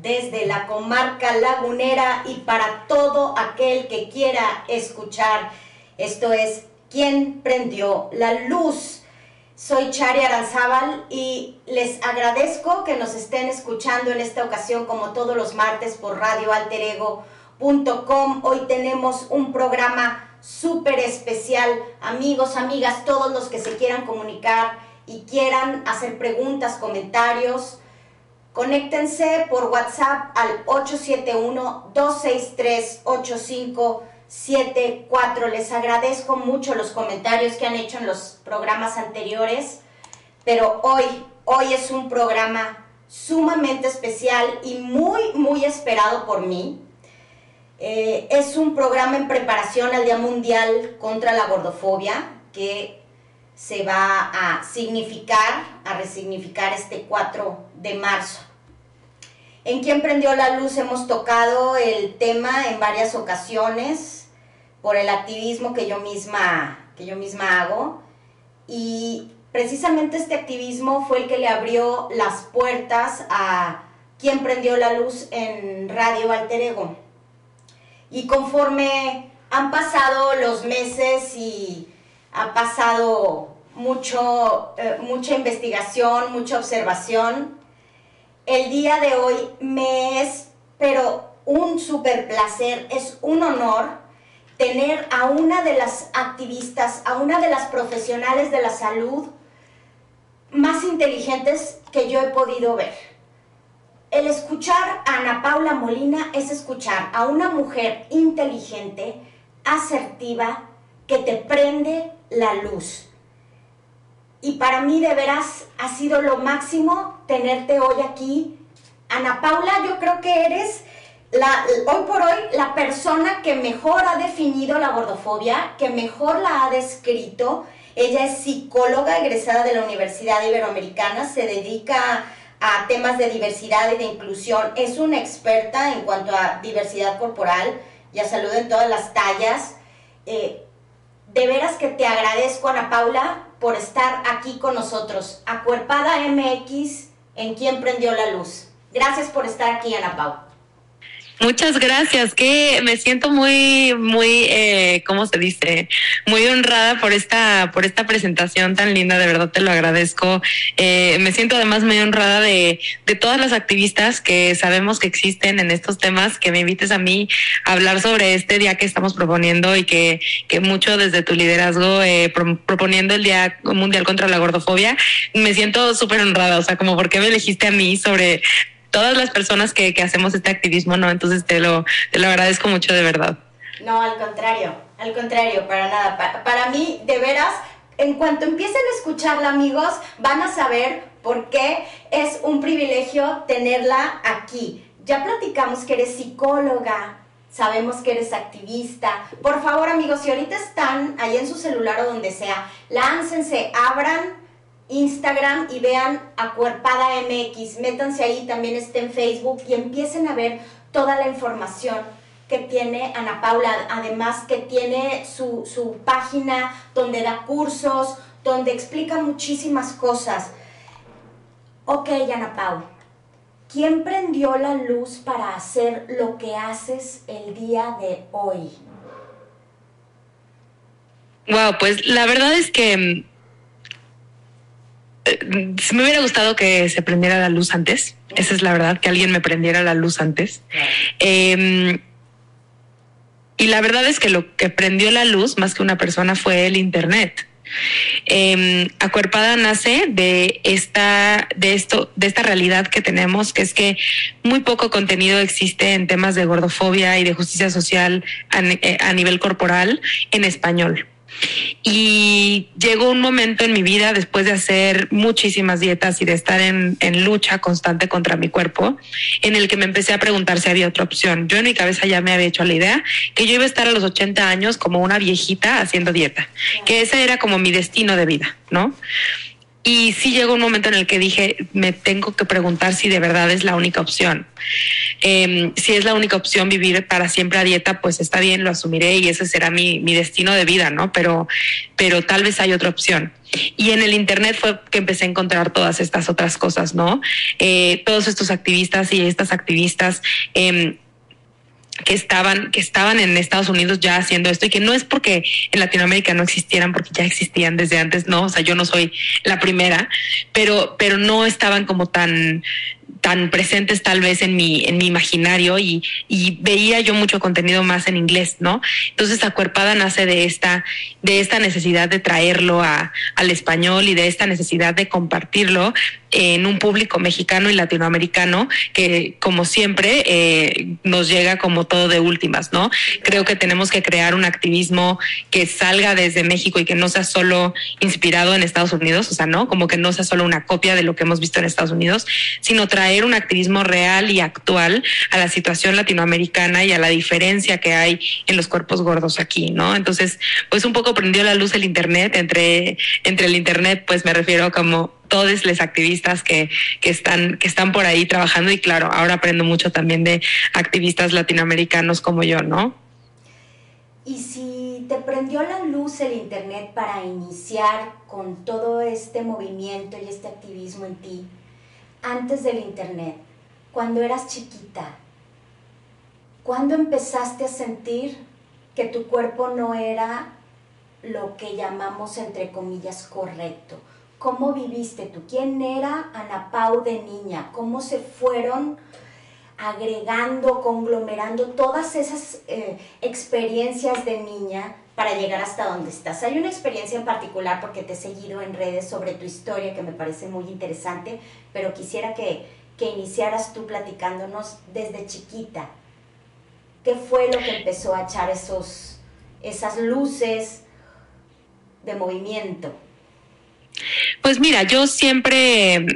Desde la comarca lagunera y para todo aquel que quiera escuchar. Esto es ¿Quién prendió la luz? Soy Chari Aranzábal y les agradezco que nos estén escuchando en esta ocasión como todos los martes por radioalterego.com. Hoy tenemos un programa súper especial. Amigos, amigas, todos los que se quieran comunicar y quieran hacer preguntas, comentarios, conéctense por WhatsApp al 871 263 85 74. Les agradezco mucho los comentarios que han hecho en los programas anteriores, pero hoy, hoy es un programa sumamente especial y muy, muy esperado por mí. Eh, es un programa en preparación al Día Mundial contra la Gordofobia que se va a significar, a resignificar este 4 de marzo. En quien prendió la luz hemos tocado el tema en varias ocasiones por el activismo que yo misma, que yo misma hago. Y precisamente este activismo fue el que le abrió las puertas a quien prendió la luz en Radio Alter Ego. Y conforme han pasado los meses y ha pasado mucho, eh, mucha investigación, mucha observación, el día de hoy me es, pero un super placer, es un honor tener a una de las activistas, a una de las profesionales de la salud más inteligentes que yo he podido ver. El escuchar a Ana Paula Molina es escuchar a una mujer inteligente, asertiva, que te prende la luz. Y para mí de veras ha sido lo máximo tenerte hoy aquí. Ana Paula, yo creo que eres la, hoy por hoy la persona que mejor ha definido la gordofobia, que mejor la ha descrito. Ella es psicóloga egresada de la Universidad Iberoamericana, se dedica a temas de diversidad y de inclusión, es una experta en cuanto a diversidad corporal y a salud en todas las tallas. Eh, de veras que te agradezco, Ana Paula, por estar aquí con nosotros. Acuerpada MX, en quien prendió la luz. Gracias por estar aquí, Ana Paula. Muchas gracias, que me siento muy, muy, eh, ¿cómo se dice? Muy honrada por esta, por esta presentación tan linda, de verdad te lo agradezco. Eh, me siento además muy honrada de, de todas las activistas que sabemos que existen en estos temas, que me invites a mí a hablar sobre este día que estamos proponiendo y que, que mucho desde tu liderazgo, eh, proponiendo el Día Mundial contra la Gordofobia, me siento súper honrada, o sea, como por qué me elegiste a mí sobre todas las personas que, que hacemos este activismo, ¿no? Entonces te lo, te lo agradezco mucho de verdad. No, al contrario, al contrario, para nada. Para, para mí, de veras, en cuanto empiecen a escucharla, amigos, van a saber por qué es un privilegio tenerla aquí. Ya platicamos que eres psicóloga, sabemos que eres activista. Por favor, amigos, si ahorita están ahí en su celular o donde sea, láncense, abran Instagram y vean Acuerpada MX, métanse ahí, también está en Facebook y empiecen a ver toda la información que tiene Ana Paula, además que tiene su, su página donde da cursos, donde explica muchísimas cosas. Ok, Ana Paula, ¿quién prendió la luz para hacer lo que haces el día de hoy? Wow, pues la verdad es que me hubiera gustado que se prendiera la luz antes. Esa es la verdad, que alguien me prendiera la luz antes. Eh, y la verdad es que lo que prendió la luz más que una persona fue el Internet. Eh, Acuerpada nace de esta, de esto, de esta realidad que tenemos, que es que muy poco contenido existe en temas de gordofobia y de justicia social a, a nivel corporal en español Y llegó un momento en mi vida, después de hacer muchísimas dietas y de estar en, lucha constante contra mi cuerpo, en el que me empecé a preguntar si había otra opción. Yo en mi cabeza ya me había hecho la idea que yo iba a estar a los 80 años como una viejita haciendo dieta, que ese era como mi destino de vida, ¿no? Y sí llegó un momento en el que dije, me tengo que preguntar si de verdad es la única opción. Eh, si es la única opción vivir para siempre a dieta, pues está bien, lo asumiré y ese será mi, destino de vida, ¿no? Pero, pero tal vez hay otra opción. Y en el Internet fue que empecé a encontrar todas estas otras cosas, ¿no? Eh, todos estos activistas y estas activistas. Eh, que estaban, que estaban en Estados Unidos ya haciendo esto y que no es porque en Latinoamérica no existieran, porque ya existían desde antes, no, o sea, yo no soy la primera, pero, pero no estaban como tan, tan presentes tal vez en mi, en mi imaginario y, y, veía yo mucho contenido más en inglés, ¿no? Entonces Acuerpada nace de esta, de esta necesidad de traerlo a, al español y de esta necesidad de compartirlo en un público mexicano y latinoamericano que como siempre eh, nos llega como todo de últimas, ¿no? Creo que tenemos que crear un activismo que salga desde México y que no sea solo inspirado en Estados Unidos, o sea, ¿no? Como que no sea solo una copia de lo que hemos visto en Estados Unidos, sino traer un activismo real y actual a la situación latinoamericana y a la diferencia que hay en los cuerpos gordos aquí, ¿no? Entonces, pues un poco prendió la luz el Internet, entre, entre el Internet, pues me refiero como todos los activistas que, que, están, que están por ahí trabajando y claro, ahora aprendo mucho también de activistas latinoamericanos como yo, ¿no? Y si te prendió la luz el Internet para iniciar con todo este movimiento y este activismo en ti, antes del Internet, cuando eras chiquita, ¿cuándo empezaste a sentir que tu cuerpo no era lo que llamamos entre comillas correcto? ¿Cómo viviste tú? ¿Quién era Ana Pau de niña? ¿Cómo se fueron agregando, conglomerando todas esas eh, experiencias de niña para llegar hasta donde estás? Hay una experiencia en particular porque te he seguido en redes sobre tu historia que me parece muy interesante, pero quisiera que, que iniciaras tú platicándonos desde chiquita. ¿Qué fue lo que empezó a echar esos, esas luces de movimiento? Pues mira, yo siempre,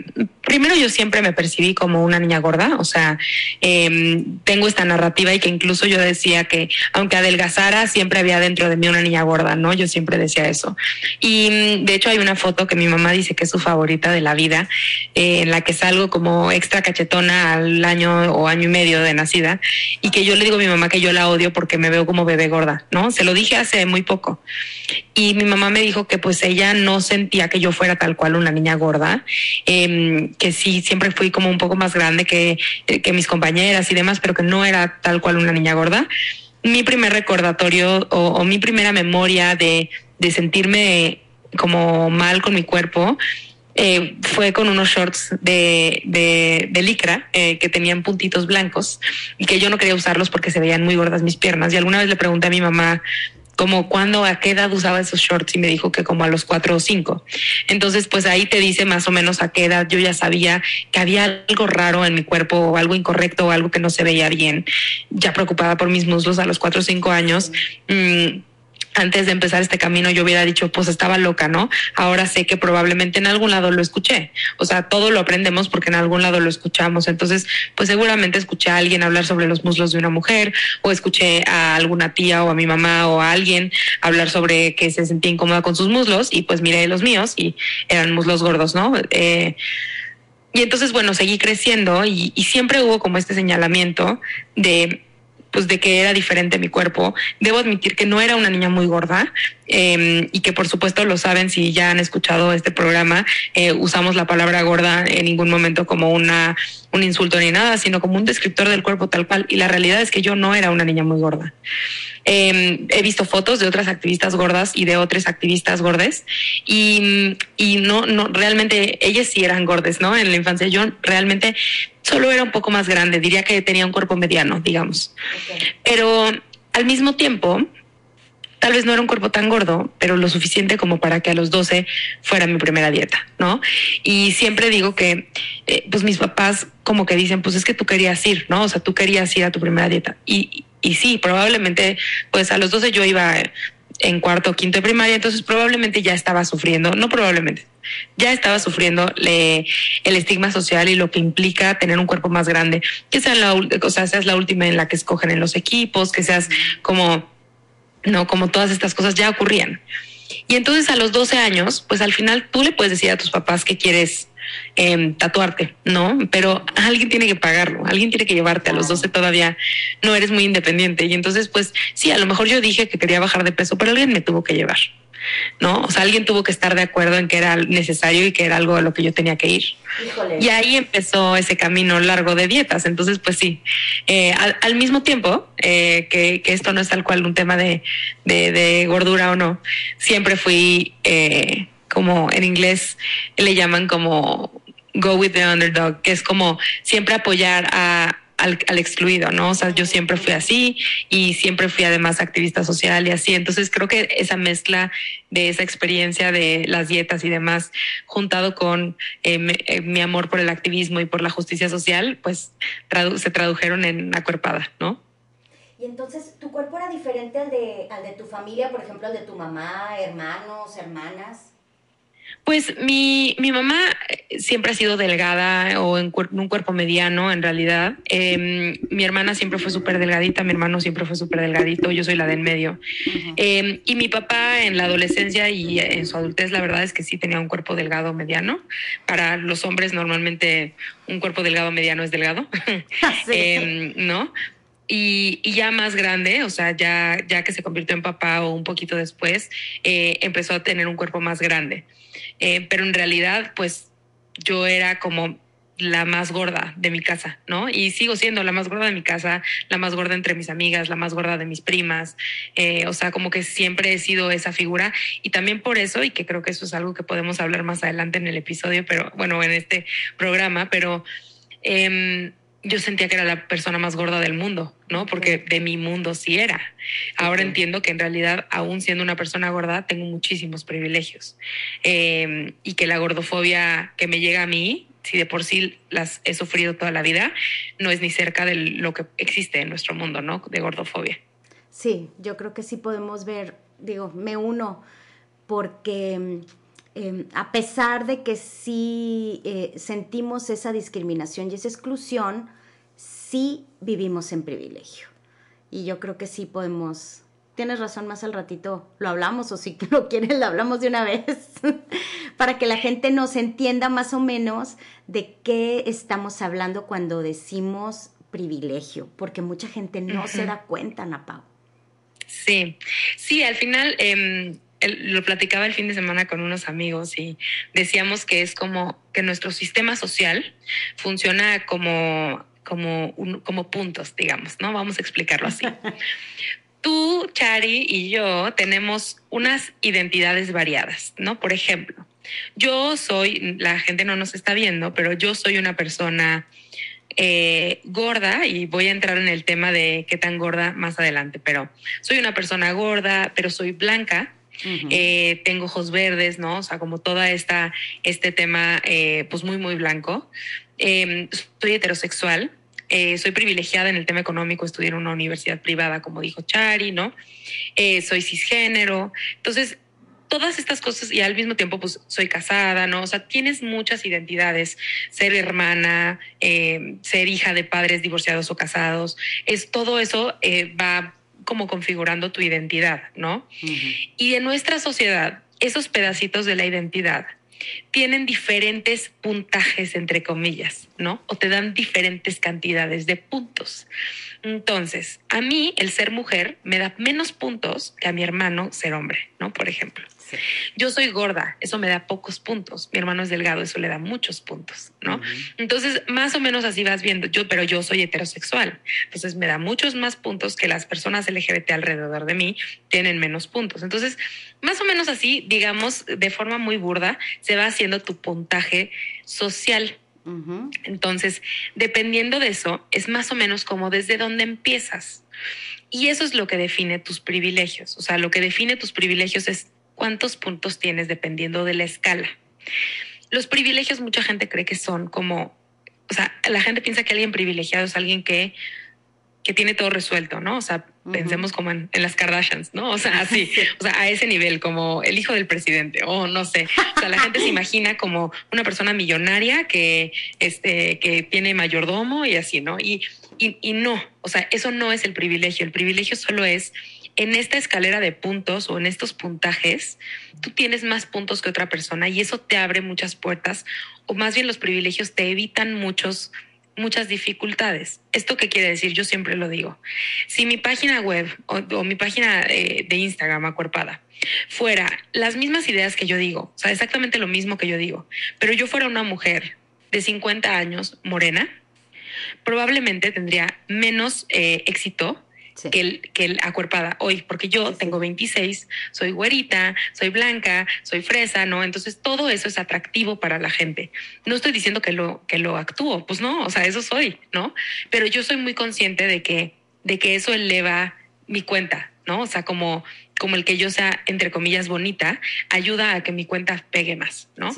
primero yo siempre me percibí como una niña gorda, o sea, eh, tengo esta narrativa y que incluso yo decía que aunque adelgazara, siempre había dentro de mí una niña gorda, ¿no? Yo siempre decía eso. Y mm, de hecho hay una foto que mi mamá dice que es su favorita de la vida, eh, en la que salgo como extra cachetona al año o año y medio de nacida y que yo le digo a mi mamá que yo la odio porque me veo como bebé gorda, ¿no? Se lo dije hace muy poco. Y mi mamá me dijo que pues ella no sentía que yo fuera tal cual una niña gorda, eh, que sí, siempre fui como un poco más grande que, que mis compañeras y demás, pero que no era tal cual una niña gorda. Mi primer recordatorio o, mi primera memoria de, de sentirme como mal con mi cuerpo eh, fue con unos shorts de, de, de licra eh, que tenían puntitos blancos y que yo no quería usarlos porque se veían muy gordas mis piernas. Y alguna vez le pregunté a mi mamá como cuándo, a qué edad usaba esos shorts y me dijo que como a los cuatro o cinco. Entonces, pues ahí te dice más o menos a qué edad yo ya sabía que había algo raro en mi cuerpo o algo incorrecto o algo que no se veía bien. Ya preocupada por mis muslos a los cuatro o cinco años. Mmm, antes de empezar este camino yo hubiera dicho, pues estaba loca, ¿no? Ahora sé que probablemente en algún lado lo escuché. O sea, todo lo aprendemos porque en algún lado lo escuchamos. Entonces, pues seguramente escuché a alguien hablar sobre los muslos de una mujer o escuché a alguna tía o a mi mamá o a alguien hablar sobre que se sentía incómoda con sus muslos y pues miré los míos y eran muslos gordos, ¿no? Eh, y entonces, bueno, seguí creciendo y, y siempre hubo como este señalamiento de pues de que era diferente mi cuerpo. Debo admitir que no era una niña muy gorda eh, y que por supuesto lo saben si ya han escuchado este programa, eh, usamos la palabra gorda en ningún momento como una un insulto ni nada, sino como un descriptor del cuerpo tal cual. Y la realidad es que yo no era una niña muy gorda. Eh, he visto fotos de otras activistas gordas y de otros activistas gordes y, y no, no, realmente ellas sí eran gordes, ¿no? En la infancia yo realmente solo era un poco más grande, diría que tenía un cuerpo mediano, digamos. Okay. Pero al mismo tiempo, tal vez no era un cuerpo tan gordo, pero lo suficiente como para que a los 12 fuera mi primera dieta, ¿no? Y siempre digo que, eh, pues mis papás como que dicen, pues es que tú querías ir, ¿no? O sea, tú querías ir a tu primera dieta. Y, y sí, probablemente, pues a los 12 yo iba en cuarto o quinto de primaria, entonces probablemente ya estaba sufriendo, no probablemente, ya estaba sufriendo el estigma social y lo que implica tener un cuerpo más grande, que sea la, o sea, seas la última en la que escogen en los equipos, que seas como, no, como todas estas cosas ya ocurrían. Y entonces a los 12 años, pues al final tú le puedes decir a tus papás que quieres eh, tatuarte, ¿no? Pero alguien tiene que pagarlo, alguien tiene que llevarte. A los 12 todavía no eres muy independiente. Y entonces, pues sí, a lo mejor yo dije que quería bajar de peso, pero alguien me tuvo que llevar. ¿No? O sea, alguien tuvo que estar de acuerdo en que era necesario y que era algo a lo que yo tenía que ir. Y ahí empezó ese camino largo de dietas. Entonces, pues sí, eh, al, mismo tiempo eh, que, esto no es tal cual un tema de, de, gordura o no, siempre fui eh, como en inglés le llaman como go with the underdog, que es como siempre apoyar a, al, excluido, ¿no? O sea, yo siempre fui así y siempre fui además activista social y así. Entonces creo que esa mezcla de esa experiencia de las dietas y demás, juntado con eh, eh, mi amor por el activismo y por la justicia social, pues se tradujeron en acuerpada, ¿no? Y entonces, ¿tu cuerpo era diferente al de, al de tu familia, por ejemplo, al de tu mamá, hermanos, hermanas? Pues mi, mi mamá eh, siempre ha sido delgada o en un cuerpo mediano en realidad. Em, mi hermana siempre fue súper delgadita, mi hermano siempre fue súper delgadito, yo soy la del medio. Em, y mi papá en la adolescencia y en su adultez la verdad es que sí tenía un cuerpo delgado mediano. Para los hombres normalmente un cuerpo delgado mediano es delgado, em, ¿no? Y, ya más grande, o sea, ya, ya que se convirtió en papá o un poquito después, eh, empezó a tener un cuerpo más grande. Eh, pero en realidad, pues yo era como la más gorda de mi casa, ¿no? Y sigo siendo la más gorda de mi casa, la más gorda entre mis amigas, la más gorda de mis primas, eh, o sea, como que siempre he sido esa figura y también por eso, y que creo que eso es algo que podemos hablar más adelante en el episodio, pero bueno, en este programa, pero... Eh, yo sentía que era la persona más gorda del mundo, ¿no? Porque de mi mundo sí era. Ahora entiendo que en realidad, aún siendo una persona gorda, tengo muchísimos privilegios. Em, y que la gordofobia que me llega a mí, si de por sí las he sufrido toda la vida, no es ni cerca de lo que existe en nuestro mundo, ¿no? De gordofobia. Sí, yo creo que sí podemos ver, digo, me uno porque Em, a pesar de que sí eh, sentimos esa discriminación y esa exclusión, sí vivimos en privilegio. Y yo creo que sí podemos, tienes razón, más al ratito lo hablamos o si lo quieres lo hablamos de una vez, para que la gente nos entienda más o menos de qué estamos hablando cuando decimos privilegio, porque mucha gente no se da cuenta, Napau. Sí, sí, al final... Lo platicaba el fin de semana con unos amigos y decíamos que es como que nuestro sistema social funciona como, como, como puntos, digamos, ¿no? Vamos a explicarlo así. Tú, Chari y yo tenemos unas identidades variadas, ¿no? Por ejemplo, yo soy, la gente no nos está viendo, pero yo soy una persona eh, gorda, y voy a entrar en el tema de qué tan gorda más adelante, pero soy una persona gorda, pero soy blanca, eh, tengo ojos verdes, ¿no? O sea, como toda esta, este tema, eh, pues muy, muy blanco. Em, soy heterosexual, eh, soy privilegiada en el tema económico, estudié en una universidad privada, como dijo Chari, ¿no? soy cisgénero. Entonces, todas estas cosas y al mismo tiempo pues soy casada, ¿no? O sea, tienes muchas identidades, ser hermana, ser hija de padres divorciados o casados, es todo eso va como configurando tu identidad, ¿no? Y en nuestra sociedad, esos pedacitos de la identidad tienen diferentes puntajes, entre comillas, ¿no? O te dan diferentes cantidades de puntos. Entonces, a mí el ser mujer me da menos puntos que a mi hermano ser hombre, ¿no? Por ejemplo. Yo soy gorda, eso me da pocos puntos. Mi hermano es delgado, eso le da muchos puntos, ¿no? Entonces, más o menos así vas viendo, yo, pero yo soy heterosexual. Entonces, me da muchos más puntos que las personas LGBT alrededor de mí tienen menos puntos. Entonces, más o menos así, digamos, de forma muy burda, se va haciendo tu puntaje social. Entonces, dependiendo de eso, es más o menos como desde dónde empiezas. Y eso es lo que define tus privilegios. O sea, lo que define tus privilegios es cuántos puntos tienes dependiendo de la escala. Los privilegios mucha gente cree que son como, o sea, la gente piensa que alguien privilegiado es alguien que que tiene todo resuelto, ¿no? O sea, pensemos como en, las Kardashians, ¿no? O sea, así, o sea, a ese nivel, como el hijo del presidente, o no sé. O sea, la gente se imagina como una persona millonaria que, este, que tiene mayordomo y así, ¿no? Y, y, y no, o sea, eso no es el privilegio. El privilegio solo es en esta escalera de puntos o en estos puntajes, tú tienes más puntos que otra persona y eso te abre muchas puertas o más bien los privilegios te evitan muchos muchas dificultades. ¿Esto qué quiere decir? Yo siempre lo digo. Si mi página web o, mi página de, de, Instagram acuerpada fuera las mismas ideas que yo digo, o sea, exactamente lo mismo que yo digo, pero yo fuera una mujer de 50 años morena, probablemente tendría menos eh, éxito que, el, que el acuerpada hoy, porque yo tengo 26, soy güerita, soy blanca, soy fresa, ¿no? Entonces todo eso es atractivo para la gente. No estoy diciendo que lo, que lo actúo, pues no, o sea, eso soy, ¿no? Pero yo soy muy consciente de que, de que eso eleva mi cuenta, ¿no? O sea, como, como el que yo sea, entre comillas, bonita, ayuda a que mi cuenta pegue más, ¿no?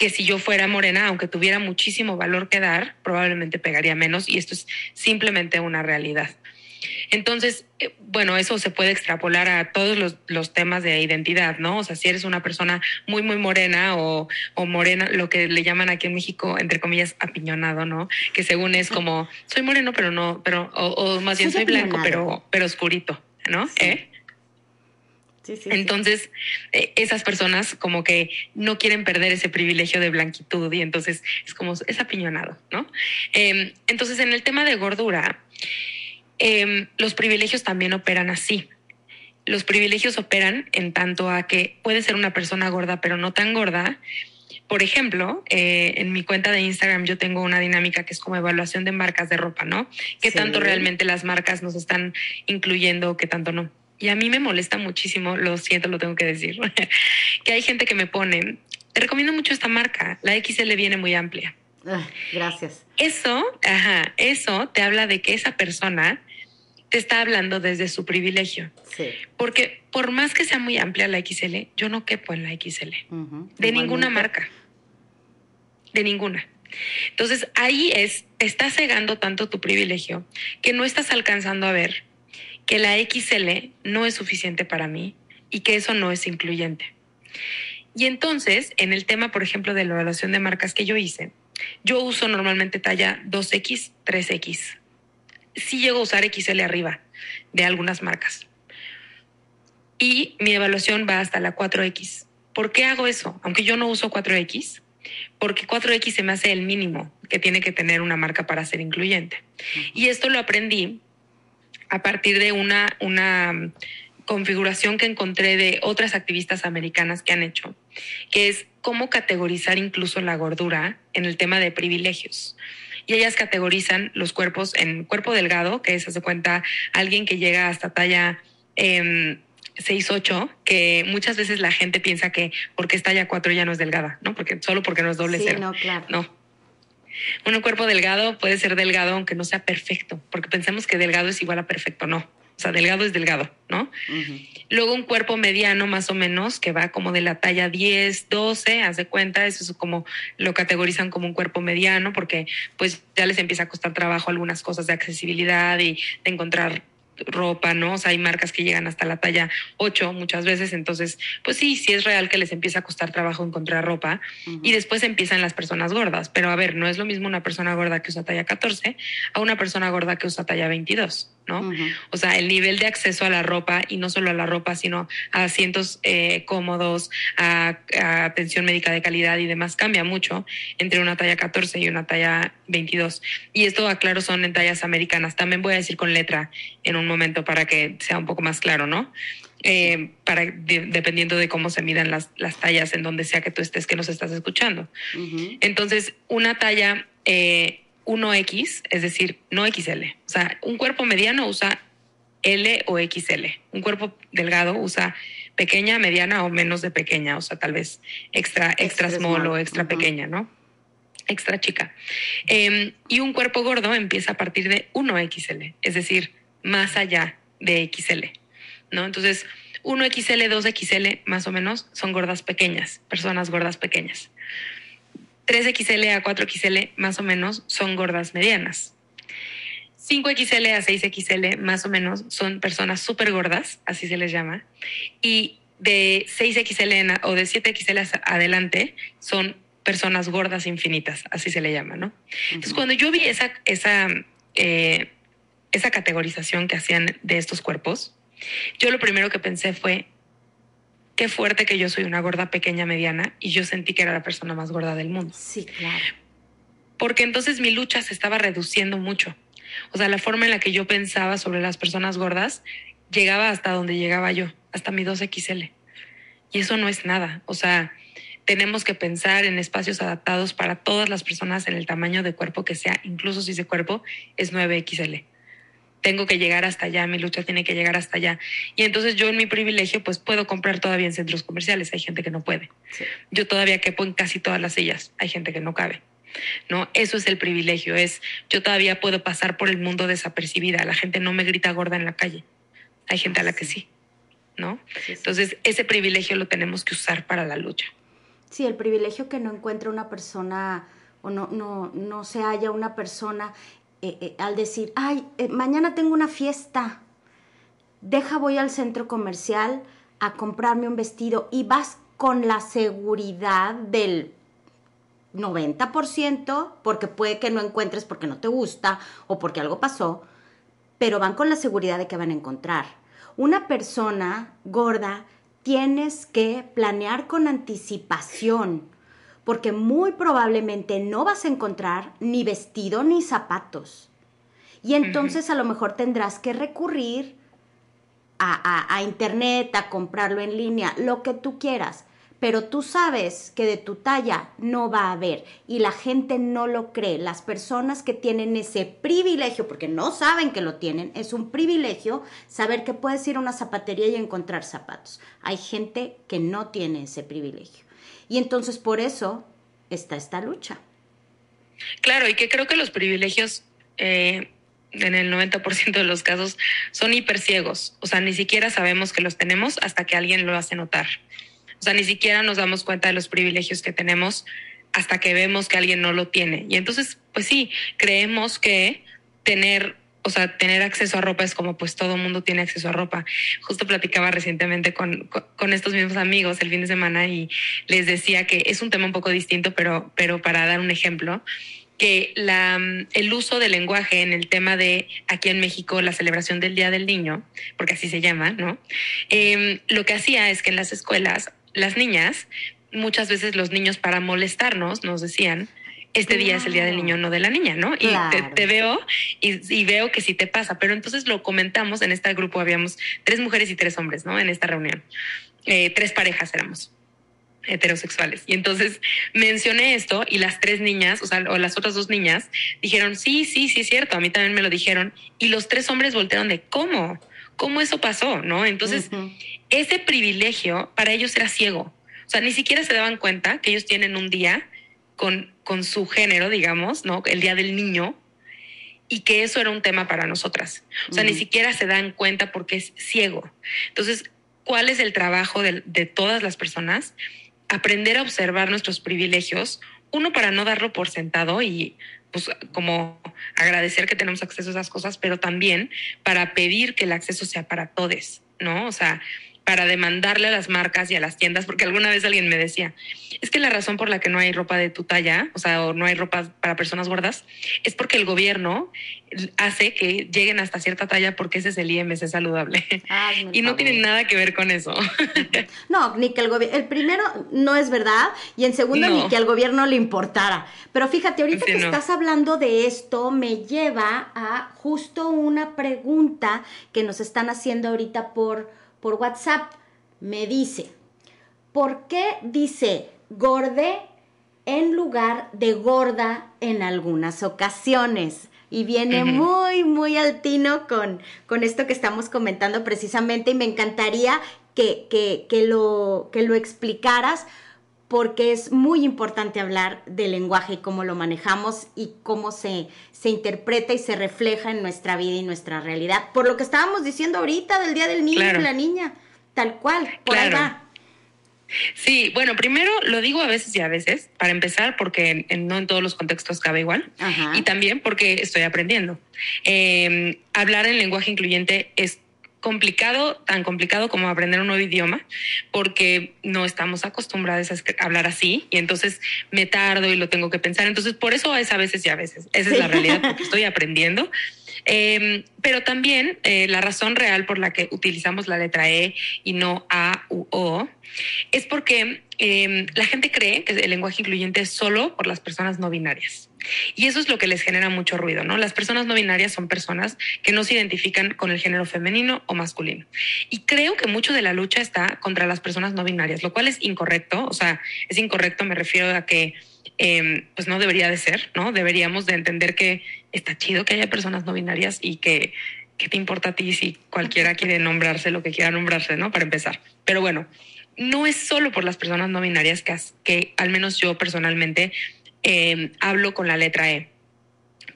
que si yo fuera morena, aunque tuviera muchísimo valor que dar, probablemente pegaría menos y esto es simplemente una realidad. Entonces, eh, bueno, eso se puede extrapolar a todos los, los, temas de identidad, ¿no? O sea, si eres una persona muy, muy morena o, o, morena, lo que le llaman aquí en México, entre comillas, apiñonado, ¿no? Que según es como, soy moreno, pero no, pero, o, más bien soy blanco, pero, pero oscurito, ¿no? ¿Eh? Sí, sí, entonces, eh, esas personas como que no quieren perder ese privilegio de blanquitud y entonces es como, es apiñonado, ¿no? Eh, entonces, en el tema de gordura, Em, los privilegios también operan así. Los privilegios operan en tanto a que puede ser una persona gorda, pero no tan gorda. Por ejemplo, eh, en mi cuenta de Instagram yo tengo una dinámica que es como evaluación de marcas de ropa, ¿no? ¿Qué tanto realmente las marcas nos están incluyendo, qué tanto no? Y a mí me molesta muchísimo, lo siento, lo tengo que decir, que hay gente que me pone, te recomiendo mucho esta marca, la XL viene muy amplia. Ah, gracias. Eso, ajá, eso te habla de que esa persona te está hablando desde su privilegio. Sí. Porque por más que sea muy amplia la XL, yo no quepo en la XL. De ninguna marca. De ninguna. Entonces ahí es, te está cegando tanto tu privilegio que no estás alcanzando a ver que la XL no es suficiente para mí y que eso no es incluyente. Y entonces, en el tema, por ejemplo, de la evaluación de marcas que yo hice, yo uso normalmente talla 2X, 3X sí llego a usar XL arriba de algunas marcas. Y mi evaluación va hasta la 4X. ¿Por qué hago eso? Aunque yo no uso 4X, porque 4X se me hace el mínimo que tiene que tener una marca para ser incluyente. Y esto lo aprendí a partir de una, una configuración que encontré de otras activistas americanas que han hecho, que es cómo categorizar incluso la gordura en el tema de privilegios y ellas categorizan los cuerpos en cuerpo delgado, que es, hace cuenta, alguien que llega hasta talla eh, 6'8", que muchas veces la gente piensa que porque es talla 4 ya no es delgada, ¿no? Porque solo porque no es doble sí, cero. No, claro. No. Un cuerpo delgado puede ser delgado aunque no sea perfecto, porque pensamos que delgado es igual a perfecto, no. O sea, delgado es delgado, ¿no? Luego un cuerpo mediano más o menos que va como de la talla 10, 12, haz de cuenta, eso es como lo categorizan como un cuerpo mediano porque pues ya les empieza a costar trabajo algunas cosas de accesibilidad y de encontrar ropa, ¿no? O sea, hay marcas que llegan hasta la talla 8 muchas veces, entonces, pues sí, sí es real que les empieza a costar trabajo encontrar ropa y después empiezan las personas gordas, pero a ver, no es lo mismo una persona gorda que usa talla 14 a una persona gorda que usa talla 22. ¿no? O sea, el nivel de acceso a la ropa y no solo a la ropa, sino a asientos eh, cómodos, a, atención médica de calidad y demás cambia mucho entre una talla 14 y una talla 22. Y esto, aclaro, son en tallas americanas. También voy a decir con letra en un momento para que sea un poco más claro, ¿no? Eh, para, dependiendo de cómo se midan las, las, tallas en donde sea que tú estés, que nos estás escuchando. Entonces, una talla eh, 1X, es decir, no XL. O sea, un cuerpo mediano usa L o XL. Un cuerpo delgado usa pequeña, mediana o menos de pequeña, o sea, tal vez extra, extra, small, o extra pequeña, ¿no? Extra chica. Em, y un cuerpo gordo empieza a partir de 1XL, es decir, más allá de XL, ¿no? Entonces, 1XL, 2XL, más o menos, son gordas pequeñas, personas gordas pequeñas. 3XL a 4XL más o menos son gordas medianas. 5XL a 6XL más o menos son personas súper gordas, así se les llama, y de 6XL o de 7XL adelante son personas gordas infinitas, así se le llama, ¿no? Entonces, cuando yo vi esa, esa, eh, esa categorización que hacían de estos cuerpos, yo lo primero que pensé fue, qué fuerte que yo soy una gorda pequeña mediana y yo sentí que era la persona más gorda del mundo. Sí, claro. Porque entonces mi lucha se estaba reduciendo mucho. O sea, la forma en la que yo pensaba sobre las personas gordas llegaba hasta donde llegaba yo, hasta mi 2XL. Y eso no es nada. O sea, tenemos que pensar en espacios adaptados para todas las personas en el tamaño de cuerpo que sea, incluso si ese cuerpo es 9XL. Tengo que llegar hasta allá, mi lucha tiene que llegar hasta allá. Y entonces yo en mi privilegio pues puedo comprar todavía en centros comerciales, hay gente que no puede. Yo todavía quepo en casi todas las sillas, hay gente que no cabe. ¿no? Eso es el privilegio, es yo todavía puedo pasar por el mundo desapercibida, la gente no me grita gorda en la calle, hay gente a la que sí, ¿no? Entonces ese privilegio lo tenemos que usar para la lucha. Sí, el privilegio que no encuentra una persona o no, no, no se haya una persona eh, eh, al decir, ay, eh, mañana tengo una fiesta, deja voy al centro comercial a comprarme un vestido y vas con la seguridad del 90%, porque puede que no encuentres porque no te gusta o porque algo pasó, pero van con la seguridad de que van a encontrar. Una persona gorda tienes que planear con anticipación, porque muy probablemente no vas a encontrar ni vestido ni zapatos. Y entonces a lo mejor tendrás que recurrir a, a internet, a comprarlo en línea, lo que tú quieras pero tú sabes que de tu talla no va a haber y la gente no lo cree. Las personas que tienen ese privilegio, porque no saben que lo tienen, es un privilegio saber que puedes ir a una zapatería y encontrar zapatos. Hay gente que no tiene ese privilegio. Y entonces por eso está esta lucha. Claro, y que creo que los privilegios... Eh, en el 90% de los casos son hiperciegos, o sea, ni siquiera sabemos que los tenemos hasta que alguien lo hace notar. O sea, ni siquiera nos damos cuenta de los privilegios que tenemos hasta que vemos que alguien no lo tiene. Y entonces, pues sí, creemos que tener, o sea, tener acceso a ropa es como pues todo mundo tiene acceso a ropa. Justo platicaba recientemente con, con, estos mismos amigos el fin de semana y les decía que es un tema un poco distinto, pero, pero para dar un ejemplo, que la, el uso del lenguaje en el tema de aquí en México la celebración del Día del Niño, porque así se llama, ¿no? Em, lo que hacía es que en las escuelas las niñas, muchas veces los niños para molestarnos nos decían, este día es el día del niño, no de la niña, ¿no? Y te, veo y, veo que sí te pasa, pero entonces lo comentamos, en este grupo habíamos tres mujeres y tres hombres, ¿no? En esta reunión. Eh, tres parejas éramos heterosexuales. Y entonces mencioné esto y las tres niñas, o sea, o las otras dos niñas, dijeron, sí, sí, sí, es cierto, a mí también me lo dijeron. Y los tres hombres voltearon de, ¿cómo? ¿Cómo eso pasó? ¿No? Entonces, ese privilegio para ellos era ciego. O sea, ni siquiera se daban cuenta que ellos tienen un día con, con su género, digamos, ¿no? El día del niño, y que eso era un tema para nosotras. O sea, ni siquiera se dan cuenta porque es ciego. Entonces, ¿cuál es el trabajo de, de, todas las personas? Aprender a observar nuestros privilegios, uno para no darlo por sentado y pues como agradecer que tenemos acceso a esas cosas, pero también para pedir que el acceso sea para todos, ¿no? O sea, para demandarle a las marcas y a las tiendas, porque alguna vez alguien me decía, es que la razón por la que no hay ropa de tu talla, o sea, o no hay ropa para personas gordas, es porque el gobierno hace que lleguen hasta cierta talla porque ese es el IMC saludable. y no tiene nada que ver con eso. No, ni que el gobierno, el primero no es verdad y en segundo ni que al gobierno le importara. Pero fíjate, ahorita que estás hablando de esto me lleva a justo una pregunta que nos están haciendo ahorita por por WhatsApp, me dice, ¿por qué dice gorde en lugar de gorda en algunas ocasiones? Y viene muy, muy altino con, con esto que estamos comentando precisamente y me encantaría que, que, lo, que lo explicaras porque es muy importante hablar del lenguaje y cómo lo manejamos y cómo se, se interpreta y se refleja en nuestra vida y nuestra realidad. Por lo que estábamos diciendo ahorita del Día del Niño y la Niña, tal cual, por Sí, bueno, primero lo digo a veces y a veces, para empezar, porque no en todos los contextos cabe igual, y también porque estoy aprendiendo. Em, hablar en lenguaje incluyente es complicado, tan complicado como aprender un nuevo idioma, porque no estamos acostumbrados a hablar así y entonces me tardo y lo tengo que pensar. Entonces, por eso es a veces y a veces. Esa es la realidad, porque estoy aprendiendo. Em, pero también eh, la razón real por la que utilizamos la letra E y no A u O es porque em, la gente cree que el lenguaje incluyente es solo por las personas no binarias. Y eso es lo que les genera mucho ruido, ¿no? Las personas no binarias son personas que no se identifican con el género femenino o masculino. Y creo que mucho de la lucha está contra las personas no binarias, lo cual es incorrecto. O sea, es incorrecto, me refiero a que em, pues no debería de ser, ¿no? Deberíamos de entender que está chido que haya personas no binarias y que ¿qué te importa a ti si cualquiera quiere nombrarse lo que quiera nombrarse, ¿no? Para empezar. Pero bueno, no es solo por las personas no binarias que, que al menos yo personalmente eh, hablo con la letra E.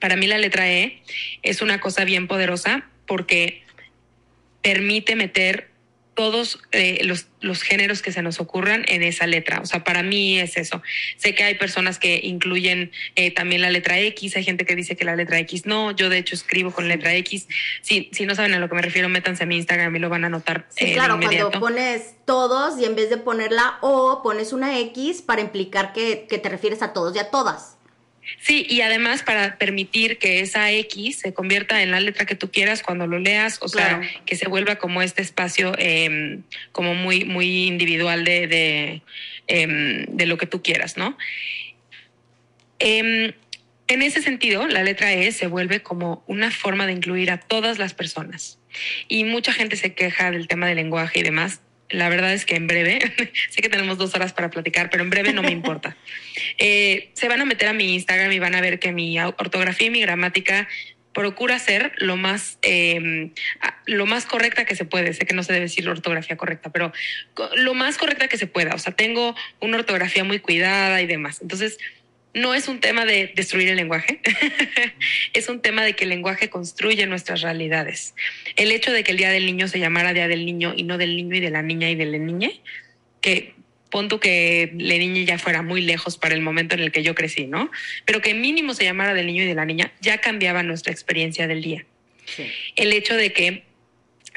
Para mí la letra E es una cosa bien poderosa porque permite meter todos eh, los, los, géneros que se nos ocurran en esa letra. O sea, para mí es eso. Sé que hay personas que incluyen eh, también la letra X, hay gente que dice que la letra X no. Yo, de hecho, escribo con letra X. Si, si no saben a lo que me refiero, métanse a mi Instagram y lo van a notar. Sí, claro, cuando pones todos y en vez de poner la O, pones una X para implicar que, que te refieres a todos y a todas. Sí, y además para permitir que esa X se convierta en la letra que tú quieras cuando lo leas, o sea, que se vuelva como este espacio em, como muy, muy individual de, de, em, de, lo que tú quieras, ¿no? Em, en ese sentido, la letra E se vuelve como una forma de incluir a todas las personas. Y mucha gente se queja del tema del lenguaje y demás la verdad es que en breve, sé que tenemos dos horas para platicar, pero en breve no me importa. Eh, se van a meter a mi Instagram y van a ver que mi ortografía y mi gramática procura ser lo más, em, lo más correcta que se puede. Sé que no se debe decir la ortografía correcta, pero lo más correcta que se pueda. O sea, tengo una ortografía muy cuidada y demás. Entonces, no es un tema de destruir el lenguaje, es un tema de que el lenguaje construye nuestras realidades. El hecho de que el Día del Niño se llamara Día del Niño y no del niño y de la niña y de la niña, que punto que la niña ya fuera muy lejos para el momento en el que yo crecí, ¿no? Pero que mínimo se llamara del niño y de la niña, ya cambiaba nuestra experiencia del día. El hecho de que,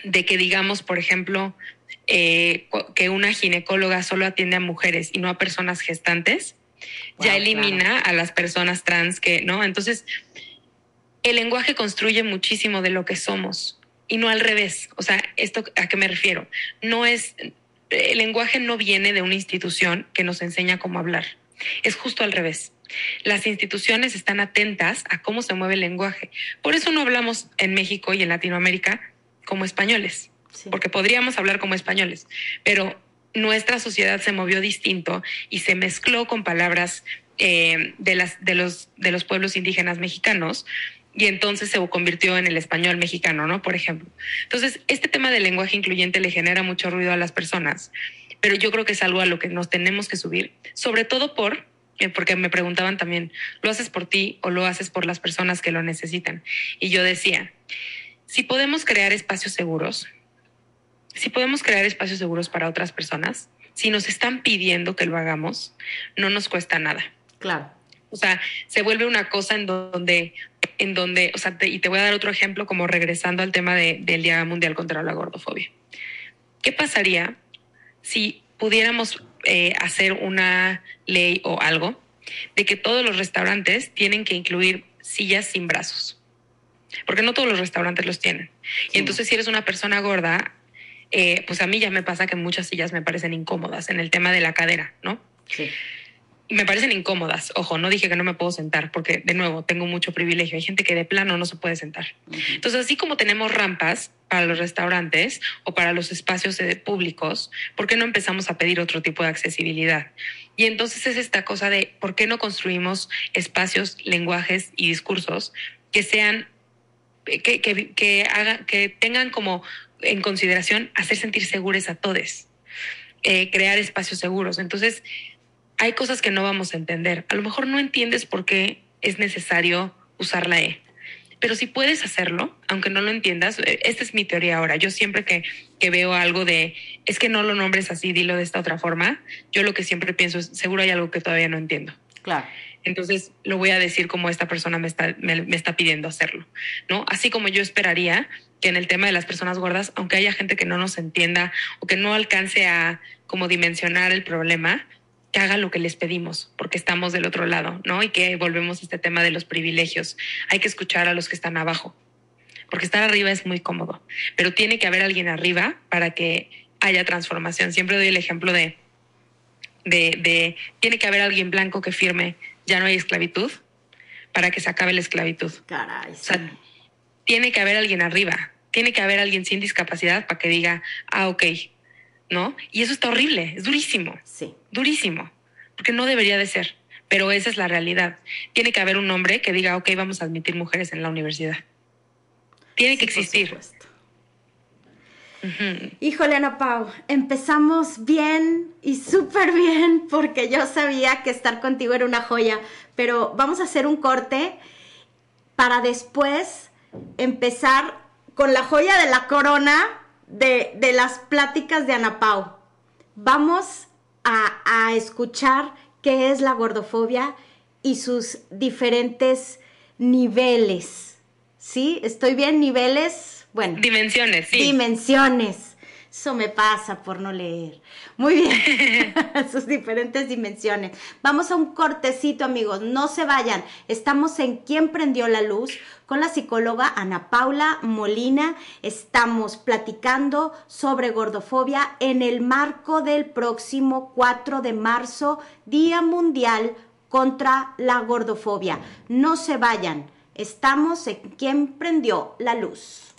de que digamos, por ejemplo, eh, que una ginecóloga solo atiende a mujeres y no a personas gestantes, ya elimina a las personas trans que, ¿no? Entonces, el lenguaje construye muchísimo de lo que somos y no al revés. O sea, ¿esto a qué me refiero? No es, el lenguaje no viene de una institución que nos enseña cómo hablar. Es justo al revés. Las instituciones están atentas a cómo se mueve el lenguaje. Por eso no hablamos en México y en Latinoamérica como españoles, porque podríamos hablar como españoles, pero nuestra sociedad se movió distinto y se mezcló con palabras eh, de, las, de, los, de los pueblos indígenas mexicanos y entonces se convirtió en el español mexicano, ¿no? Por ejemplo. Entonces, este tema del lenguaje incluyente le genera mucho ruido a las personas, pero yo creo que es algo a lo que nos tenemos que subir, sobre todo por, eh, porque me preguntaban también, ¿lo haces por ti o lo haces por las personas que lo necesitan? Y yo decía, si podemos crear espacios seguros, si podemos crear espacios seguros para otras personas, si nos están pidiendo que lo hagamos, no nos cuesta nada. Claro. O sea, se vuelve una cosa en donde, en donde, o sea, y te voy a dar otro ejemplo como regresando al tema del Día Mundial contra la Gordofobia. ¿Qué pasaría si pudiéramos eh, hacer una ley o algo de que todos los restaurantes tienen que incluir sillas sin brazos? Porque no todos los restaurantes los tienen. Y entonces si eres una persona gorda, eh, pues a mí ya me pasa que muchas sillas me parecen incómodas en el tema de la cadera, ¿no? Sí. Y me parecen incómodas. Ojo, no dije que no me puedo sentar porque, de nuevo, tengo mucho privilegio. Hay gente que de plano no se puede sentar. Entonces, así como tenemos rampas para los restaurantes o para los espacios públicos, ¿por qué no empezamos a pedir otro tipo de accesibilidad? Y entonces es esta cosa de por qué no construimos espacios, lenguajes y discursos que sean que, que, que, haga, que tengan como en consideración hacer sentir seguros a todos, eh, crear espacios seguros. Entonces, hay cosas que no vamos a entender. A lo mejor no entiendes por qué es necesario usar la E. Pero si puedes hacerlo, aunque no lo entiendas, eh, esta es mi teoría ahora. Yo siempre que, que veo algo de es que no lo nombres así, dilo de esta otra forma, yo lo que siempre pienso es, seguro hay algo que todavía no entiendo. Claro. Entonces lo voy a decir como esta persona me está, me, me está pidiendo hacerlo, ¿no? Así como yo esperaría que en el tema de las personas gordas, aunque haya gente que no nos entienda o que no alcance a como dimensionar el problema, que haga lo que les pedimos, porque estamos del otro lado, ¿no? Y que volvemos a este tema de los privilegios. Hay que escuchar a los que están abajo, porque estar arriba es muy cómodo, pero tiene que haber alguien arriba para que haya transformación. Siempre doy el ejemplo de, de, de tiene que haber alguien blanco que firme, ya no hay esclavitud, para que se acabe la esclavitud. Caray. O sea, tiene que haber alguien arriba, tiene que haber alguien sin discapacidad para que diga, ah, ok, ¿no? Y eso está horrible, es durísimo. Sí. Durísimo, porque no debería de ser, pero esa es la realidad. Tiene que haber un hombre que diga, ok, vamos a admitir mujeres en la universidad. Tiene que Sí, por existir. supuesto. Híjole, Ana Pau, empezamos bien y súper bien porque yo sabía que estar contigo era una joya, pero vamos a hacer un corte para después empezar con la joya de la corona de, de las pláticas de Ana Pau. Vamos a, a escuchar qué es la gordofobia y sus diferentes niveles. ¿Sí? ¿Estoy bien? ¿Niveles? Bueno. Dimensiones, sí. Dimensiones. Eso me pasa por no leer. Muy bien. Sus diferentes dimensiones. Vamos a un cortecito, amigos. No se vayan. Estamos en ¿Quién prendió la luz? Con la psicóloga Ana Paula Molina. Estamos platicando sobre gordofobia en el marco del próximo 4 de marzo, Día Mundial contra la Gordofobia. No se vayan. Estamos en ¿Quién prendió la luz?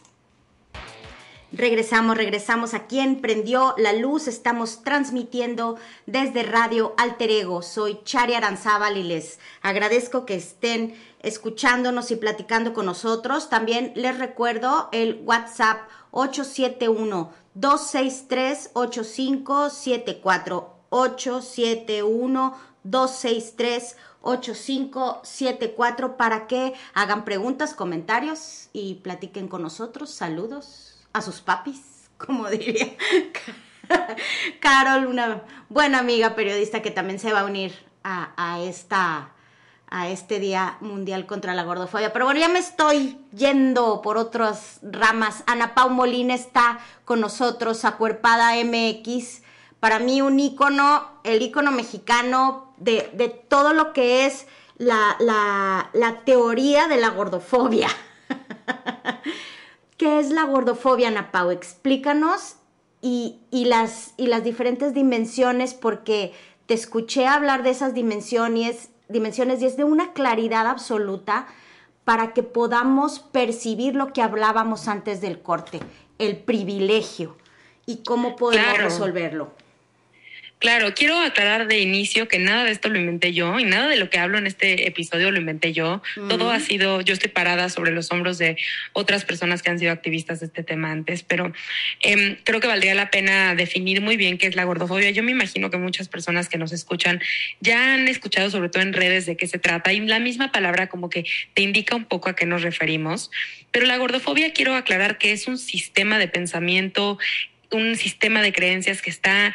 Regresamos, regresamos a quien prendió la luz. Estamos transmitiendo desde Radio Alter Ego. Soy Chari Aranzábal y les agradezco que estén escuchándonos y platicando con nosotros. También les recuerdo el WhatsApp 871 263 8574 871 263 8574 para que hagan preguntas, comentarios y platiquen con nosotros. Saludos a sus papis, como diría Carol, una buena amiga periodista que también se va a unir a, esta a este Día Mundial contra la Gordofobia. Pero bueno, ya me estoy yendo por otras ramas. Ana Pau Molina está con nosotros, Acuerpada MX. Para mí un ícono, el ícono mexicano de, de todo lo que es la, la teoría de la gordofobia. ¿Qué es la gordofobia, Ana Pau? Explícanos y, y, las, y las diferentes dimensiones, porque te escuché hablar de esas dimensiones, dimensiones y es de una claridad absoluta para que podamos percibir lo que hablábamos antes del corte, el privilegio y cómo podemos Claro. resolverlo. Claro, quiero aclarar de inicio que nada de esto lo inventé yo y nada de lo que hablo en este episodio lo inventé yo. Todo ha sido, yo estoy parada sobre los hombros de otras personas que han sido activistas de este tema antes, pero em, creo que valdría la pena definir muy bien qué es la gordofobia. Yo me imagino que muchas personas que nos escuchan ya han escuchado sobre todo en redes de qué se trata y la misma palabra como que te indica un poco a qué nos referimos. Pero la gordofobia quiero aclarar que es un sistema de pensamiento, un sistema de creencias que está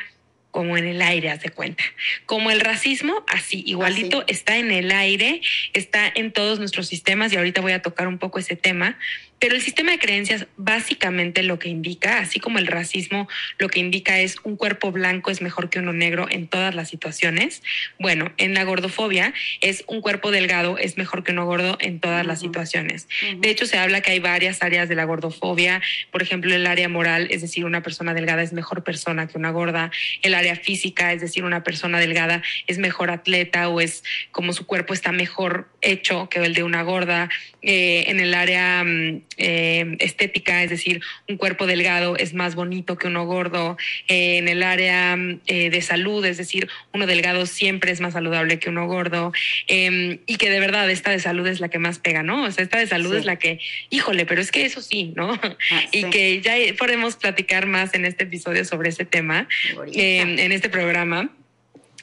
como en el aire, haz de cuenta. Como el racismo, así, igualito, Así. está en el aire, está en todos nuestros sistemas y ahorita voy a tocar un poco ese tema. Pero el sistema de creencias básicamente lo que indica, así como el racismo, lo que indica es un cuerpo blanco es mejor que uno negro en todas las situaciones. Bueno, en la gordofobia es un cuerpo delgado es mejor que uno gordo en todas las situaciones. De hecho, se habla que hay varias áreas de la gordofobia. Por ejemplo, el área moral, es decir, una persona delgada es mejor persona que una gorda. El área física, es decir, una persona delgada es mejor atleta o es como su cuerpo está mejor hecho que el de una gorda. Eh, en el área mm, eh, estética, es decir, un cuerpo delgado es más bonito que uno gordo. Eh, en el área mm, eh, de salud, es decir, uno delgado siempre es más saludable que uno gordo. Eh, y que de verdad esta de salud es la que más pega, ¿no? O sea, esta de salud Sí. es la que, híjole, pero es que eso sí, ¿no? Ah, y que ya podemos platicar más en este episodio sobre ese tema, eh, en este programa.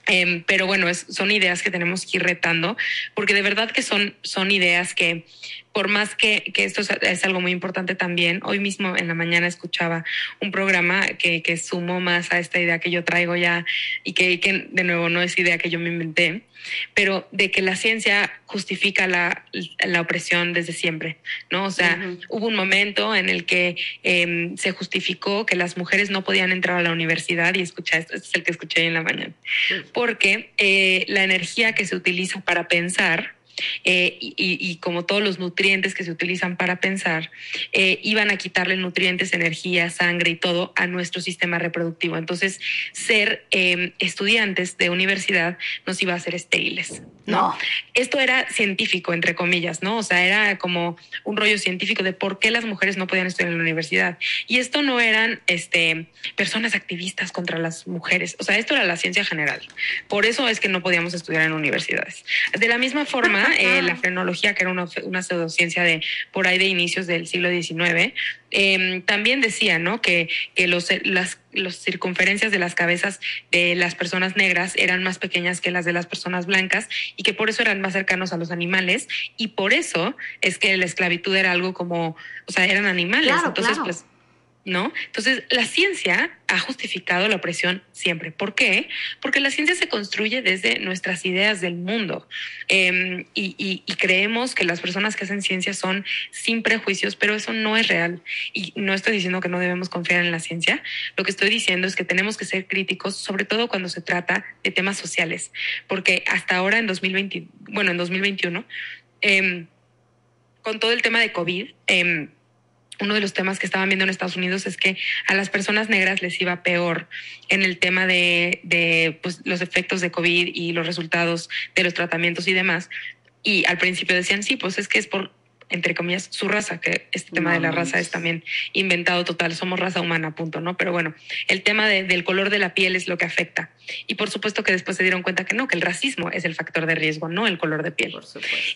Eh, pero bueno, es- son ideas que tenemos que ir retando, porque de verdad que son, son ideas que por más que, que esto es, algo muy importante también, hoy mismo en la mañana escuchaba un programa que, que sumó más a esta idea que yo traigo ya y que, que de nuevo no es idea que yo me inventé, pero de que la ciencia justifica la, la opresión desde siempre, ¿no? O sea, hubo un momento en el que em, se justificó que las mujeres no podían entrar a la universidad y escucha esto, este es el que escuché en la mañana, porque eh, la energía que se utiliza para pensar, eh, y, como todos los nutrientes que se utilizan para pensar, eh, iban a quitarle nutrientes, energía, sangre y todo a nuestro sistema reproductivo. Entonces, ser em, estudiantes de universidad nos iba a hacer estériles. ¿no? Esto era científico, entre comillas, ¿no? O sea, era como un rollo científico de por qué las mujeres no podían estudiar en la universidad. Y esto no eran este, personas activistas contra las mujeres, o sea, esto era la ciencia general. Por eso es que no podíamos estudiar en universidades. De la misma forma, eh, la frenología, que era una, una pseudociencia de por ahí de inicios del siglo XIX, Em, también decía, ¿no? Que, que los, las circunferencias de las cabezas de las personas negras eran más pequeñas que las de las personas blancas y que por eso eran más cercanos a los animales y por eso es que la esclavitud era algo como, o sea, eran animales. Entonces, pues ¿no? Entonces, la ciencia ha justificado la opresión siempre. ¿Por qué? Porque la ciencia se construye desde nuestras ideas del mundo em, y, creemos que las personas que hacen ciencia son sin prejuicios, pero eso no es real. Y no estoy diciendo que no debemos confiar en la ciencia, lo que estoy diciendo es que tenemos que ser críticos, sobre todo cuando se trata de temas sociales, porque hasta ahora en 2020, bueno, en 2021, em, con todo el tema de COVID, em, uno de los temas que estaban viendo en Estados Unidos es que a las personas negras les iba peor en el tema de, de pues, los efectos de COVID y los resultados de los tratamientos y demás. Y al principio decían, sí, pues es que es por, entre comillas, su raza, que este tema de la raza es también inventado total, somos raza humana, punto, ¿no? Pero bueno, el tema del color de la piel es lo que afecta. Y por supuesto que después se dieron cuenta que no, que el racismo es el factor de riesgo, no el color de piel.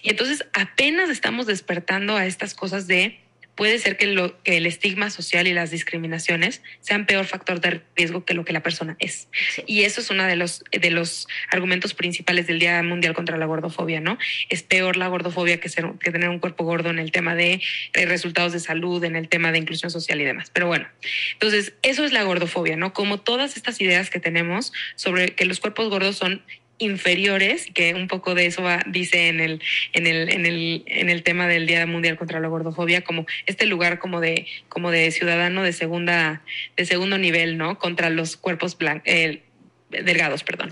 Y entonces apenas estamos despertando a estas cosas de puede ser que, lo, que el estigma social y las discriminaciones sean peor factor de riesgo que lo que la persona es. Y eso es uno de los, de los argumentos principales del Día Mundial contra la Gordofobia, ¿no? Es peor la gordofobia que, ser, que tener un cuerpo gordo en el tema de eh, resultados de salud, en el tema de inclusión social y demás. Pero bueno, entonces eso es la gordofobia, ¿no? Como todas estas ideas que tenemos sobre que los cuerpos gordos son inferiores, que un poco de eso va, dice en el, en el, en el, en el tema del Día Mundial contra la Gordofobia, como este lugar como de, como de ciudadano de segunda, de segundo nivel, ¿no? Contra los cuerpos blancos. delgados, perdón.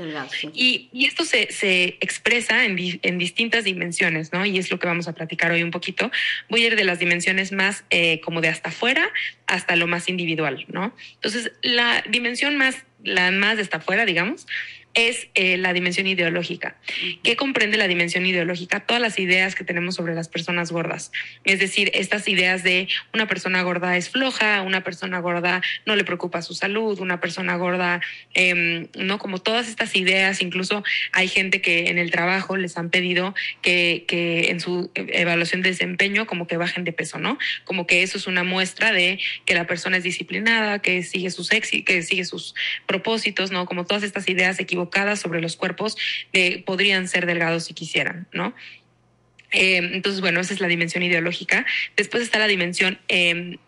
y, y, esto se, se expresa en, en, distintas dimensiones, ¿no? Y es lo que vamos a platicar hoy un poquito. Voy a ir de las dimensiones más eh, como de hasta afuera hasta lo más individual, ¿no? Entonces, la dimensión más, la más de hasta afuera, digamos, es eh, la dimensión ideológica. ¿Qué comprende la dimensión ideológica? Todas las ideas que tenemos sobre las personas gordas. Es decir, estas ideas de una persona gorda es floja, una persona gorda no le preocupa su salud, una persona gorda, em, ¿no? Como todas estas ideas, incluso hay gente que en el trabajo les han pedido que, que en su evaluación de desempeño como que bajen de peso, ¿no? Como que eso es una muestra de que la persona es disciplinada, que sigue sus que sigue sus propósitos, ¿no? Como todas estas ideas equivocadas sobre los cuerpos de, podrían ser delgados si quisieran, ¿no? Eh, entonces, bueno, esa es la dimensión ideológica. Después está la dimensión eh,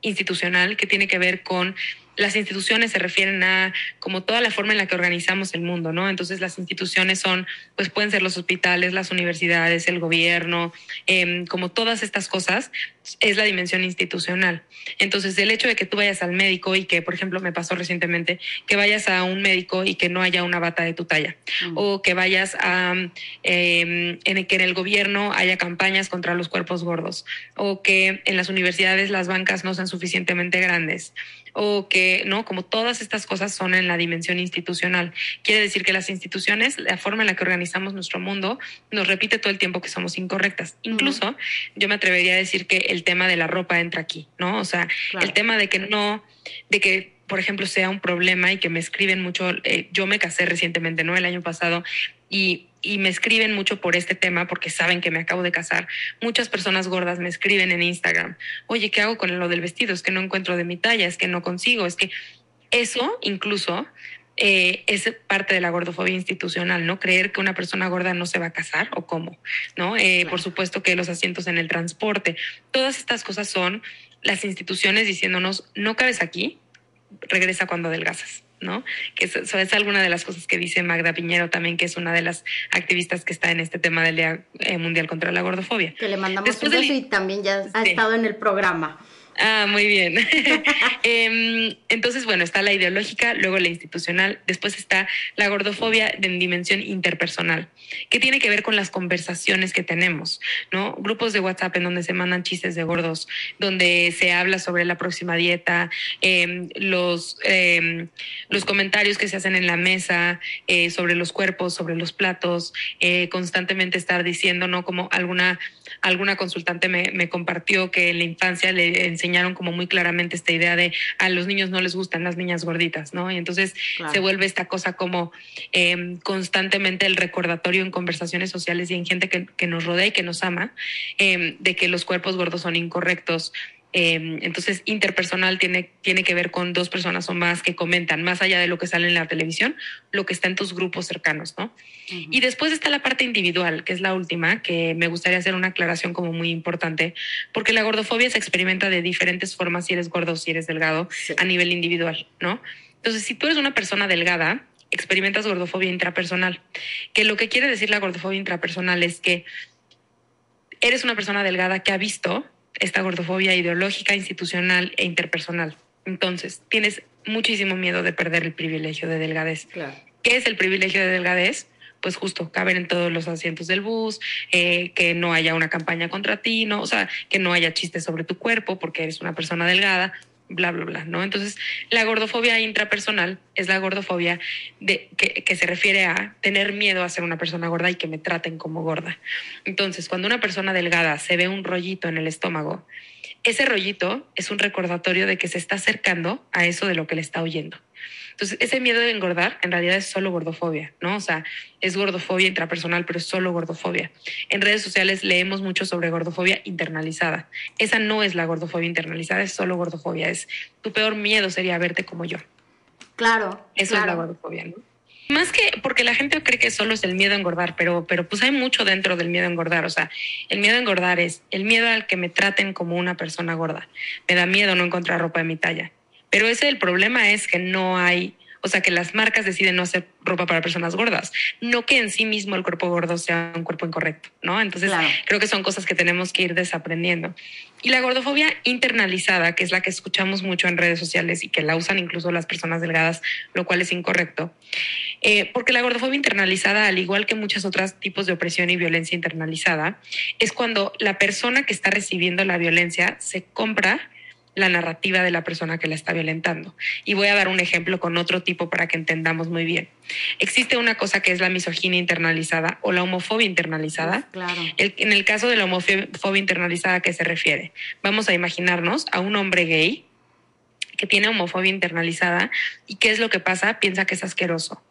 institucional que tiene que ver con las instituciones se refieren a como toda la forma en la que organizamos el mundo, ¿no? Entonces las instituciones son, pues pueden ser los hospitales, las universidades, el gobierno, em, como todas estas cosas, es la dimensión institucional. Entonces el hecho de que tú vayas al médico y que, por ejemplo, me pasó recientemente, que vayas a un médico y que no haya una bata de tu talla, mm. o que vayas a, eh, en que en el gobierno haya campañas contra los cuerpos gordos, o que en las universidades las bancas no sean suficientemente grandes o que, ¿no? Como todas estas cosas son en la dimensión institucional. Quiere decir que las instituciones, la forma en la que organizamos nuestro mundo, nos repite todo el tiempo que somos incorrectas. Incluso yo me atrevería a decir que el tema de la ropa entra aquí, ¿no? O sea, el tema de que no, de que por ejemplo, sea un problema y que me escriben mucho. Eh, yo me casé recientemente, ¿no? El año pasado y, y, me escriben mucho por este tema porque saben que me acabo de casar. Muchas personas gordas me escriben en Instagram, oye, ¿qué hago con lo del vestido? Es que no encuentro de mi talla, es que no consigo, es que eso incluso eh, es parte de la gordofobia institucional, ¿no? Creer que una persona gorda no se va a casar o cómo, ¿no? Eh, por supuesto que los asientos en el transporte, todas estas cosas son las instituciones diciéndonos, no cabes aquí, regresa cuando adelgazas. ¿No? Que eso, es alguna de las cosas que dice Magda Piñero también, que es una de las activistas que está en este tema del Día eh, Mundial contra la Gordofobia. Que le mandamos un beso y también ya ha estado en el programa. Ah, muy bien. Em, entonces, bueno, está la ideológica, luego la institucional, después está la gordofobia en dimensión interpersonal, que tiene que ver con las conversaciones que tenemos, ¿no? Grupos de WhatsApp en donde se mandan chistes de gordos, donde se habla sobre la próxima dieta, em, los, em, los comentarios que se hacen en la mesa eh, sobre los cuerpos, sobre los platos, eh, constantemente estar diciendo, ¿no? Como alguna, alguna consultante me, me compartió que en la infancia le enseñaron como muy claramente esta idea de a los niños no les gustan las niñas gorditas, ¿no? Y entonces se vuelve esta cosa como em, constantemente el recordatorio en conversaciones sociales y en gente que, que nos rodea y que nos ama, em, de que los cuerpos gordos son incorrectos, Em, entonces, interpersonal tiene, tiene que ver con dos personas o más que comentan, más allá de lo que sale en la televisión, lo que está en tus grupos cercanos, ¿no? Y después está la parte individual, que es la última, que me gustaría hacer una aclaración como muy importante, porque la gordofobia se experimenta de diferentes formas si eres gordo o si eres delgado a nivel individual, ¿no? Entonces, si tú eres una persona delgada, experimentas gordofobia intrapersonal, que lo que quiere decir la gordofobia intrapersonal es que eres una persona delgada que ha visto esta gordofobia ideológica, institucional e interpersonal. Entonces, tienes muchísimo miedo de perder el privilegio de delgadez. ¿Qué es el privilegio de delgadez? Pues justo caber en todos los asientos del bus, eh, que no haya una campaña contra ti, ¿no? O sea, que no haya chistes sobre tu cuerpo porque eres una persona delgada bla, bla, bla, ¿no? Entonces, la gordofobia intrapersonal es la gordofobia de, que, que, se refiere a tener miedo a ser una persona gorda y que me traten como gorda. Entonces, cuando una persona delgada se ve un rollito en el estómago, ese rollito es un recordatorio de que se está acercando a eso de lo que le está oyendo. Entonces, ese miedo de engordar en realidad es solo gordofobia, ¿no? O sea, es gordofobia intrapersonal, pero es solo gordofobia. En redes sociales leemos mucho sobre gordofobia internalizada. Esa no es la gordofobia internalizada, es solo gordofobia. Es tu peor miedo sería verte como yo. Claro. Eso es la gordofobia, ¿no? Más que porque la gente cree que solo es el miedo a engordar, pero, pero pues hay mucho dentro del miedo a engordar. O sea, el miedo a engordar es el miedo al que me traten como una persona gorda. Me da miedo no encontrar ropa de mi talla. Pero ese el problema es que no hay, o sea, que las marcas deciden no hacer ropa para personas gordas, no que en sí mismo el cuerpo gordo sea un cuerpo incorrecto, ¿no? Entonces, creo que son cosas que tenemos que ir desaprendiendo. Y la gordofobia internalizada, que es la que escuchamos mucho en redes sociales y que la usan incluso las personas delgadas, lo cual es incorrecto. Eh, porque la gordofobia internalizada, al igual que muchos otros tipos de opresión y violencia internalizada, es cuando la persona que está recibiendo la violencia se compra la narrativa de la persona que la está violentando. Y voy a dar un ejemplo con otro tipo para que entendamos muy bien. Existe una cosa que es la misoginia internalizada o la homofobia internalizada. Claro. en el caso de la homofobia internalizada, ¿a qué se refiere? Vamos a imaginarnos a un hombre gay que tiene homofobia internalizada y qué es lo que pasa, piensa que es asqueroso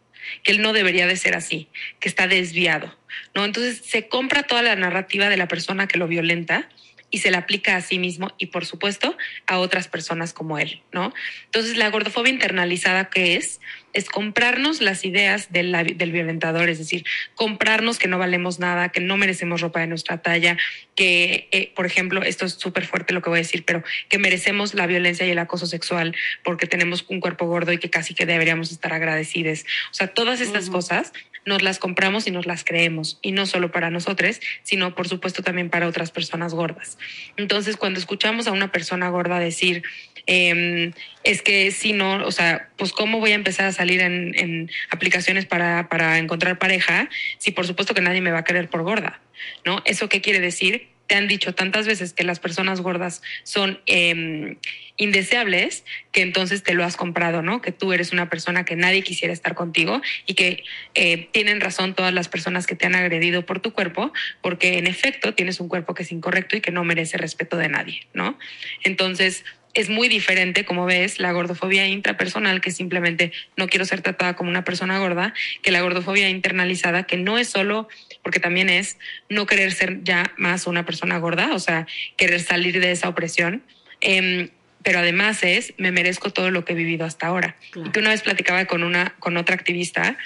que él no debería de ser así, que está desviado, ¿no? Entonces se compra toda la narrativa de la persona que lo violenta y se la aplica a sí mismo y por supuesto a otras personas como él, ¿no? Entonces la gordofobia internalizada que es es comprarnos las ideas del, del violentador, es decir, comprarnos que no valemos nada, que no merecemos ropa de nuestra talla, que, eh, por ejemplo, esto es súper fuerte lo que voy a decir, pero que merecemos la violencia y el acoso sexual porque tenemos un cuerpo gordo y que casi que deberíamos estar agradecidos. O sea, todas estas cosas nos las compramos y nos las creemos, y no solo para nosotros, sino por supuesto también para otras personas gordas. Entonces, cuando escuchamos a una persona gorda decir, em, es que si no, o sea, pues cómo voy a empezar a salir en, en aplicaciones para, para encontrar pareja si por supuesto que nadie me va a querer por gorda, ¿no? ¿Eso qué quiere decir? Te han dicho tantas veces que las personas gordas son eh, indeseables que entonces te lo has comprado, ¿no? Que tú eres una persona que nadie quisiera estar contigo y que eh, tienen razón todas las personas que te han agredido por tu cuerpo, porque en efecto tienes un cuerpo que es incorrecto y que no merece respeto de nadie, ¿no? Entonces, es muy diferente, como ves, la gordofobia intrapersonal, que simplemente no quiero ser tratada como una persona gorda, que la gordofobia internalizada, que no es solo, porque también es no querer ser ya más una persona gorda, o sea, querer salir de esa opresión. Em, pero además es, me merezco todo lo que he vivido hasta ahora. Y que una vez platicaba con, una, con otra activista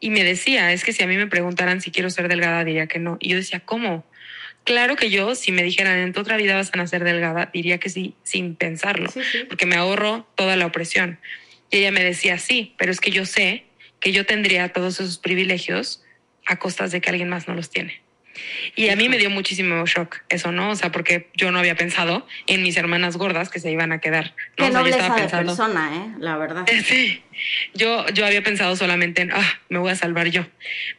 y me decía, es que si a mí me preguntaran si quiero ser delgada, diría que no. Y yo decía, ¿cómo? Claro que yo, si me dijeran en tu otra vida vas a nacer delgada, diría que sí, sin pensarlo, porque me ahorro toda la opresión. Y ella me decía, sí, pero es que yo sé que yo tendría todos esos privilegios a costas de que alguien más no los tiene. Y a mí me dio muchísimo shock eso, ¿no? O sea, porque yo no había pensado en mis hermanas gordas que se iban a quedar. ¿no? Qué o sea, yo estaba persona, ¿eh? La verdad. Sí. Yo, yo había pensado solamente en, ah, me voy a salvar yo.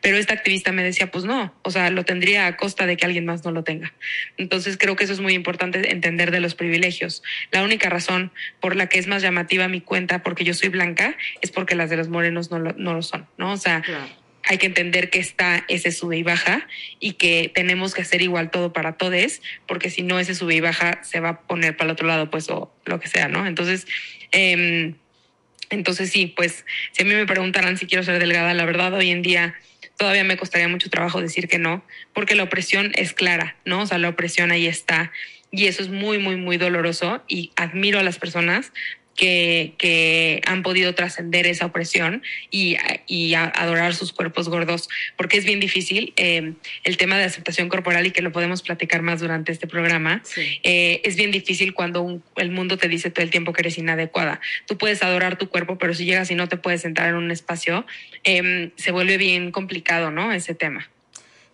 Pero esta activista me decía, pues no, o sea, lo tendría a costa de que alguien más no lo tenga. Entonces creo que eso es muy importante entender de los privilegios. La única razón por la que es más llamativa mi cuenta, porque yo soy blanca, es porque las de los morenos no lo, no lo son, ¿no? O sea, hay que entender que está ese sube y baja y que tenemos que hacer igual todo para todos, porque si no ese sube y baja se va a poner para el otro lado, pues o lo que sea, ¿no? Entonces, eh, entonces sí, pues si a mí me preguntaran si quiero ser delgada, la verdad hoy en día todavía me costaría mucho trabajo decir que no, porque la opresión es clara, ¿no? O sea, la opresión ahí está y eso es muy, muy, muy doloroso y admiro a las personas que, que han podido trascender esa opresión y, y adorar sus cuerpos gordos, porque es bien difícil eh, el tema de aceptación corporal y que lo podemos platicar más durante este programa. Eh, es bien difícil cuando el mundo te dice todo el tiempo que eres inadecuada. Tú puedes adorar tu cuerpo, pero si llegas y no te puedes sentar en un espacio, eh, se vuelve bien complicado, ¿no? Ese tema.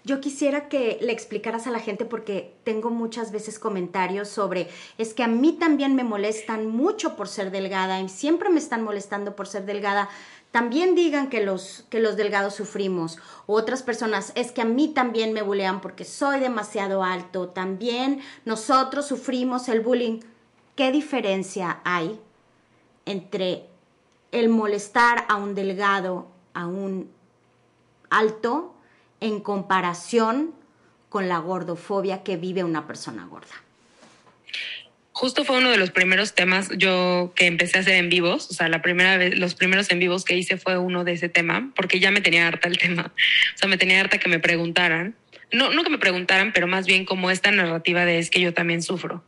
Yo quisiera que le explicaras a la gente porque tengo muchas veces comentarios sobre, es que a mí también me molestan mucho por ser delgada y siempre me están molestando por ser delgada. También digan que los, que los delgados sufrimos. otras personas, es que a mí también me bulean porque soy demasiado alto. También nosotros sufrimos el bullying. ¿Qué diferencia hay entre el molestar a un delgado, a un alto, en comparación con la gordofobia que vive una persona gorda? Justo fue uno de los primeros temas yo que empecé a hacer en vivos, o sea, la primera vez, los primeros en vivos que hice fue uno de ese tema, porque ya me tenía harta el tema, o sea, me tenía harta que me preguntaran, no, no que me preguntaran, pero más bien como esta narrativa de es que yo también sufro.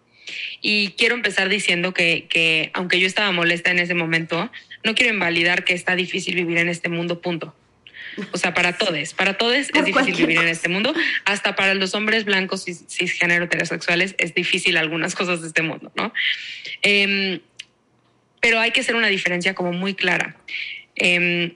Y quiero empezar diciendo que, que aunque yo estaba molesta en ese momento, no quiero invalidar que está difícil vivir en este mundo, punto. O sea, para todos, para todos es difícil vivir en este mundo. Hasta para los hombres blancos y cisgénero heterosexuales es difícil algunas cosas de este mundo, ¿no? Em, pero hay que hacer una diferencia como muy clara. Em,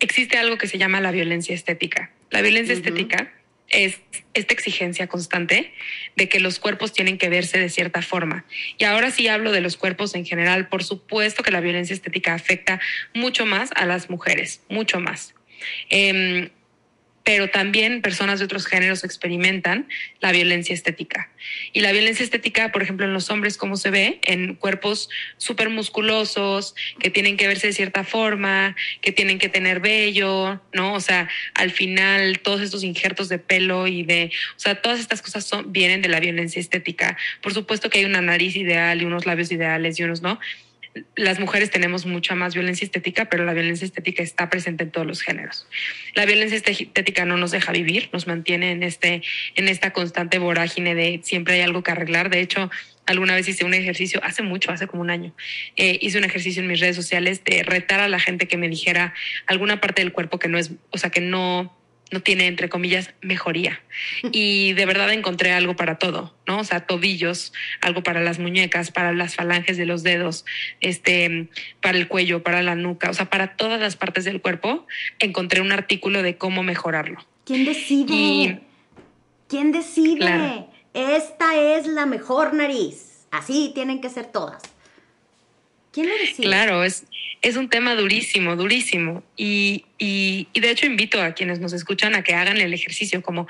existe algo que se llama la violencia estética. La violencia estética es esta exigencia constante de que los cuerpos tienen que verse de cierta forma. Y ahora sí hablo de los cuerpos en general. Por supuesto que la violencia estética afecta mucho más a las mujeres, mucho más. Em, pero también personas de otros géneros experimentan la violencia estética. Y la violencia estética, por ejemplo, en los hombres, ¿cómo se ve? En cuerpos súper musculosos, que tienen que verse de cierta forma, que tienen que tener vello, ¿no? O sea, al final, todos estos injertos de pelo y de, o sea, todas estas cosas son, vienen de la violencia estética. Por supuesto que hay una nariz ideal y unos labios ideales y unos no, las mujeres tenemos mucha más violencia estética, pero la violencia estética está presente en todos los géneros. La violencia estética no nos deja vivir, nos mantiene en, este, en esta constante vorágine de siempre hay algo que arreglar. De hecho, alguna vez hice un ejercicio, hace mucho, hace como un año, eh, hice un ejercicio en mis redes sociales de retar a la gente que me dijera alguna parte del cuerpo que no es, o sea, que no no tiene, entre comillas, mejoría. Y de verdad encontré algo para todo, ¿no? O sea, tobillos, algo para las muñecas, para las falanges de los dedos, este, para el cuello, para la nuca, o sea, para todas las partes del cuerpo, encontré un artículo de cómo mejorarlo. ¿Quién decide? ¿Quién decide? Esta es la mejor nariz. Así tienen que ser todas. Claro, es, un tema durísimo, durísimo. Y, y, de hecho invito a quienes nos escuchan a que hagan el ejercicio, como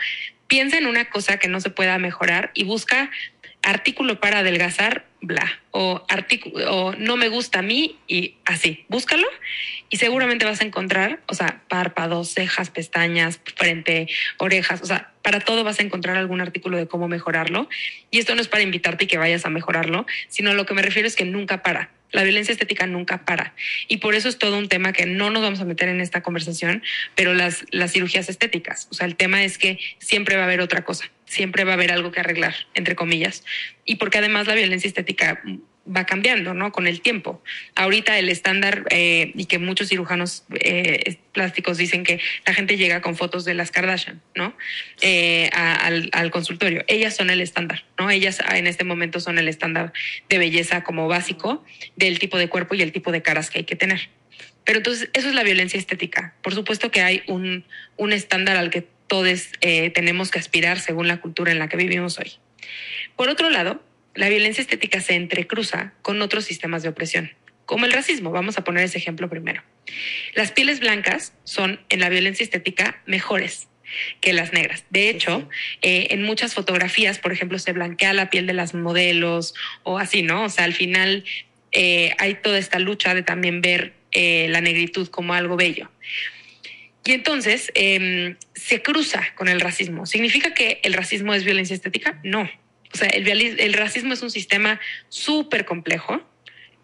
piensa en una cosa que no se pueda mejorar y busca artículo para adelgazar, bla, o artículo, o no me gusta a mí y así, búscalo y seguramente vas a encontrar, o sea, párpados, cejas, pestañas, frente, orejas, o sea, para todo vas a encontrar algún artículo de cómo mejorarlo. Y esto no es para invitarte y que vayas a mejorarlo, sino lo que me refiero es que nunca para. La violencia estética nunca para. Y por eso es todo un tema que no nos vamos a meter en esta conversación, pero las, las cirugías estéticas. O sea, el tema es que siempre va a haber otra cosa, siempre va a haber algo que arreglar, entre comillas. Y porque además la violencia estética va cambiando, ¿no? Con el tiempo. Ahorita el estándar eh, y que muchos cirujanos eh, plásticos dicen que la gente llega con fotos de las Kardashian, ¿no? Eh, al, al, consultorio. Ellas son el estándar, ¿no? Ellas en este momento son el estándar de belleza como básico del tipo de cuerpo y el tipo de caras que hay que tener. Pero entonces, eso es la violencia estética. Por supuesto que hay un, un estándar al que todos tenemos que aspirar según la cultura en la que vivimos hoy. Por otro lado, la violencia estética se entrecruza con otros sistemas de opresión, como el racismo. Vamos a poner ese ejemplo primero. Las pieles blancas son en la violencia estética mejores que las negras. De hecho, eh, en muchas fotografías, por ejemplo, se blanquea la piel de las modelos o así, ¿no? O sea, al final eh, hay toda esta lucha de también ver eh, la negritud como algo bello. Y entonces em, se cruza con el racismo. ¿Significa que el racismo es violencia estética? No. O sea, el, racismo es un sistema súper complejo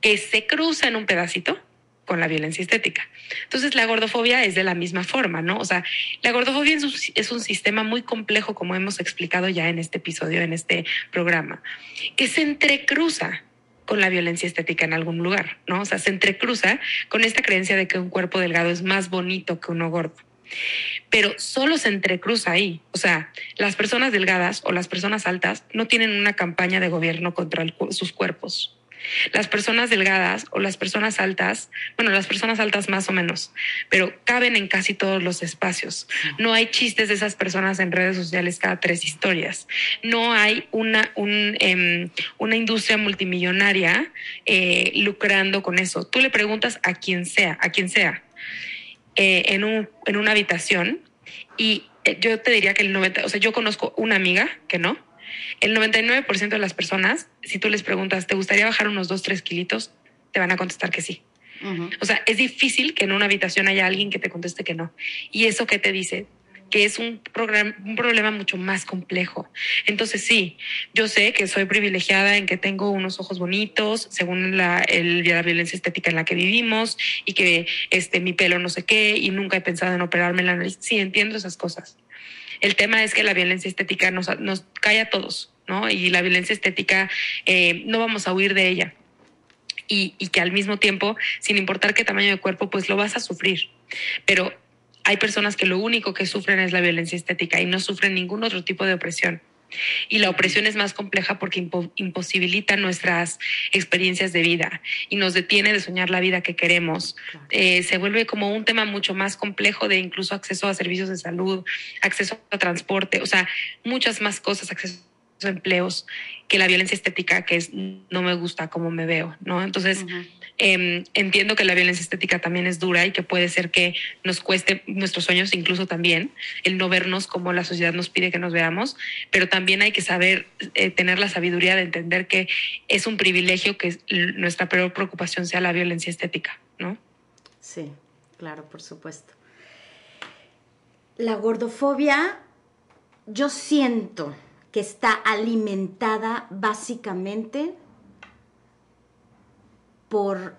que se cruza en un pedacito con la violencia estética. Entonces, la gordofobia es de la misma forma, ¿no? O sea, la gordofobia es un, es un, sistema muy complejo, como hemos explicado ya en este episodio, en este programa, que se entrecruza con la violencia estética en algún lugar, ¿no? O sea, se entrecruza con esta creencia de que un cuerpo delgado es más bonito que uno gordo pero solo se entrecruza ahí. O sea, las personas delgadas o las personas altas no tienen una campaña de gobierno contra sus cuerpos. Las personas delgadas o las personas altas, bueno, las personas altas más o menos, pero caben en casi todos los espacios. No hay chistes de esas personas en redes sociales cada tres historias. No hay una, em, una industria multimillonaria eh, lucrando con eso. Tú le preguntas a quien sea, a quien sea, eh, en, un, en una habitación y eh, yo te diría que el 90, o sea, yo conozco una amiga que no. El 99% de las personas, si tú les preguntas, ¿te gustaría bajar unos 2, 3 kilitos? Te van a contestar que sí. O sea, es difícil que en una habitación haya alguien que te conteste que no. ¿Y eso qué te dice? Que es un, un problema mucho más complejo. Entonces sí, yo sé que soy privilegiada en que tengo unos ojos bonitos, según la, el, la violencia estética en la que vivimos, y que este, mi pelo no sé qué, y nunca he pensado en operarme la nariz. Sí, entiendo esas cosas. El tema es que la violencia estética nos, nos cae a todos, ¿no? Y la violencia estética eh, no vamos a huir de ella. Y, y, que al mismo tiempo, sin importar qué tamaño de cuerpo, pues lo vas a sufrir. Pero hay personas que lo único que sufren es la violencia estética y no sufren ningún otro tipo de opresión. Y la opresión es más compleja porque imposibilita nuestras experiencias de vida y nos detiene de soñar la vida que queremos. Eh, se vuelve como un tema mucho más complejo de incluso acceso a servicios de salud, acceso a transporte, o sea, muchas más cosas, acceso a empleos que la violencia estética, que es no me gusta cómo me veo, ¿no? Entonces, Em, entiendo que la violencia estética también es dura y que puede ser que nos cueste nuestros sueños, incluso también el no vernos como la sociedad nos pide que nos veamos, pero también hay que saber eh, tener la sabiduría de entender que es un privilegio que nuestra peor preocupación sea la violencia estética, ¿no? Sí, claro, por supuesto. La gordofobia, yo siento que está alimentada básicamente por,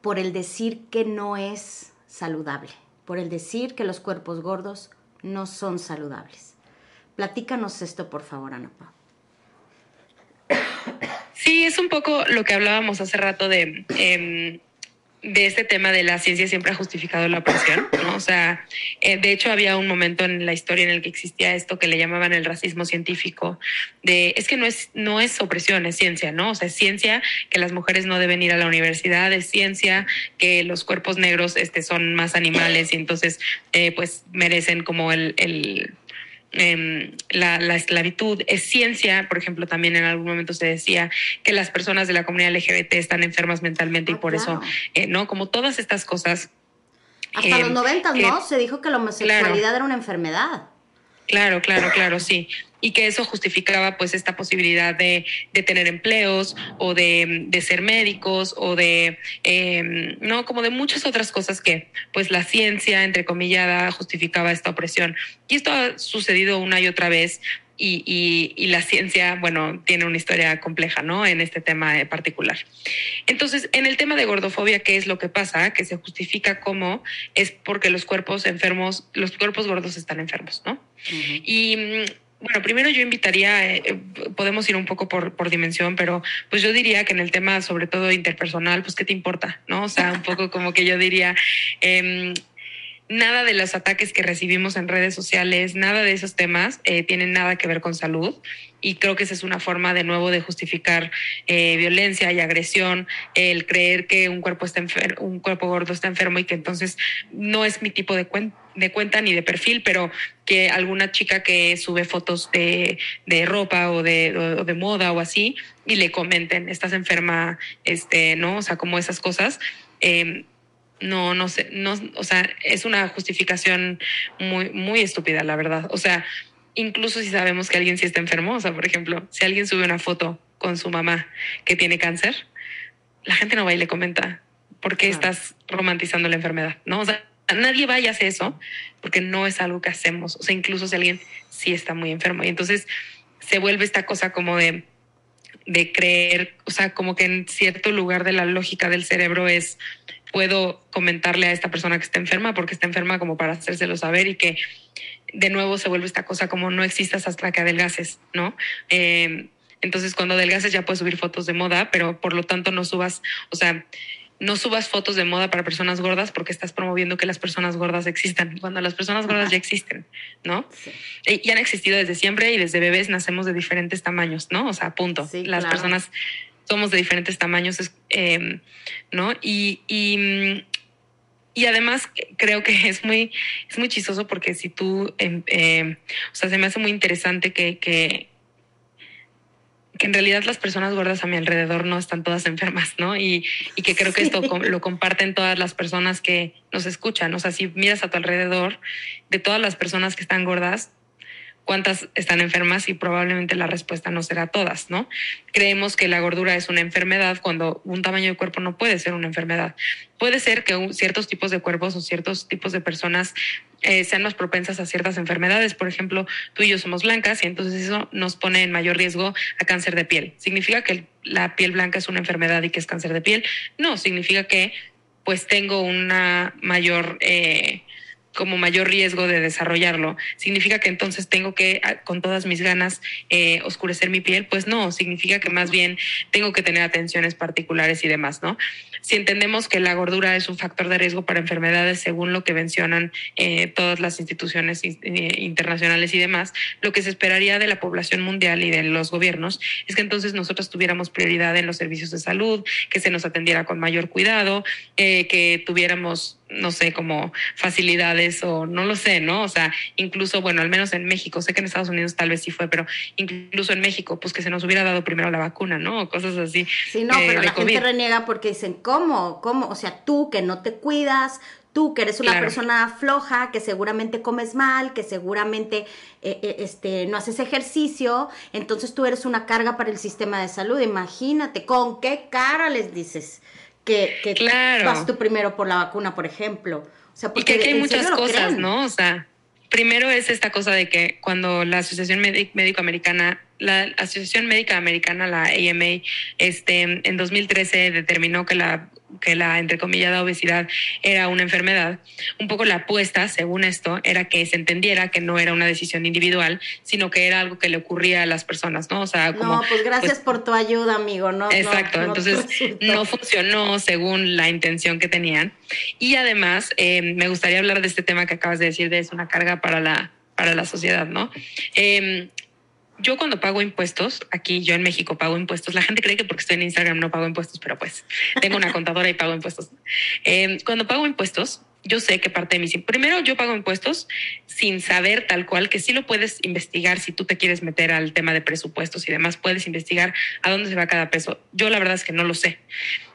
por el decir que no es saludable, por el decir que los cuerpos gordos no son saludables. Platícanos esto, por favor, Ana Pau. Sí, es un poco lo que hablábamos hace rato de em, de este tema de la ciencia siempre ha justificado la opresión, ¿no? O sea, eh, de hecho había un momento en la historia en el que existía esto que le llamaban el racismo científico, de es que no es, no es opresión, es ciencia, ¿no? O sea, es ciencia que las mujeres no deben ir a la universidad, es ciencia que los cuerpos negros este, son más animales y entonces eh, pues merecen como el, el Em, la, esclavitud, es ciencia, por ejemplo, también en algún momento se decía que las personas de la comunidad LGBT están enfermas mentalmente y ah, por eso, eh, ¿no? Como todas estas cosas. Hasta los 90, em, ¿no? Se dijo que la homosexualidad era una enfermedad. Claro, claro, claro, sí. Y que eso justificaba pues esta posibilidad de, de tener empleos o de, de ser médicos o de, eh, no, como de muchas otras cosas que pues la ciencia, entre comillada, justificaba esta opresión. Y esto ha sucedido una y otra vez y, y, y, la ciencia, bueno, tiene una historia compleja, ¿no? En este tema en particular. Entonces, en el tema de gordofobia, ¿qué es lo que pasa? Que se justifica como es porque los cuerpos enfermos, los cuerpos gordos están enfermos, ¿no? Y mm, bueno, primero yo invitaría, eh, podemos ir un poco por, por dimensión, pero pues yo diría que en el tema, sobre todo interpersonal, pues qué te importa, ¿no? O sea, un poco como que yo diría, eh, nada de los ataques que recibimos en redes sociales, nada de esos temas eh, tienen nada que ver con salud. Y creo que esa es una forma de nuevo de justificar eh, violencia y agresión, el creer que un cuerpo está enfermo, un cuerpo gordo está enfermo y que entonces no es mi tipo de cuenta ni de perfil, pero que alguna chica que sube fotos de, ropa o de, moda o así y le comenten, estás enferma, este, ¿no? O sea, como esas cosas. Eh, no, no sé, no, o sea, es una justificación muy, muy estúpida, la verdad. O sea, incluso si sabemos que alguien sí está enfermo, o sea, por ejemplo, si alguien sube una foto con su mamá que tiene cáncer, la gente no va y le comenta, ¿por qué estás romantizando la enfermedad? ¿No? O sea, nadie va y hace eso porque no es algo que hacemos. O sea, incluso si alguien sí está muy enfermo. Y entonces se vuelve esta cosa como de, de creer, o sea, como que en cierto lugar de la lógica del cerebro es puedo comentarle a esta persona que está enferma porque está enferma como para hacérselo saber y que de nuevo se vuelve esta cosa como no existas hasta que adelgaces, ¿no? Eh, entonces cuando adelgaces ya puedes subir fotos de moda, pero por lo tanto no subas, o sea, no subas fotos de moda para personas gordas porque estás promoviendo que las personas gordas existan, cuando las personas gordas ya existen, ¿no? Sí. Y han existido desde siempre y desde bebés nacemos de diferentes tamaños, ¿no? O sea, punto. Sí, las claro. personas somos de diferentes tamaños, eh, ¿no? Y, y, y, además creo que es muy, es muy chistoso porque si tú, eh, o sea, se me hace muy interesante que, que, que, en realidad las personas gordas a mi alrededor no están todas enfermas, ¿no? Y, y que creo que esto lo comparten todas las personas que nos escuchan. O sea, si miras a tu alrededor, de todas las personas que están gordas, cuántas están enfermas y probablemente la respuesta no será todas, ¿no? Creemos que la gordura es una enfermedad cuando un tamaño de cuerpo no puede ser una enfermedad. Puede ser que ciertos tipos de cuerpos o ciertos tipos de personas eh, sean más propensas a ciertas enfermedades. Por ejemplo, tú y yo somos blancas y entonces eso nos pone en mayor riesgo a cáncer de piel. ¿Significa que la piel blanca es una enfermedad y que es cáncer de piel? No, significa que pues tengo una mayor... Eh, como mayor riesgo de desarrollarlo. ¿Significa que entonces tengo que, ah, con todas mis ganas, eh, oscurecer mi piel? Pues no, significa que más bien tengo que tener atenciones particulares y demás, ¿no? Si entendemos que la gordura es un factor de riesgo para enfermedades, según lo que mencionan eh, todas las instituciones eh, internacionales y demás, lo que se esperaría de la población mundial y de los gobiernos es que entonces nosotros tuviéramos prioridad en los servicios de salud, que se nos atendiera con mayor cuidado, eh, que tuviéramos no sé, como facilidades o no lo sé, ¿no? O sea, incluso, bueno, al menos en México, sé que en Estados Unidos tal vez sí fue, pero incluso en México, pues que se nos hubiera dado primero la vacuna, ¿no? O cosas así. Sí, no, eh, pero la COVID. gente reniega porque dicen, ¿cómo? ¿Cómo? O sea, tú que no te cuidas, tú que eres una claro. persona floja, que seguramente comes mal, que seguramente eh, eh, este, no haces ejercicio, entonces tú eres una carga para el sistema de salud. Imagínate, ¿con qué cara les dices? Que, que claro. vas tú primero por la vacuna, por ejemplo. O sea, porque y que aquí hay muchas cosas, ¿no? O sea, primero es esta cosa de que cuando la Asociación Médico Americana, la Asociación Médica Americana, la AMA, este, en 2013 determinó que la que la entrecomillada obesidad era una enfermedad, un poco la apuesta, según esto, era que se entendiera que no era una decisión individual, sino que era algo que le ocurría a las personas, ¿no? O sea, como, no, pues gracias pues, por tu ayuda, amigo, ¿no? Exacto, no, entonces no funcionó según la intención que tenían. Y además, eh, me gustaría hablar de este tema que acabas de decir, de es una carga para la, para la sociedad, ¿no? Eh, yo cuando pago impuestos, aquí yo en México pago impuestos, la gente cree que porque estoy en Instagram no pago impuestos, pero pues tengo una contadora y pago impuestos. Eh, cuando pago impuestos, yo sé que parte de mis... Primero, yo pago impuestos sin saber tal cual que sí lo puedes investigar si tú te quieres meter al tema de presupuestos y demás, puedes investigar a dónde se va cada peso. Yo la verdad es que no lo sé.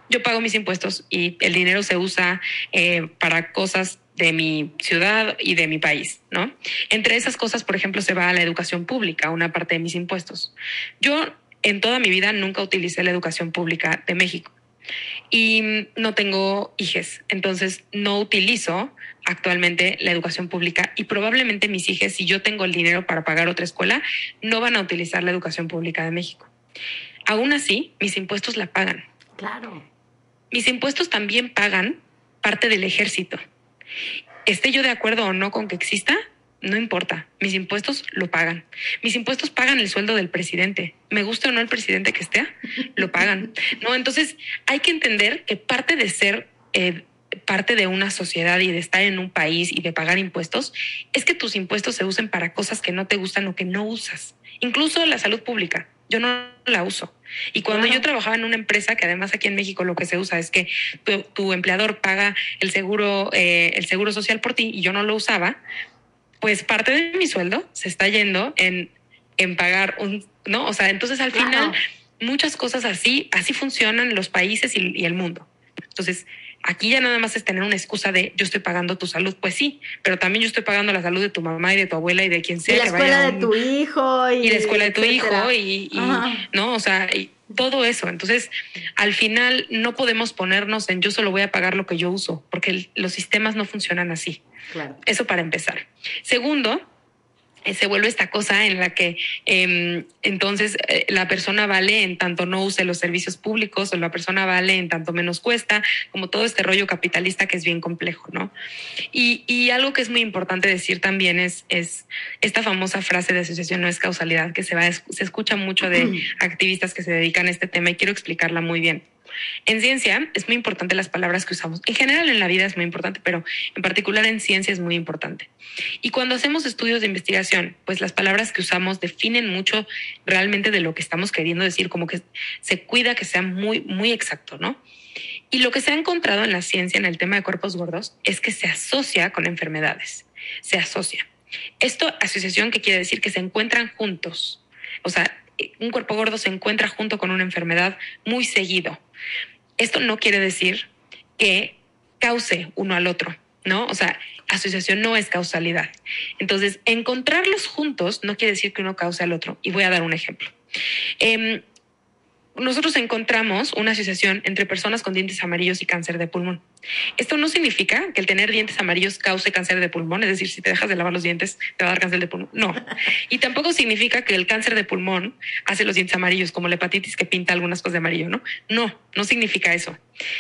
Yo pago mis impuestos y el dinero se usa eh, para cosas de mi ciudad y de mi país, ¿no? Entre esas cosas, por ejemplo, se va a la educación pública, una parte de mis impuestos. Yo en toda mi vida nunca utilicé la educación pública de México y no tengo hijes, entonces no utilizo actualmente la educación pública y probablemente mis hijos, si yo tengo el dinero para pagar otra escuela, no van a utilizar la educación pública de México. Aún así, mis impuestos la pagan. Claro. Mis impuestos también pagan parte del ejército esté yo de acuerdo o no con que exista, no importa, mis impuestos lo pagan. Mis impuestos pagan el sueldo del presidente. Me guste o no el presidente que esté, lo pagan. No, entonces hay que entender que parte de ser eh, parte de una sociedad y de estar en un país y de pagar impuestos es que tus impuestos se usen para cosas que no te gustan o que no usas. Incluso la salud pública. Yo no la uso. Y cuando yo trabajaba en una empresa, que además aquí en México lo que se usa es que tu, empleador paga el seguro, eh, el seguro social por ti y yo no lo usaba, pues parte de mi sueldo se está yendo en, en pagar un, ¿no? O sea, entonces al final muchas cosas así, así funcionan los países y, y el mundo. Entonces, Aquí ya nada más es tener una excusa de yo estoy pagando tu salud, pues sí, pero también yo estoy pagando la salud de tu mamá y de tu abuela y de quien sea. Y la escuela de tu hijo. Y, la escuela de tu hijo y, no, o sea, todo eso. Entonces, al final no podemos ponernos en yo solo voy a pagar lo que yo uso, porque los sistemas no funcionan así. Claro. Eso para empezar. Segundo, se vuelve esta cosa en la que em, entonces eh, la persona vale en tanto no use los servicios públicos o la persona vale en tanto menos cuesta, como todo este rollo capitalista que es bien complejo, ¿no? Y, y algo que es muy importante decir también es, es esta famosa frase de asociación no es causalidad, que se, va, se escucha mucho de activistas que se dedican a este tema y quiero explicarla muy bien. En ciencia es muy importante las palabras que usamos. En general en la vida es muy importante, pero en particular en ciencia es muy importante. Y cuando hacemos estudios de investigación, pues las palabras que usamos definen mucho realmente de lo que estamos queriendo decir, como que se cuida que sea muy, muy exacto, ¿no? Y lo que se ha encontrado en la ciencia en el tema de cuerpos gordos es que se asocia con enfermedades. Se asocia. Esto, asociación, que quiere decir que se encuentran juntos. O sea, un cuerpo gordo se encuentra junto con una enfermedad muy seguido. Esto no quiere decir que cause uno al otro, ¿no? O sea, asociación no es causalidad. Entonces, encontrarlos juntos no quiere decir que uno cause al otro. Y voy a dar un ejemplo. Em, nosotros encontramos una asociación entre personas con dientes amarillos y cáncer de pulmón. Esto no significa que el tener dientes amarillos cause cáncer de pulmón, es decir, si te dejas de lavar los dientes te va a dar cáncer de pulmón. No. Y tampoco significa que el cáncer de pulmón hace los dientes amarillos, como la hepatitis que pinta algunas cosas de amarillo, ¿no? No, no significa eso.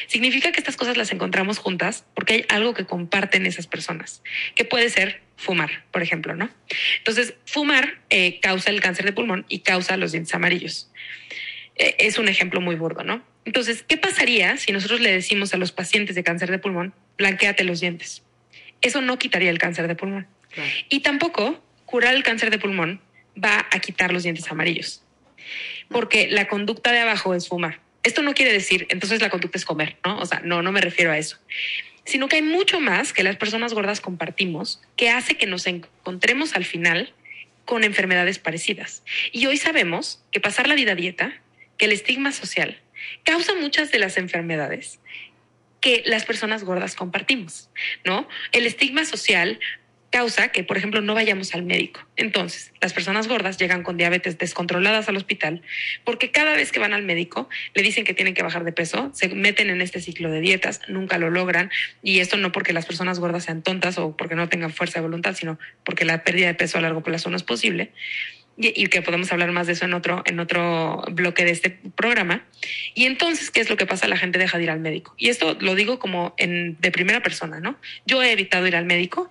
Significa que estas cosas las encontramos juntas porque hay algo que comparten esas personas, que puede ser fumar, por ejemplo, ¿no? Entonces, fumar eh, causa el cáncer de pulmón y causa los dientes amarillos. Eh, es un ejemplo muy burdo, ¿no? Entonces, ¿qué pasaría si nosotros le decimos a los pacientes de cáncer de pulmón, blanqueate los dientes? Eso no quitaría el cáncer de pulmón. Y tampoco curar el cáncer de pulmón va a quitar los dientes amarillos, porque la conducta de abajo es fumar. Esto no quiere decir, entonces la conducta es comer, ¿no? O sea, no, no me refiero a eso sino que hay mucho más que las personas gordas compartimos que hace que nos encontremos al final con enfermedades parecidas. Y hoy sabemos que pasar la vida a dieta que el estigma social causa muchas de las enfermedades que las personas gordas compartimos, ¿no? El estigma social causa que, por ejemplo, no vayamos al médico. Entonces, las personas gordas llegan con diabetes descontroladas al hospital porque cada vez que van al médico le dicen que tienen que bajar de peso, se meten en este ciclo de dietas, nunca lo logran y esto no porque las personas gordas sean tontas o porque no tengan fuerza de voluntad, sino porque la pérdida de peso a largo plazo no es posible y, que podemos hablar más de eso en otro, en otro bloque de este programa. Y entonces, ¿qué es lo que pasa? La gente deja de ir al médico. Y esto lo digo como en, de primera persona, ¿no? Yo he evitado ir al médico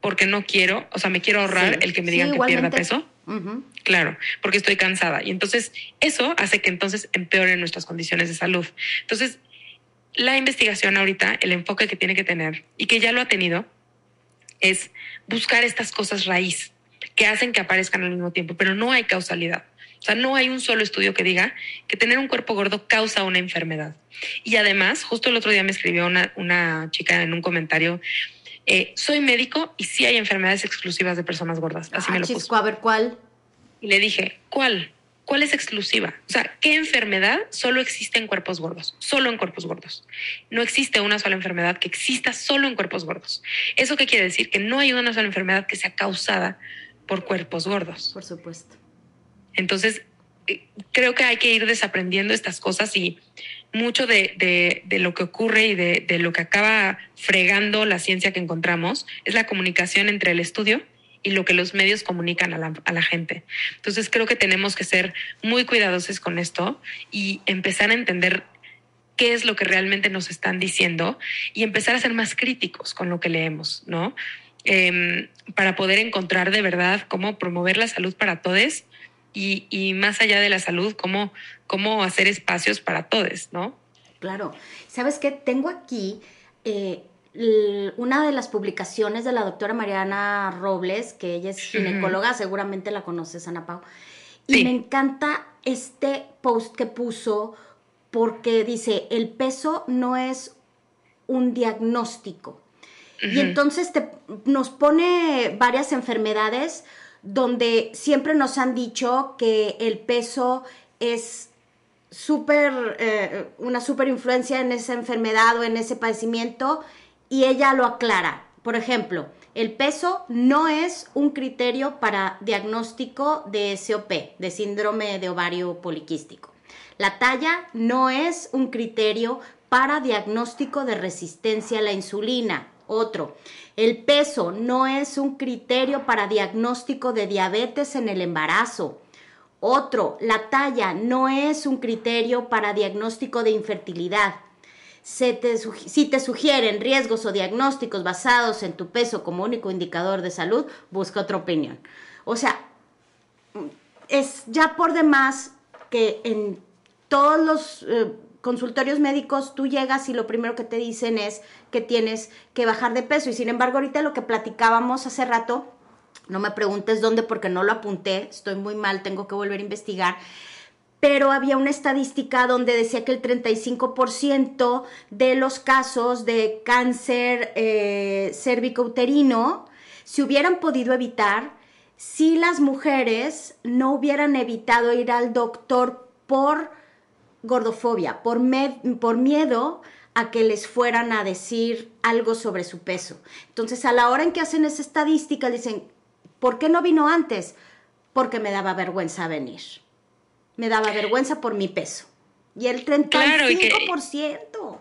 porque no quiero, o sea, me quiero ahorrar el que me digan que pierda peso. Claro, porque estoy cansada. Y entonces eso hace que entonces empeoren nuestras condiciones de salud. Entonces, la investigación ahorita, el enfoque que tiene que tener y que ya lo ha tenido, es buscar estas cosas raíz que hacen que aparezcan al mismo tiempo, pero no hay causalidad. O sea, no hay un solo estudio que diga que tener un cuerpo gordo causa una enfermedad. Y además, justo el otro día me escribió una, una chica en un comentario, eh, soy médico y sí hay enfermedades exclusivas de personas gordas. Así me lo ah, puso. A ver, ¿cuál? Y le dije, ¿cuál? ¿Cuál es exclusiva? O sea, ¿qué enfermedad solo existe en cuerpos gordos? Solo en cuerpos gordos. No existe una sola enfermedad que exista solo en cuerpos gordos. ¿Eso qué quiere decir? Que no hay una sola enfermedad que sea causada por cuerpos gordos. Por supuesto. Entonces, eh, creo que hay que ir desaprendiendo estas cosas y mucho de, lo que ocurre y de, de, lo que acaba fregando la ciencia que encontramos es la comunicación entre el estudio y lo que los medios comunican a la, a la gente. Entonces creo que tenemos que ser muy cuidadosos con esto y empezar a entender qué es lo que realmente nos están diciendo y empezar a ser más críticos con lo que leemos, ¿no? Em, para poder encontrar de verdad cómo promover la salud para todos y, y, más allá de la salud, cómo, cómo hacer espacios para todos, ¿no? Claro. ¿Sabes qué? Tengo aquí eh, una de las publicaciones de la doctora Mariana Robles, que ella es ginecóloga, seguramente la conoces, Ana Pau. Y me encanta este post que puso porque dice, el peso no es un diagnóstico. Y entonces te, nos pone varias enfermedades donde siempre nos han dicho que el peso es súper, eh, una súper influencia en esa enfermedad o en ese padecimiento y ella lo aclara. Por ejemplo, el peso no es un criterio para diagnóstico de SOP, de síndrome de ovario poliquístico. La talla no es un criterio para diagnóstico de resistencia a la insulina. Otro, el peso no es un criterio para diagnóstico de diabetes en el embarazo. Otro, la talla no es un criterio para diagnóstico de infertilidad si te sugieren riesgos o diagnósticos basados en tu peso como único indicador de salud, busca otra opinión. O sea, es ya por demás que en todos los eh, consultorios médicos tú llegas y lo primero que te dicen es que tienes que bajar de peso. Y sin embargo, ahorita lo que platicábamos hace rato, no me preguntes dónde porque no lo apunté, estoy muy mal, tengo que volver a investigar pero había una estadística donde decía que el 35% de los casos de cáncer eh, cervicouterino se hubieran podido evitar si las mujeres no hubieran evitado ir al doctor por gordofobia, por, por miedo a que les fueran a decir algo sobre su peso. Entonces, a la hora en que hacen esa estadística, dicen, ¿por qué no vino antes? Porque me daba vergüenza venir me daba vergüenza por mi peso. Y el 35%.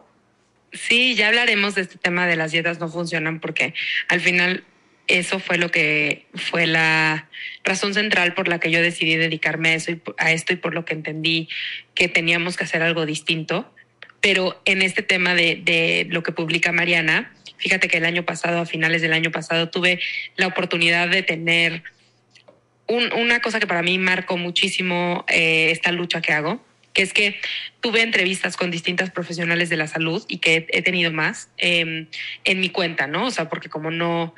sí, ya hablaremos de este tema de las dietas no funcionan porque al final eso fue lo que fue la razón central por la que yo decidí dedicarme a eso y esto y por lo que entendí que teníamos que hacer algo distinto. Pero en este tema de, de lo que publica Mariana, fíjate que el año pasado, a finales del año pasado, tuve la oportunidad de tener una cosa que para mí marcó muchísimo eh, esta lucha que hago, que es que tuve entrevistas con distintas profesionales de la salud y que he, tenido más em, en mi cuenta, ¿no? O sea, porque como no,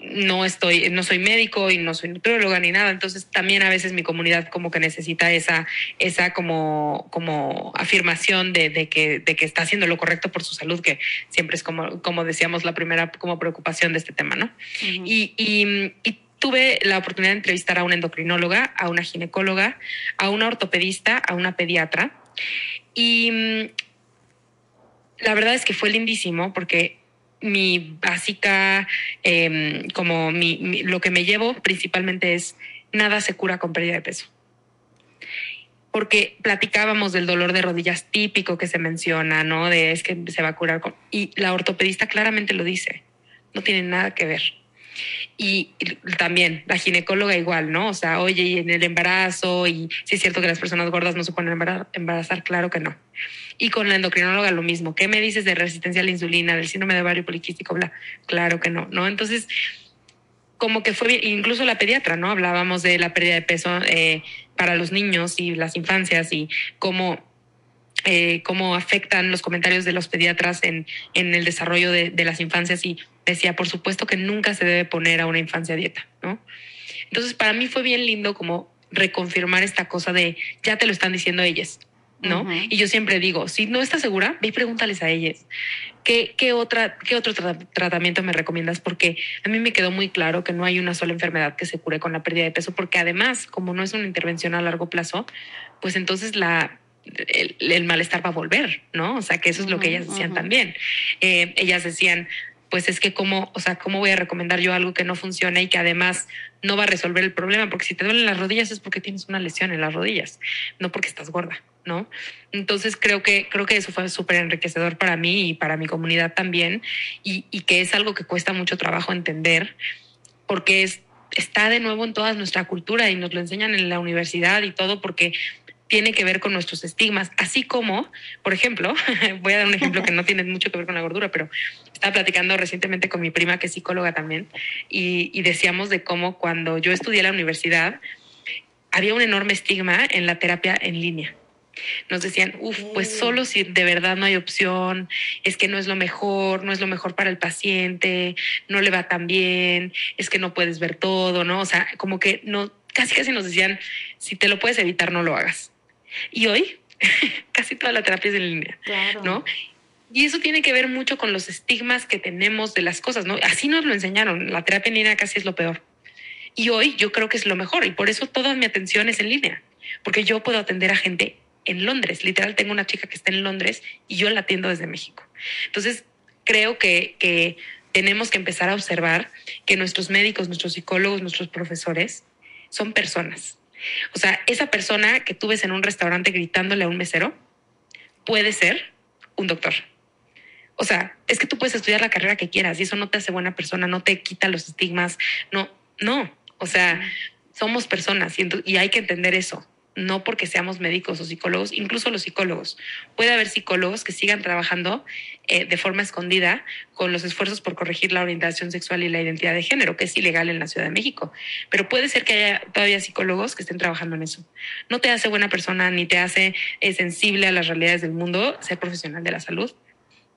no estoy, no soy médico y no soy nutrióloga ni nada, entonces también a veces mi comunidad como que necesita esa, esa como, como afirmación de, que, de que está haciendo lo correcto por su salud, que siempre es como, como decíamos la primera como preocupación de este tema, ¿no? y, y, y tuve la oportunidad de entrevistar a una endocrinóloga, a una ginecóloga, a una ortopedista, a una pediatra. Y mm, la verdad es que fue lindísimo porque mi básica, em, como mi, lo que me llevo principalmente es nada se cura con pérdida de peso. Porque platicábamos del dolor de rodillas típico que se menciona, ¿no? De es que se va a curar con... Y la ortopedista claramente lo dice, no tiene nada que ver. Y también la ginecóloga igual, ¿no? O sea, oye, y en el embarazo, y si es cierto que las personas gordas no se pueden embarazar, claro que no. Y con la endocrinóloga lo mismo. ¿Qué me dices de resistencia a la insulina, del síndrome de ovario poliquístico? Bla, claro que no, ¿no? Entonces, como que fue bien, incluso la pediatra, ¿no? Hablábamos de la pérdida de peso eh, para los niños y las infancias y cómo eh, cómo afectan los comentarios de los pediatras en, en el desarrollo de, de, las infancias y decía, por supuesto que nunca se debe poner a una infancia a dieta, ¿no? Entonces, para mí fue bien lindo como reconfirmar esta cosa de, ya te lo están diciendo ellas, ¿no? Y yo siempre digo, si no estás segura, ve y pregúntales a ellas. ¿Qué, qué, otra, qué otro tratamiento me recomiendas? Porque a mí me quedó muy claro que no hay una sola enfermedad que se cure con la pérdida de peso, porque además, como no es una intervención a largo plazo, pues entonces la, el, malestar va a volver, ¿no? O sea, que eso es lo que ellas decían también. Eh, ellas decían, pues es que cómo, o sea, cómo voy a recomendar yo algo que no funciona y que además no va a resolver el problema, porque si te duelen las rodillas es porque tienes una lesión en las rodillas, no porque estás gorda, ¿no? Entonces creo que, creo que eso fue súper enriquecedor para mí y para mi comunidad también, y, y que es algo que cuesta mucho trabajo entender, porque es, está de nuevo en toda nuestra cultura y nos lo enseñan en la universidad y todo, porque tiene que ver con nuestros estigmas, así como, por ejemplo, voy a dar un ejemplo que no tiene mucho que ver con la gordura, pero estaba platicando recientemente con mi prima, que es psicóloga también, y, y decíamos de cómo cuando yo estudié la universidad, había un enorme estigma en la terapia en línea. Nos decían, uff, pues solo si de verdad no hay opción, es que no es lo mejor, no es lo mejor para el paciente, no le va tan bien, es que no puedes ver todo, ¿no? O sea, como que no, casi casi nos decían, si te lo puedes evitar, no lo hagas. Y hoy, casi toda la terapia es en línea, ¿no? Y eso tiene que ver mucho con los estigmas que tenemos de las cosas, ¿no? Así nos lo enseñaron, la terapia en línea casi es lo peor. Y hoy yo creo que es lo mejor y por eso toda mi atención es en línea, porque yo puedo atender a gente en Londres. Literal, tengo una chica que está en Londres y yo la atiendo desde México. Entonces, creo que, que tenemos que empezar a observar que nuestros médicos, nuestros psicólogos, nuestros profesores son personas. O sea, esa persona que tú ves en un restaurante gritándole a un mesero puede ser un doctor. O sea, es que tú puedes estudiar la carrera que quieras y eso no te hace buena persona, no te quita los estigmas, no, no. O sea, somos personas y, y hay que entender eso no porque seamos médicos o psicólogos, incluso los psicólogos. Puede haber psicólogos que sigan trabajando eh, de forma escondida con los esfuerzos por corregir la orientación sexual y la identidad de género, que es ilegal en la Ciudad de México. Pero puede ser que haya todavía psicólogos que estén trabajando en eso. No te hace buena persona ni te hace eh, sensible a las realidades del mundo ser profesional de la salud.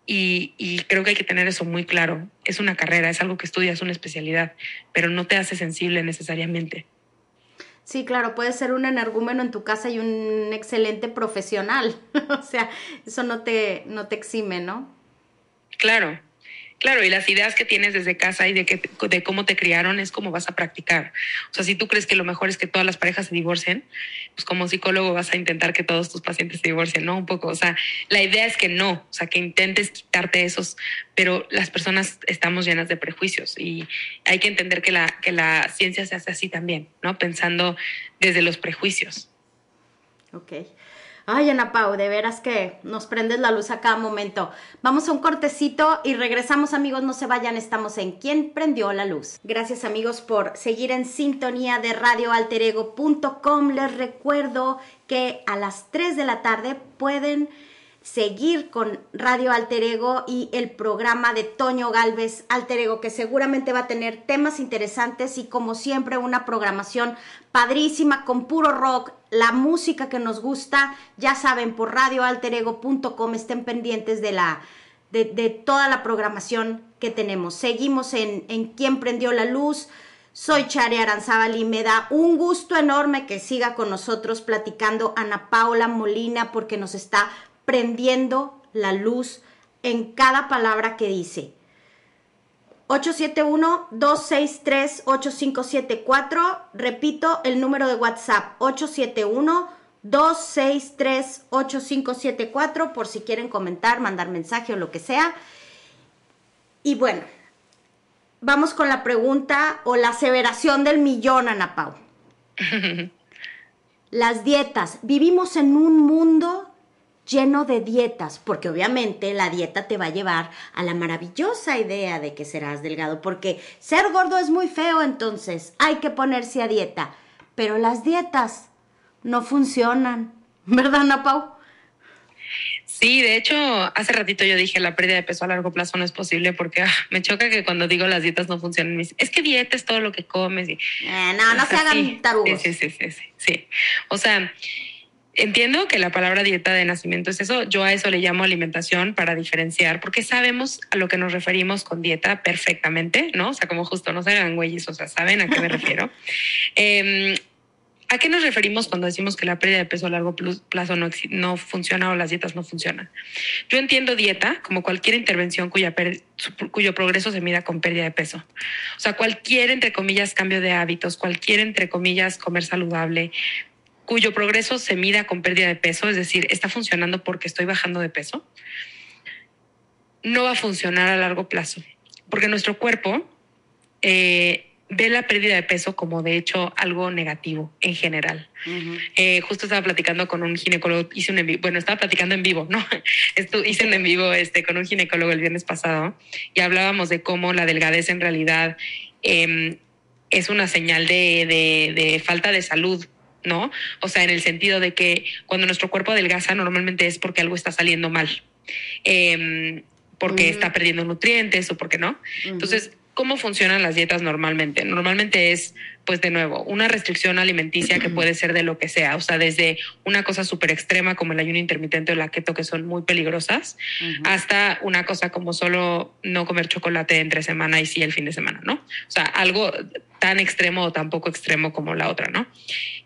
Y, y, creo que hay que tener eso muy claro. Es una carrera, es algo que estudias, una especialidad, pero no te hace sensible necesariamente. Sí, claro, puedes ser un energúmeno en tu casa y un excelente profesional. o sea, eso no te, no te exime, ¿no? Claro, Claro, y las ideas que tienes desde casa y de, que, de cómo te criaron es cómo vas a practicar. O sea, si tú crees que lo mejor es que todas las parejas se divorcien, pues como psicólogo vas a intentar que todos tus pacientes se divorcien, ¿no? Un poco. O sea, la idea es que no, o sea, que intentes quitarte esos, pero las personas estamos llenas de prejuicios y hay que entender que la, que la ciencia se hace así también, ¿no? Pensando desde los prejuicios. Ok. Ay, Ana Pau, de veras que nos prendes la luz a cada momento. Vamos a un cortecito y regresamos, amigos. No se vayan, estamos en ¿Quién prendió la luz? Gracias, amigos, por seguir en sintonía de radioalterego.com. Les recuerdo que a las 3 de la tarde pueden seguir con Radio Alter Ego y el programa de Toño Galvez Alter Ego, que seguramente va a tener temas interesantes y como siempre una programación padrísima con puro rock, la música que nos gusta, ya saben, por radioalterego.com estén pendientes de la de, toda la programación que tenemos. Seguimos en, en Quién prendió la luz. Soy Chari Aranzábal y me da un gusto enorme que siga con nosotros platicando Ana Paula Molina porque nos está prendiendo la luz en cada palabra que dice. 871-263-8574. Repito el número de WhatsApp. 871-263-8574 por si quieren comentar, mandar mensaje o lo que sea. Y bueno, vamos con la pregunta o la aseveración del millón, Ana Pau. Las dietas. Vivimos en un mundo lleno de dietas, porque obviamente la dieta te va a llevar a la maravillosa idea de que serás delgado, porque ser gordo es muy feo, entonces hay que ponerse a dieta. Pero las dietas no funcionan, ¿verdad, Ana Pau? Sí, de hecho, hace ratito yo dije la pérdida de peso a largo plazo no es posible porque ah, me choca que cuando digo las dietas no funcionan. Es que dieta es todo lo que comes. Y, eh, no, no se hagan tarugos. Sí, sí, sí, sí, sí. O sea, entiendo que la palabra dieta de nacimiento es eso, yo a eso le llamo alimentación para diferenciar, porque sabemos a lo que nos referimos con dieta perfectamente, ¿no? O sea, como justo no se hagan güeyes, o sea, saben a qué me refiero. Eh, ¿A qué nos referimos cuando decimos que la pérdida de peso a largo plazo no, no funciona o las dietas no funcionan? Yo entiendo dieta como cualquier intervención cuya cuyo progreso se mida con pérdida de peso. O sea, cualquier, entre comillas, cambio de hábitos, cualquier, entre comillas, comer saludable, cuyo progreso se mida con pérdida de peso, es decir, está funcionando porque estoy bajando de peso, no va a funcionar a largo plazo, porque nuestro cuerpo eh, ve la pérdida de peso como de hecho algo negativo en general. eh, justo estaba platicando con un ginecólogo, hice un en vivo, bueno, estaba platicando en vivo, ¿no? Esto, hice un en vivo este, con un ginecólogo el viernes pasado y hablábamos de cómo la delgadez en realidad eh, es una señal de, de, de falta de salud ¿no? O sea, en el sentido de que cuando nuestro cuerpo adelgaza normalmente es porque algo está saliendo mal, em, porque está perdiendo nutrientes o porque no. Entonces, ¿cómo funcionan las dietas normalmente? Normalmente es pues de nuevo, una restricción alimenticia que puede ser de lo que sea, o sea, desde una cosa súper extrema como el ayuno intermitente o la keto, que son muy peligrosas, hasta una cosa como solo no comer chocolate entre semana y sí el fin de semana, ¿no? O sea, algo tan extremo o tan poco extremo como la otra, ¿no?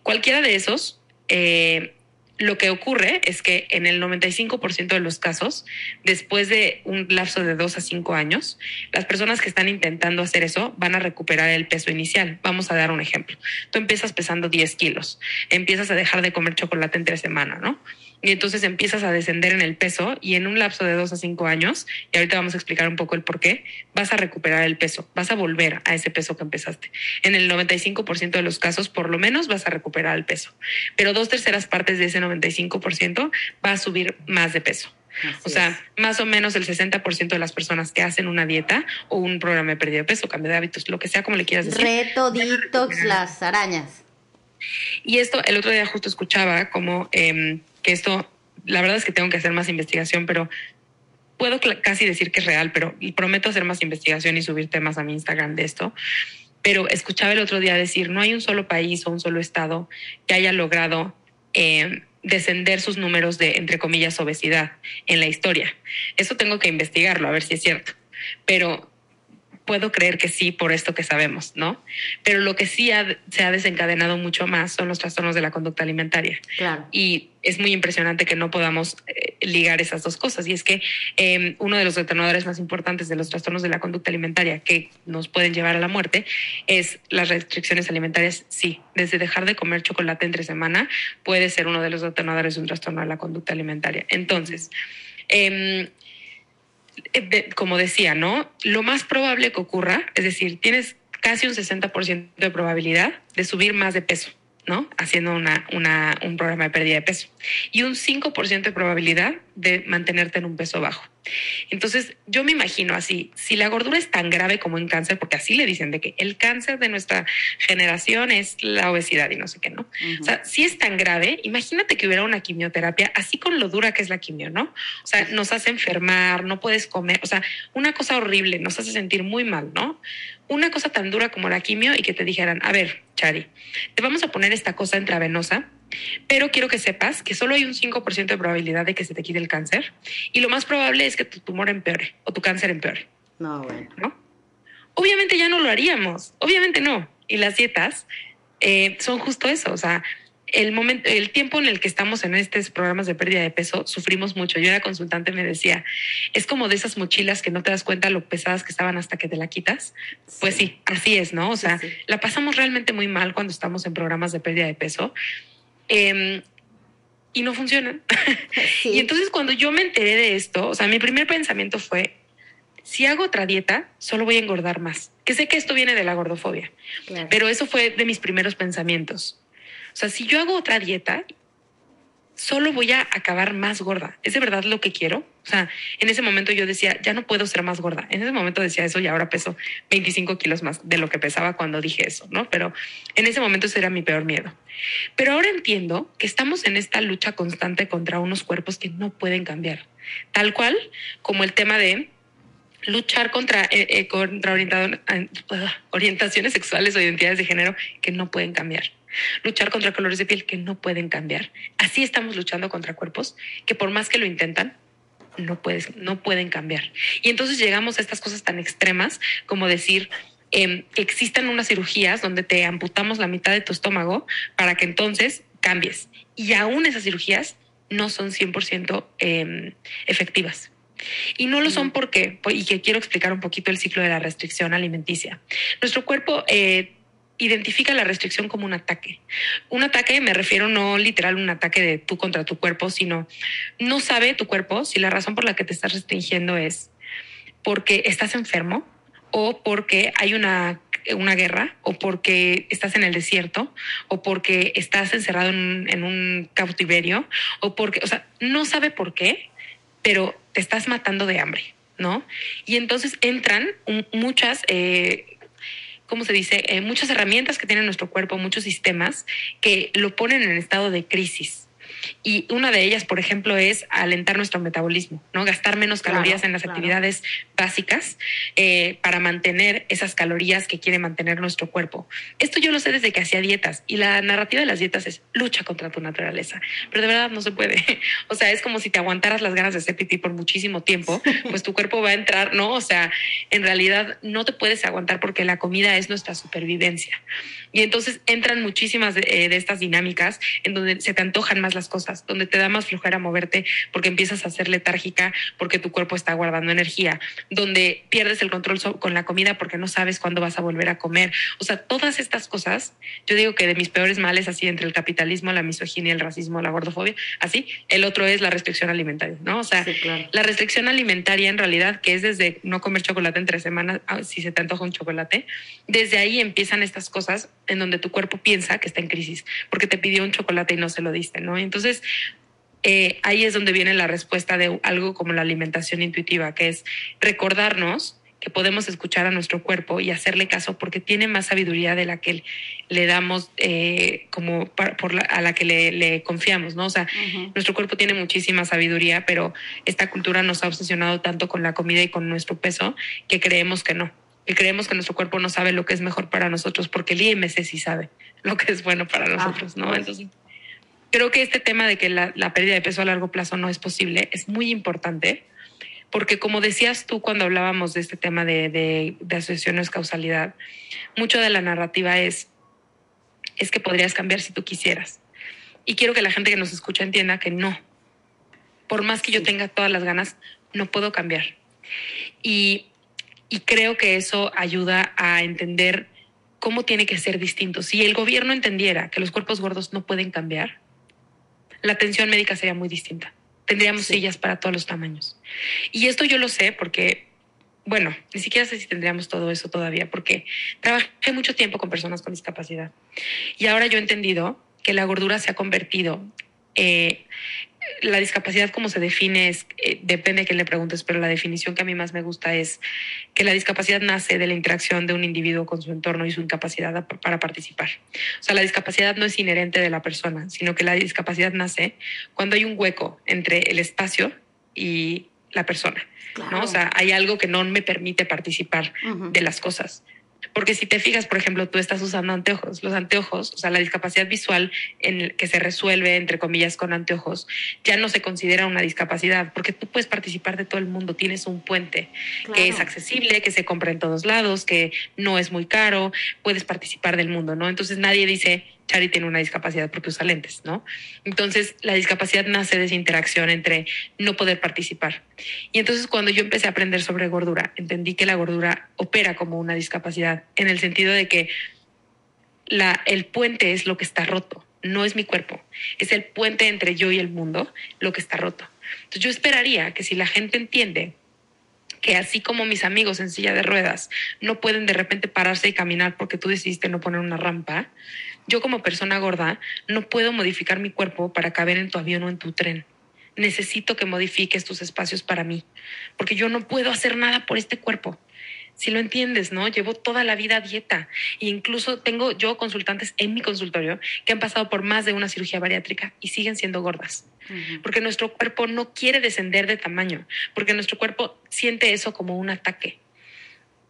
Cualquiera de esos eh, lo que ocurre es que en el 95% de los casos, después de un lapso de dos a cinco años, las personas que están intentando hacer eso van a recuperar el peso inicial. Vamos a dar un ejemplo. Tú empiezas pesando 10 kilos, empiezas a dejar de comer chocolate entre semana, ¿no? Y entonces empiezas a descender en el peso y en un lapso de dos a cinco años, y ahorita vamos a explicar un poco el por qué, vas a recuperar el peso, vas a volver a ese peso que empezaste. En el 95% de los casos, por lo menos, vas a recuperar el peso, pero dos terceras partes de ese 95% va a subir más de peso. o sea, más o menos el 60% de las personas que hacen una dieta o un programa de pérdida de peso, cambio de hábitos, lo que sea como le quieras decir. Reto, detox, las arañas. Y esto, el otro día justo escuchaba como eh, que esto, la verdad es que tengo que hacer más investigación, pero puedo casi decir que es real, pero prometo hacer más investigación y subir temas a mi Instagram de esto. Pero escuchaba el otro día decir, no hay un solo país o un solo estado que haya logrado eh, descender sus números de, entre comillas, obesidad en la historia. Eso tengo que investigarlo, a ver si es cierto. Pero puedo creer que sí por esto que sabemos, ¿no? Pero lo que sí se ha desencadenado mucho más son los trastornos de la conducta alimentaria. Claro. Y es muy impresionante que no podamos eh, ligar esas dos cosas. Y es que em, uno de los detonadores más importantes de los trastornos de la conducta alimentaria que nos pueden llevar a la muerte es las restricciones alimentarias. Sí, desde dejar de comer chocolate entre semana puede ser uno de los detonadores de un trastorno de la conducta alimentaria. Entonces, eh, eh, como decía, ¿no? Lo más probable que ocurra, es decir, tienes casi un 60% de probabilidad de subir más de peso. ¿no? Haciendo una, una, un programa de pérdida de peso. Y un 5% de probabilidad de mantenerte en un peso bajo. Entonces, yo me imagino así, si la gordura es tan grave como en cáncer, porque así le dicen de que el cáncer de nuestra generación es la obesidad y no sé qué, ¿no? O sea, si es tan grave, imagínate que hubiera una quimioterapia, así con lo dura que es la quimio, ¿no? O sea, nos hace enfermar, no puedes comer, o sea, una cosa horrible, nos hace sentir muy mal, ¿no? Una cosa tan dura como la quimio y que te dijeran, a ver, Chari, te vamos a poner esta cosa intravenosa pero quiero que sepas que solo hay un 5% de probabilidad de que se te quite el cáncer y lo más probable es que tu tumor empeore o tu cáncer empeore. No, bueno. ¿No? Obviamente ya no lo haríamos, obviamente no. Y las dietas eh, son justo eso, o sea, el momento, el tiempo en el que estamos en estos programas de pérdida de peso, sufrimos mucho. Yo era consultante, me decía, es como de esas mochilas que no te das cuenta lo pesadas que estaban hasta que te la quitas. Pues sí, así es, ¿no? O sea, la pasamos realmente muy mal cuando estamos en programas de pérdida de peso. Em, y no funcionan. y entonces cuando yo me enteré de esto, o sea, mi primer pensamiento fue, si hago otra dieta, solo voy a engordar más. Que sé que esto viene de la gordofobia, pero eso fue de mis primeros pensamientos. O sea, si yo hago otra dieta, solo voy a acabar más gorda. ¿Es de verdad lo que quiero? O sea, en ese momento yo decía, ya no puedo ser más gorda. En ese momento decía eso y ahora peso 25 kilos más de lo que pesaba cuando dije eso, ¿no? Pero en ese momento ese era mi peor miedo. Pero ahora entiendo que estamos en esta lucha constante contra unos cuerpos que no pueden cambiar. Tal cual como el tema de luchar contra, eh, eh, contra orientaciones sexuales o identidades de género que no pueden cambiar luchar contra colores de piel que no pueden cambiar. Así estamos luchando contra cuerpos que por más que lo intentan, no, puedes, no pueden cambiar. Y entonces llegamos a estas cosas tan extremas como decir, eh, existan unas cirugías donde te amputamos la mitad de tu estómago para que entonces cambies. Y aún esas cirugías no son 100% em, efectivas. Y no lo son porque, y que quiero explicar un poquito el ciclo de la restricción alimenticia. Nuestro cuerpo eh, identifica la restricción como un ataque. Un ataque me refiero no literal un ataque de tú contra tu cuerpo, sino no sabe tu cuerpo si la razón por la que te estás restringiendo es porque estás enfermo o porque hay una, una guerra o porque estás en el desierto o porque estás encerrado en, un cautiverio o porque, o sea, no sabe por qué, pero te estás matando de hambre, ¿no? Y entonces entran muchas... Eh, ¿cómo se dice? Eh, muchas herramientas que tiene nuestro cuerpo, muchos sistemas que lo ponen en estado de crisis. Y una de ellas, por ejemplo, es alentar nuestro metabolismo, ¿no? Gastar menos calorías en las actividades básicas eh, para mantener esas calorías que quiere mantener nuestro cuerpo. Esto yo lo sé desde que hacía dietas y la narrativa de las dietas es lucha contra tu naturaleza, pero de verdad no se puede. O sea, es como si te aguantaras las ganas de hacer pipí por muchísimo tiempo, pues tu cuerpo va a entrar, ¿no? O sea, en realidad no te puedes aguantar porque la comida es nuestra supervivencia. Y entonces entran muchísimas de, eh, de estas dinámicas en donde se te antojan más las cosas, donde te da más flojera moverte porque empiezas a ser letárgica porque tu cuerpo está guardando energía, donde pierdes el control con la comida porque no sabes cuándo vas a volver a comer. O sea, todas estas cosas, yo digo que de mis peores males, así entre el capitalismo, la misoginia, el racismo, la gordofobia, así, el otro es la restricción alimentaria, ¿no? O sea, la restricción alimentaria en realidad, que es desde no comer chocolate entre semanas, ah, si se te antoja un chocolate, desde ahí empiezan estas cosas en donde tu cuerpo piensa que está en crisis porque te pidió un chocolate y no se lo diste, ¿no? Entonces, entonces, eh, ahí es donde viene la respuesta de algo como la alimentación intuitiva, que es recordarnos que podemos escuchar a nuestro cuerpo y hacerle caso porque tiene más sabiduría de la que le damos eh, como por a la que le, confiamos, ¿no? O sea, nuestro cuerpo tiene muchísima sabiduría, pero esta cultura nos ha obsesionado tanto con la comida y con nuestro peso que creemos que no. Y creemos que nuestro cuerpo no sabe lo que es mejor para nosotros porque el IMC sí sabe lo que es bueno para ah, nosotros, ¿no? Pues. Entonces, creo que este tema de que la, pérdida de peso a largo plazo no es posible es muy importante, porque como decías tú cuando hablábamos de este tema de, de, de asociaciones causalidad, mucho de la narrativa es, es que podrías cambiar si tú quisieras. Y quiero que la gente que nos escucha entienda que no. Por más que yo tenga todas las ganas, no puedo cambiar. Y, y creo que eso ayuda a entender cómo tiene que ser distinto. Si el gobierno entendiera que los cuerpos gordos no pueden cambiar, la atención médica sería muy distinta. Tendríamos sillas para todos los tamaños. Y esto yo lo sé porque, bueno, ni siquiera sé si tendríamos todo eso todavía, porque trabajé mucho tiempo con personas con discapacidad. Y ahora yo he entendido que la gordura se ha convertido eh, la discapacidad como se define es, eh, depende de quién le preguntes, pero la definición que a mí más me gusta es que la discapacidad nace de la interacción de un individuo con su entorno y su incapacidad para participar. O sea, la discapacidad no es inherente de la persona, sino que la discapacidad nace cuando hay un hueco entre el espacio y la persona. ¿no? O sea, hay algo que no me permite participar de las cosas. Porque si te fijas, por ejemplo, tú estás usando anteojos. Los anteojos, o sea, la discapacidad visual en el que se resuelve, entre comillas, con anteojos, ya no se considera una discapacidad, porque tú puedes participar de todo el mundo. Tienes un puente que es accesible, que se compra en todos lados, que no es muy caro, puedes participar del mundo, ¿no? Entonces nadie dice, Chari tiene una discapacidad porque usa lentes, ¿no? Entonces, la discapacidad nace de esa interacción entre no poder participar. Y entonces, cuando yo empecé a aprender sobre gordura, entendí que la gordura opera como una discapacidad, en el sentido de que la, el puente es lo que está roto, no es mi cuerpo, es el puente entre yo y el mundo lo que está roto. Entonces, yo esperaría que si la gente entiende que así como mis amigos en silla de ruedas no pueden de repente pararse y caminar porque tú decidiste no poner una rampa, yo como persona gorda no puedo modificar mi cuerpo para caber en tu avión o en tu tren. Necesito que modifiques tus espacios para mí, porque yo no puedo hacer nada por este cuerpo. Si lo entiendes, ¿no? Llevo toda la vida a dieta e incluso tengo yo consultantes en mi consultorio que han pasado por más de una cirugía bariátrica y siguen siendo gordas. Porque nuestro cuerpo no quiere descender de tamaño, porque nuestro cuerpo siente eso como un ataque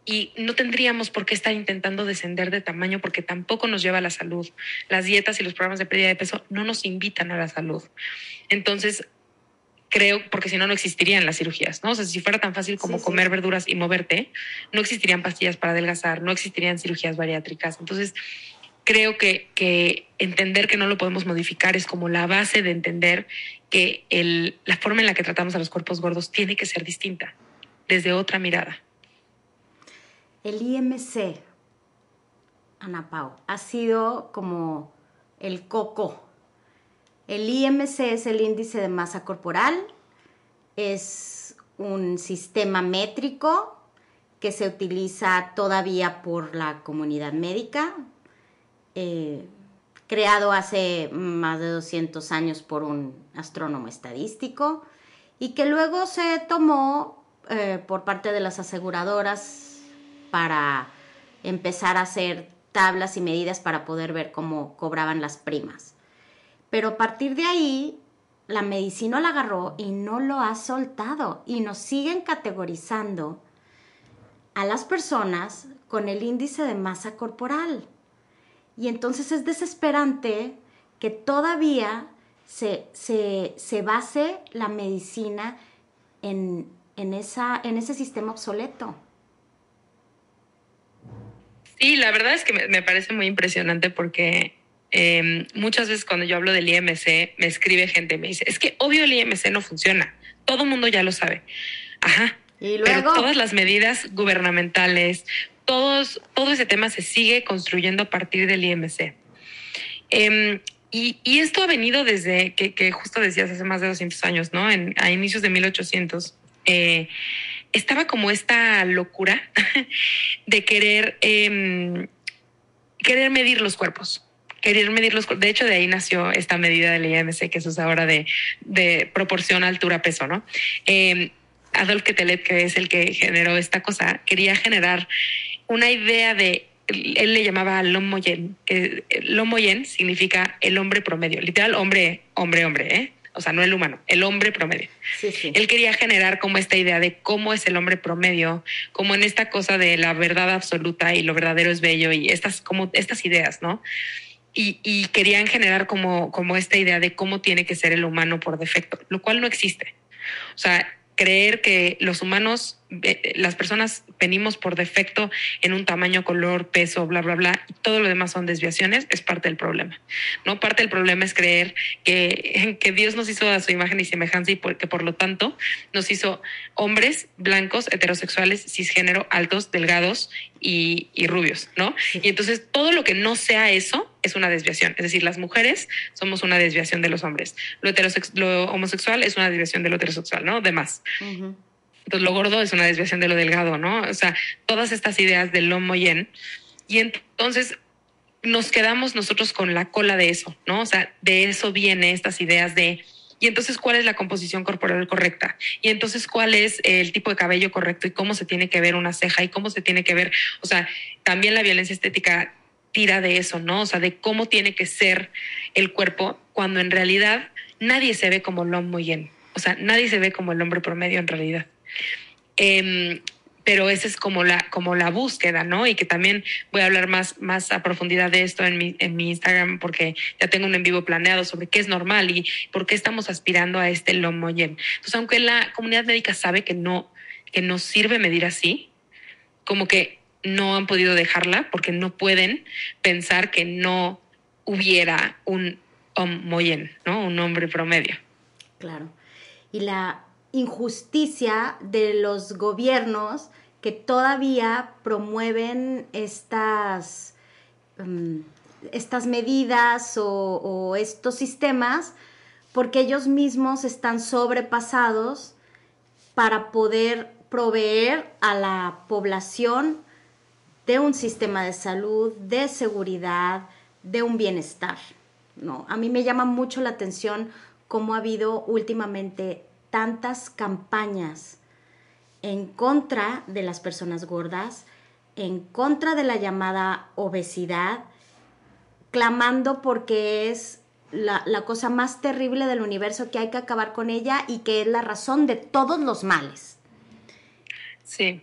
y no tendríamos por qué estar intentando descender de tamaño porque tampoco nos lleva a la salud. Las dietas y los programas de pérdida de peso no nos invitan a la salud. Entonces, creo, porque si no, no existirían las cirugías, ¿no? O sea, si fuera tan fácil como comer verduras y moverte, no existirían pastillas para adelgazar, no existirían cirugías bariátricas. Entonces, creo que, que entender que no lo podemos modificar es como la base de entender que el, la forma en la que tratamos a los cuerpos gordos tiene que ser distinta, desde otra mirada. El IMC, Ana Pau, ha sido como el coco. El IMC es el índice de masa corporal, es un sistema métrico que se utiliza todavía por la comunidad médica, eh, creado hace más de 200 años por un astrónomo estadístico y que luego se tomó eh, por parte de las aseguradoras para empezar a hacer tablas y medidas para poder ver cómo cobraban las primas. Pero a partir de ahí, la medicina la agarró y no lo ha soltado y nos siguen categorizando a las personas con el índice de masa corporal. Y entonces es desesperante que todavía se, se, base la medicina en, esa, en ese sistema obsoleto. Sí, la verdad es que me, parece muy impresionante porque em, muchas veces cuando yo hablo del IMC me escribe gente y me dice, es que obvio el IMC no funciona, todo el mundo ya lo sabe. Ajá. ¿Y luego? Pero todas las medidas gubernamentales, todos, todo ese tema se sigue construyendo a partir del IMC. Em, y, esto ha venido desde que, justo decías hace más de 200 años, ¿no? En, a inicios de 1800. Eh, estaba como esta locura de querer, em, querer medir los cuerpos. Querer medir los De hecho, de ahí nació esta medida del IMC que se usa ahora de, de proporción altura-peso, ¿no? Eh, Adolf Ketelet, que es el que generó esta cosa, quería generar una idea de él le llamaba Lomoyen, Lomoyen significa el hombre promedio, literal hombre, hombre, hombre, ¿eh? O sea, no el humano, el hombre promedio. Él quería generar como esta idea de cómo es el hombre promedio, como en esta cosa de la verdad absoluta y lo verdadero es bello y estas, como estas ideas, ¿no? Y, y querían generar como, como esta idea de cómo tiene que ser el humano por defecto, lo cual no existe. O sea, creer que los humanos, eh, las personas venimos por defecto en un tamaño, color, peso, bla, bla, bla, y todo lo demás son desviaciones, es parte del problema. ¿no? Parte del problema es creer que, que Dios nos hizo a su imagen y semejanza y que por lo tanto nos hizo hombres blancos, heterosexuales, cisgénero, altos, delgados y, y rubios, ¿no? Y entonces todo lo que no sea eso es una desviación. Es decir, las mujeres somos una desviación de los hombres. Lo, lo homosexual es una desviación de lo heterosexual, ¿no? Demás. Entonces, lo gordo es una desviación de lo delgado, ¿no? O sea, todas estas ideas del homo y Y entonces nos quedamos nosotros con la cola de eso, ¿no? O sea, de eso viene estas ideas de y entonces cuál es la composición corporal correcta y entonces cuál es el tipo de cabello correcto y cómo se tiene que ver una ceja y cómo se tiene que ver, o sea, también la violencia estética tira de eso, ¿no? O sea, de cómo tiene que ser el cuerpo cuando en realidad nadie se ve como el hombre O sea, nadie se ve como el hombre promedio en realidad. Em, pero esa es como la, como la búsqueda, ¿no? Y que también voy a hablar más, más a profundidad de esto en mi, en mi Instagram porque ya tengo un en vivo planeado sobre qué es normal y por qué estamos aspirando a este lomoyen. Entonces, aunque la comunidad médica sabe que no, que no sirve medir así, como que no han podido dejarla porque no pueden pensar que no hubiera un homoyen, ¿no? Un hombre promedio. Claro. Y la injusticia de los gobiernos que todavía promueven estas, mm, estas medidas o estos sistemas porque ellos mismos están sobrepasados para poder proveer a la población de un sistema de salud, de seguridad, de un bienestar. No, a mí me llama mucho la atención cómo ha habido últimamente tantas campañas en contra de las personas gordas, en contra de la llamada obesidad, clamando porque es la, cosa más terrible del universo que hay que acabar con ella y que es la razón de todos los males. Sí.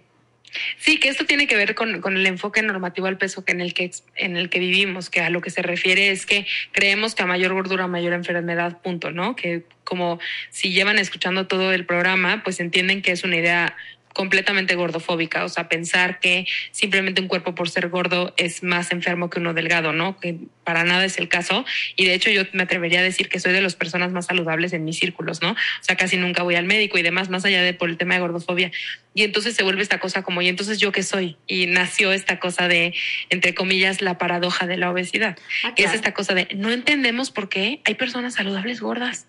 Sí, que esto tiene que ver con, con, el enfoque normativo al peso que en, el que en el que vivimos, que a lo que se refiere es que creemos que a mayor gordura, mayor enfermedad, punto, ¿no? Que como si llevan escuchando todo el programa, pues entienden que es una idea completamente gordofóbica, o sea, pensar que simplemente un cuerpo por ser gordo es más enfermo que uno delgado, ¿no? Que para nada es el caso. Y de hecho yo me atrevería a decir que soy de las personas más saludables en mis círculos, ¿no? O sea, casi nunca voy al médico y demás, más allá de por el tema de gordofobia. Y entonces se vuelve esta cosa como, ¿y entonces yo qué soy? Y nació esta cosa de, entre comillas, la paradoja de la obesidad, ah, que es esta cosa de, no entendemos por qué hay personas saludables gordas.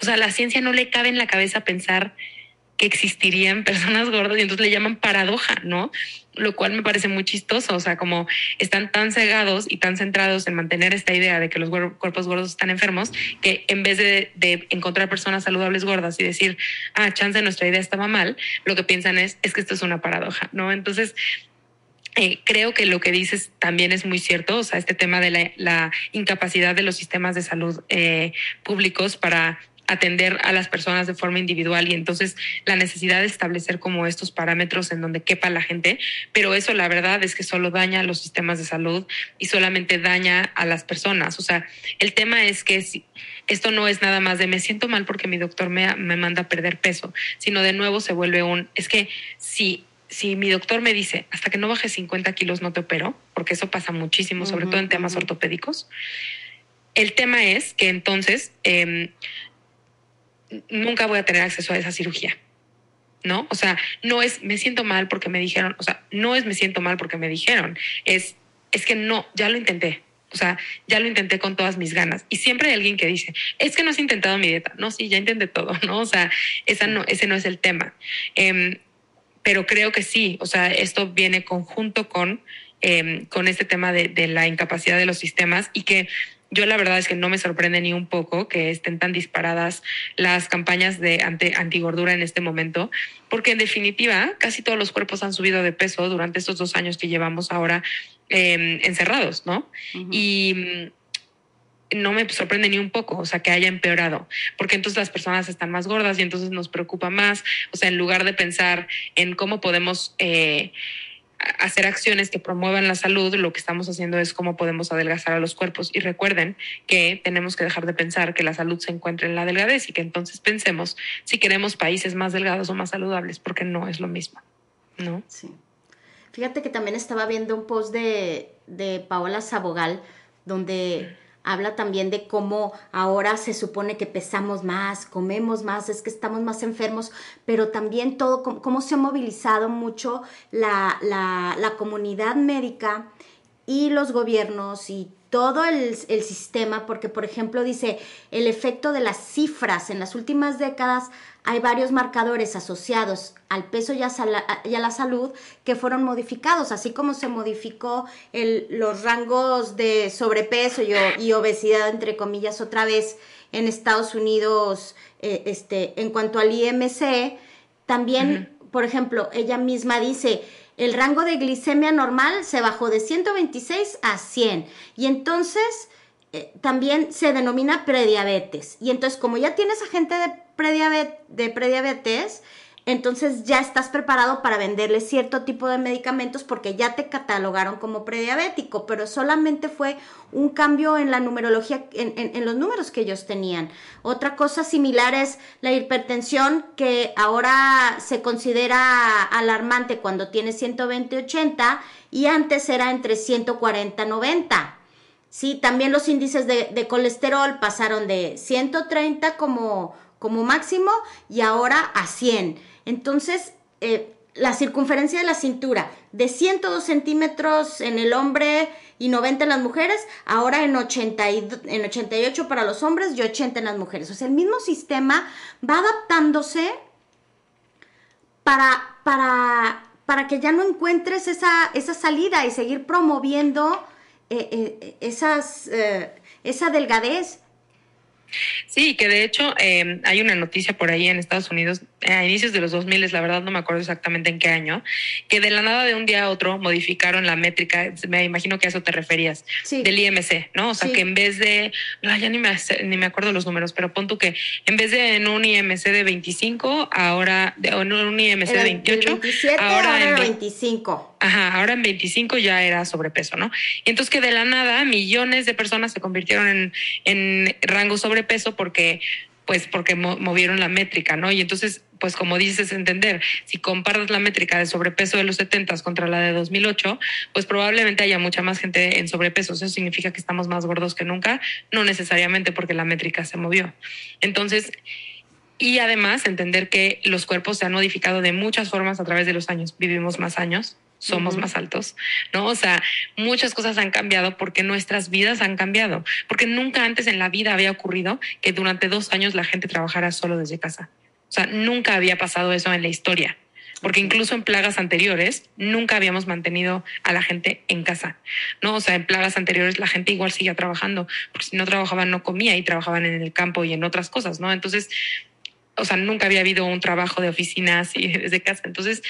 O sea, la ciencia no le cabe en la cabeza pensar que existirían personas gordas y entonces le llaman paradoja, ¿no? Lo cual me parece muy chistoso, o sea, como están tan cegados y tan centrados en mantener esta idea de que los cuerpos gordos están enfermos, que en vez de, encontrar personas saludables gordas y decir, ah, chance, nuestra idea estaba mal, lo que piensan es, es que esto es una paradoja, ¿no? Entonces, eh, creo que lo que dices también es muy cierto, o sea, este tema de la, incapacidad de los sistemas de salud eh, públicos para atender a las personas de forma individual y entonces la necesidad de establecer como estos parámetros en donde quepa la gente, pero eso la verdad es que solo daña a los sistemas de salud y solamente daña a las personas. O sea, el tema es que si, esto no es nada más de me siento mal porque mi doctor me, me manda a perder peso, sino de nuevo se vuelve un, es que si si mi doctor me dice, hasta que no bajes 50 kilos no te opero, porque eso pasa muchísimo, sobre todo en temas ortopédicos, el tema es que entonces em, nunca voy a tener acceso a esa cirugía. ¿No? O sea, no es me siento mal porque me dijeron, o sea, no es me siento mal porque me dijeron, es, es que no, ya lo intenté, o sea, ya lo intenté con todas mis ganas. Y siempre hay alguien que dice, es que no has intentado mi dieta. No, sí, ya intenté todo, ¿no? O sea, esa no, ese no es el tema. Eh, pero creo que sí, o sea, esto viene conjunto con, em, con este tema de, la incapacidad de los sistemas y que yo la verdad es que no me sorprende ni un poco que estén tan disparadas las campañas de anti, antigordura en este momento, porque en definitiva casi todos los cuerpos han subido de peso durante estos dos años que llevamos ahora eh, encerrados, ¿no? Y no me sorprende ni un poco, o sea, que haya empeorado, porque entonces las personas están más gordas y entonces nos preocupa más, o sea, en lugar de pensar en cómo podemos eh, hacer acciones que promuevan la salud, lo que estamos haciendo es cómo podemos adelgazar a los cuerpos. Y recuerden que tenemos que dejar de pensar que la salud se encuentra en la delgadez y que entonces pensemos si queremos países más delgados o más saludables, porque no es lo mismo, ¿no? Sí. Fíjate que también estaba viendo un post de, de Paola Sabogal, donde habla también de cómo ahora se supone que pesamos más, comemos más, es que estamos más enfermos, pero también todo, cómo, se ha movilizado mucho la, la, la, comunidad médica y los gobiernos y todo el, el, sistema, porque por ejemplo dice el efecto de las cifras. En las últimas décadas hay varios marcadores asociados al peso y a, la salud que fueron modificados, así como se modificó el, los rangos de sobrepeso y, obesidad, entre comillas, otra vez en Estados Unidos, eh, este, en cuanto al IMC, también, por ejemplo, ella misma dice, el rango de glicemia normal se bajó de 126 a 100 y entonces eh, también se denomina prediabetes. Y entonces, como ya tienes a gente de, de prediabetes, entonces ya estás preparado para venderle cierto tipo de medicamentos porque ya te catalogaron como prediabético, pero solamente fue un cambio en la numerología, en, los números que ellos tenían. Otra cosa similar es la hipertensión, que ahora se considera alarmante cuando tiene 120-80 y antes era entre 140-90. Sí, también los índices de, colesterol pasaron de 130 como, como máximo y ahora a 100. Entonces, eh, la circunferencia de la cintura de 102 centímetros en el hombre y 90 en las mujeres, ahora en, 80 en 88 para los hombres y 80 en las mujeres. O sea, el mismo sistema va adaptándose para, para, para que ya no encuentres esa, esa salida y seguir promoviendo eh, eh, esas, eh, esa delgadez. Sí, que de hecho hay una noticia por ahí en Estados Unidos a inicios de los 2000, la verdad no me acuerdo exactamente en qué año, que de la nada de un día a otro modificaron la métrica, me imagino que a eso te referías, del IMC, ¿no? O sea, que en vez de, ya ni me, ni me acuerdo los números, pero pon tú que en vez de en un IMC de 25, ahora, de, en un IMC de 28, ahora, en 25. Ajá, ahora en 25 ya era sobrepeso, ¿no? Y entonces que de la nada millones de personas se convirtieron en, en rango sobrepeso porque pues porque movieron la métrica, ¿no? Y entonces, pues como dices, entender, si comparas la métrica de sobrepeso de los 70 contra la de 2008, pues probablemente haya mucha más gente en sobrepeso. Eso significa que estamos más gordos que nunca, no necesariamente porque la métrica se movió. Entonces, y además entender que los cuerpos se han modificado de muchas formas a través de los años. Vivimos más años, somos más altos, ¿no? O sea, muchas cosas han cambiado porque nuestras vidas han cambiado, porque nunca antes en la vida había ocurrido que durante dos años la gente trabajara solo desde casa. O sea, nunca había pasado eso en la historia, porque incluso en plagas anteriores nunca habíamos mantenido a la gente en casa, ¿no? O sea, en plagas anteriores la gente igual seguía trabajando, porque si no trabajaban no comía y trabajaban en el campo y en otras cosas, ¿no? Entonces, o sea, nunca había habido un trabajo de oficina así desde casa. Entonces,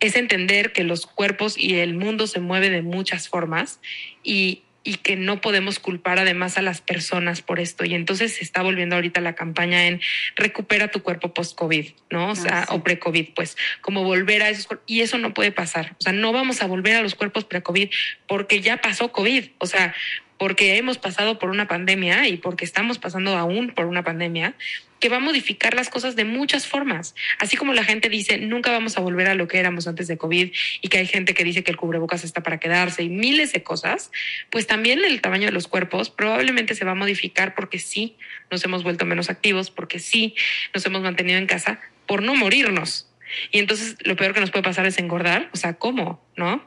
es entender que los cuerpos y el mundo se mueve de muchas formas y, y que no podemos culpar además a las personas por esto. Y entonces se está volviendo ahorita la campaña en recupera tu cuerpo post-COVID, ¿no? O sea, ah, o pre-COVID, pues, como volver a esos y eso no puede pasar. O sea, no vamos a volver a los cuerpos pre-COVID porque ya pasó COVID. O sea, porque hemos pasado por una pandemia y porque estamos pasando aún por una pandemia que va a modificar las cosas de muchas formas. Así como la gente dice, nunca vamos a volver a lo que éramos antes de COVID y que hay gente que dice que el cubrebocas está para quedarse y miles de cosas, pues también el tamaño de los cuerpos probablemente se va a modificar porque sí nos hemos vuelto menos activos, porque sí nos hemos mantenido en casa por no morirnos. Y entonces lo peor que nos puede pasar es engordar. O sea, ¿cómo? ¿No?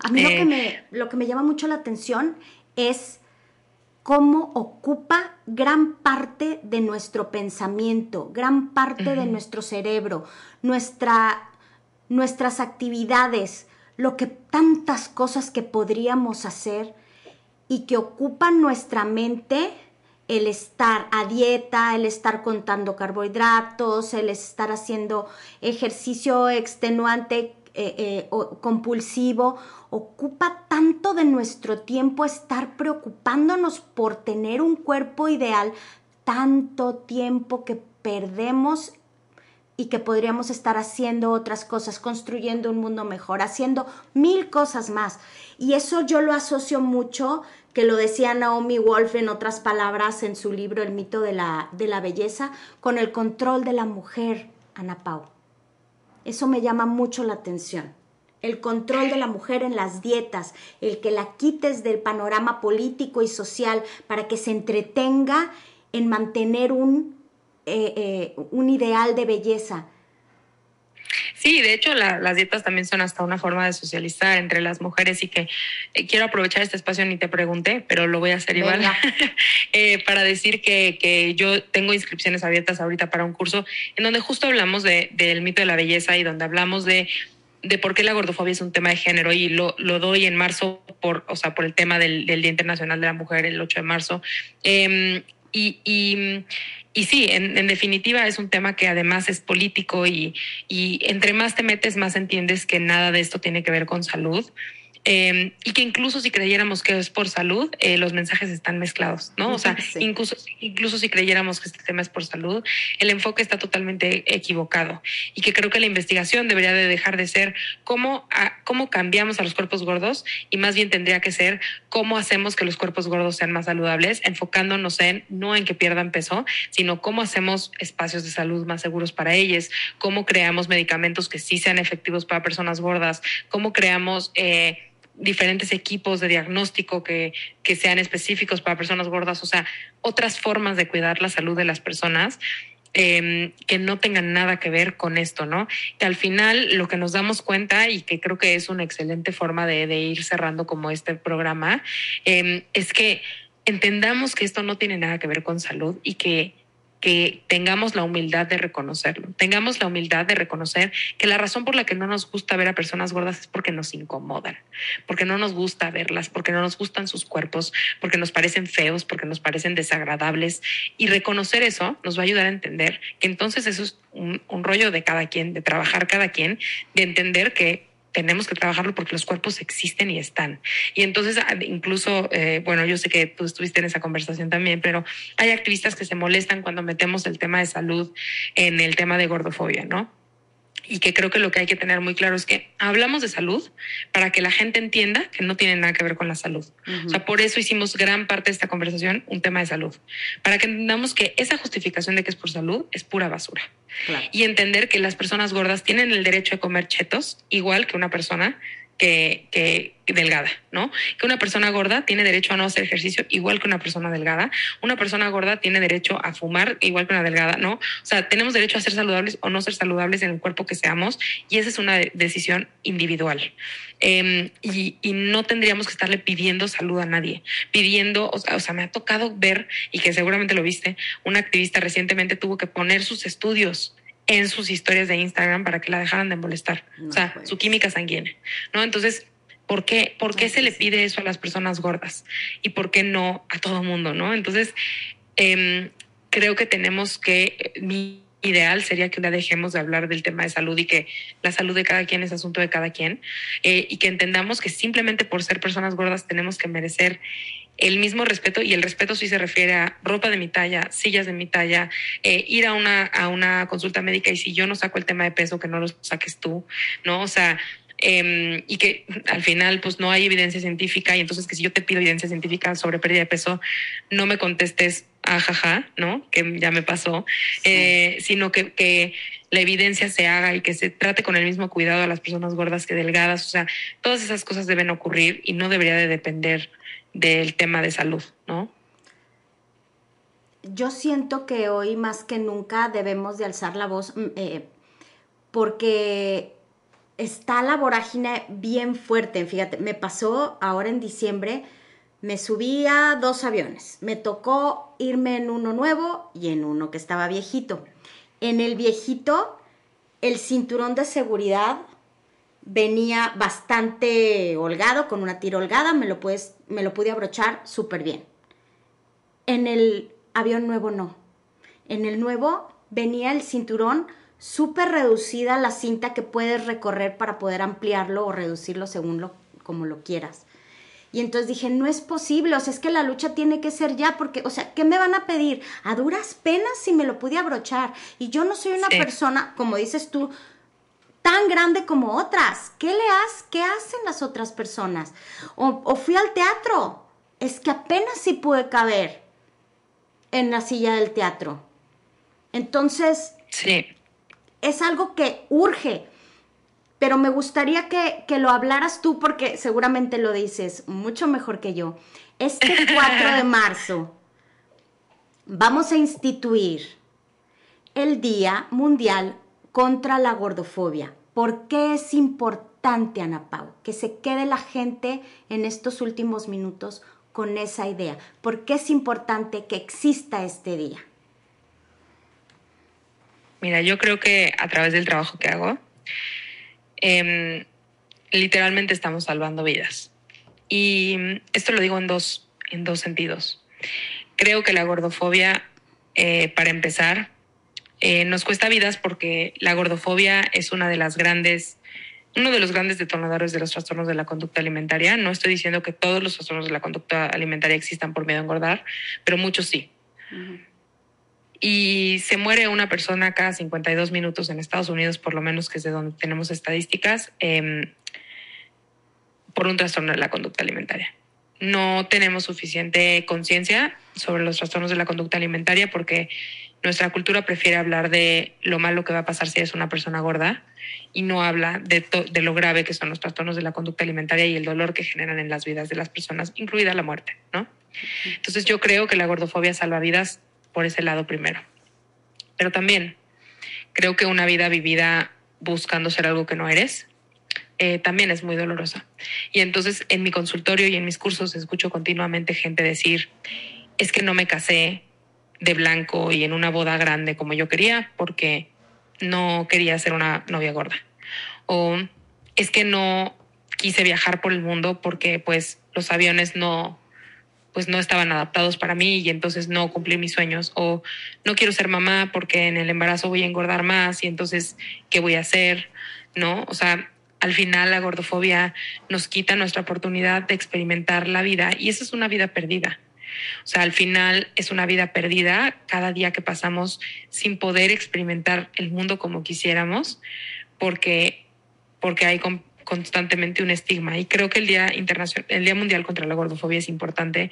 A mí lo, que eh, me, lo que me llama mucho la atención es cómo ocupa gran parte de nuestro pensamiento, gran parte de nuestro cerebro, nuestra, nuestras actividades, lo que tantas cosas que podríamos hacer y que ocupan nuestra mente el estar a dieta, el estar contando carbohidratos, el estar haciendo ejercicio extenuante eh, eh, compulsivo, ocupa tanto de nuestro tiempo estar preocupándonos por tener un cuerpo ideal, tanto tiempo que perdemos y que podríamos estar haciendo otras cosas, construyendo un mundo mejor, haciendo mil cosas más. Y eso yo lo asocio mucho, que lo decía Naomi Wolf en otras palabras en su libro El mito de la, de la belleza, con el control de la mujer, Ana Pau. Eso me llama mucho la atención. El control de la mujer en las dietas, el que la quites del panorama político y social para que se entretenga en mantener un, eh, eh, un ideal de belleza. Sí, de hecho las dietas también son hasta una forma de socializar entre las mujeres y que eh, quiero aprovechar este espacio, ni te pregunté, pero lo voy a hacer igual, eh, para decir que, que, yo tengo inscripciones abiertas ahorita para un curso en donde justo hablamos de, del mito de la belleza y donde hablamos de de por qué la gordofobia es un tema de género y lo, lo doy en marzo por, o sea, por el tema del, del Día Internacional de la Mujer, el 8 de marzo. Eh, y, y y sí, en, definitiva es un tema que además es político y, y, entre más te metes, más entiendes que nada de esto tiene que ver con salud. Em, y que incluso si creyéramos que es por salud, eh, los mensajes están mezclados, ¿no? O sea, incluso, incluso si creyéramos que este tema es por salud, el enfoque está totalmente equivocado y que creo que la investigación debería de dejar de ser cómo, cómo cambiamos a los cuerpos gordos y más bien tendría que ser cómo hacemos que los cuerpos gordos sean más saludables, enfocándonos en no en que pierdan peso, sino cómo hacemos espacios de salud más seguros para ellos, cómo creamos medicamentos que sí sean efectivos para personas gordas, cómo creamos... Eh, diferentes equipos de diagnóstico que, que sean específicos para personas gordas, o sea, otras formas de cuidar la salud de las personas. Eh, que no tengan nada que ver con esto, ¿no? Que al final lo que nos damos cuenta y que creo que es una excelente forma de, de ir cerrando como este programa, eh, es que entendamos que esto no tiene nada que ver con salud y que que tengamos la humildad de reconocerlo, tengamos la humildad de reconocer que la razón por la que no nos gusta ver a personas gordas es porque nos incomodan, porque no nos gusta verlas, porque no nos gustan sus cuerpos, porque nos parecen feos, porque nos parecen desagradables. Y reconocer eso nos va a ayudar a entender que entonces eso es un, un rollo de cada quien, de trabajar cada quien, de entender que tenemos que trabajarlo porque los cuerpos existen y están. Y entonces, ah, incluso, eh, bueno, yo sé que tú estuviste en esa conversación también, pero hay activistas que se molestan cuando metemos el tema de salud en el tema de gordofobia, ¿no? Y que creo que lo que hay que tener muy claro es que hablamos de salud para que la gente entienda que no tiene nada que ver con la salud. O sea, por eso hicimos gran parte de esta conversación un tema de salud, para que entendamos que esa justificación de que es por salud es pura basura. Y entender que las personas gordas tienen el derecho de comer chetos igual que una persona que, delgada, ¿no? Que una persona gorda tiene derecho a no hacer ejercicio igual que una persona delgada. Una persona gorda tiene derecho a fumar igual que una delgada, ¿no? O sea, tenemos derecho a ser saludables o no ser saludables en el cuerpo que seamos y esa es una decisión individual. Em, y, y, no tendríamos que estarle pidiendo salud a nadie, pidiendo, o sea, o sea, me ha tocado ver, y que seguramente lo viste, una activista recientemente tuvo que poner sus estudios en sus historias de Instagram para que la dejaran de molestar. o sea, su química sanguínea, ¿no? Entonces, ¿por qué, por qué se le pide eso a las personas gordas? ¿Y por qué no a todo mundo, no? Entonces, eh, creo que tenemos que, mi ideal sería que un dejemos de hablar del tema de salud y que la salud de cada quien es asunto de cada quien eh, y que entendamos que simplemente por ser personas gordas tenemos que merecer el mismo respeto y el respeto sí se refiere a ropa de mi talla, sillas de mi talla, eh, ir a una, a una consulta médica y si yo no saco el tema de peso, que no lo saques tú, ¿no? O sea, em, y que al final pues no hay evidencia científica y entonces que si yo te pido evidencia científica sobre pérdida de peso, no me contestes ajaja, ¿no? Que ya me pasó, eh, sino que, que la evidencia se haga y que se trate con el mismo cuidado a las personas gordas que delgadas. O sea, todas esas cosas deben ocurrir y no debería de depender del tema de salud, ¿no? Yo siento que hoy más que nunca debemos de alzar la voz mm, eh, porque está la vorágine bien fuerte. Fíjate, me pasó ahora en diciembre me subí a dos aviones. Me tocó irme en uno nuevo y en uno que estaba viejito. En el viejito, el cinturón de seguridad venía bastante holgado, con una tira holgada, me lo, puedes, me lo pude abrochar súper bien. En el avión nuevo no. En el nuevo venía el cinturón súper reducida la cinta que puedes recorrer para poder ampliarlo o reducirlo según lo, como lo quieras. Y entonces dije, no es posible, o sea, es que la lucha tiene que ser ya, porque, o sea, ¿qué me van a pedir? A duras penas si me lo pude abrochar. Y yo no soy una persona, como dices tú, tan grande como otras. ¿Qué le has, qué hacen las otras personas? O, o fui al teatro, es que apenas si pude caber en la silla del teatro. Entonces, sí. es algo que urge pero me gustaría que, lo hablaras tú porque seguramente lo dices mucho mejor que yo. Este 4 de marzo vamos a instituir el Día Mundial contra la Gordofobia. ¿Por qué es importante, Ana Pau, que se quede la gente en estos últimos minutos con esa idea? ¿Por qué es importante que exista este día? Mira, yo creo que a través del trabajo que hago, Em, literalmente estamos salvando vidas. Y esto lo digo en dos, en dos sentidos. Creo que la gordofobia, eh, para empezar, eh, nos cuesta vidas porque la gordofobia es una de las grandes, uno de los grandes detonadores de los trastornos de la conducta alimentaria. No estoy diciendo que todos los trastornos de la conducta alimentaria existan por miedo a engordar, pero muchos sí y se muere una persona cada 52 minutos en Estados Unidos, por lo menos que es de donde tenemos estadísticas, em, por un trastorno de la conducta alimentaria. No tenemos suficiente conciencia sobre los trastornos de la conducta alimentaria porque nuestra cultura prefiere hablar de lo malo que va a pasar si eres una persona gorda y no habla de, lo grave que son los trastornos de la conducta alimentaria y el dolor que generan en las vidas de las personas, incluida la muerte, ¿no? Entonces yo creo que la gordofobia salva vidas por ese lado primero. Pero también creo que una vida vivida buscando ser algo que no eres, eh, también es muy dolorosa. Y entonces en mi consultorio y en mis cursos escucho continuamente gente decir, es que no me casé de blanco y en una boda grande como yo quería porque no quería ser una novia gorda. O es que no quise viajar por el mundo porque pues los aviones no, pues no estaban adaptados para mí y entonces no cumplí mis sueños o no quiero ser mamá porque en el embarazo voy a engordar más y entonces ¿qué voy a hacer? ¿No? O sea, al final la gordofobia nos quita nuestra oportunidad de experimentar la vida y esa es una vida perdida. O sea, al final es una vida perdida cada día que pasamos sin poder experimentar el mundo como quisiéramos porque porque hay constantemente un estigma. Y creo que el Día Internacional, el Día Mundial contra la Gordofobia es importante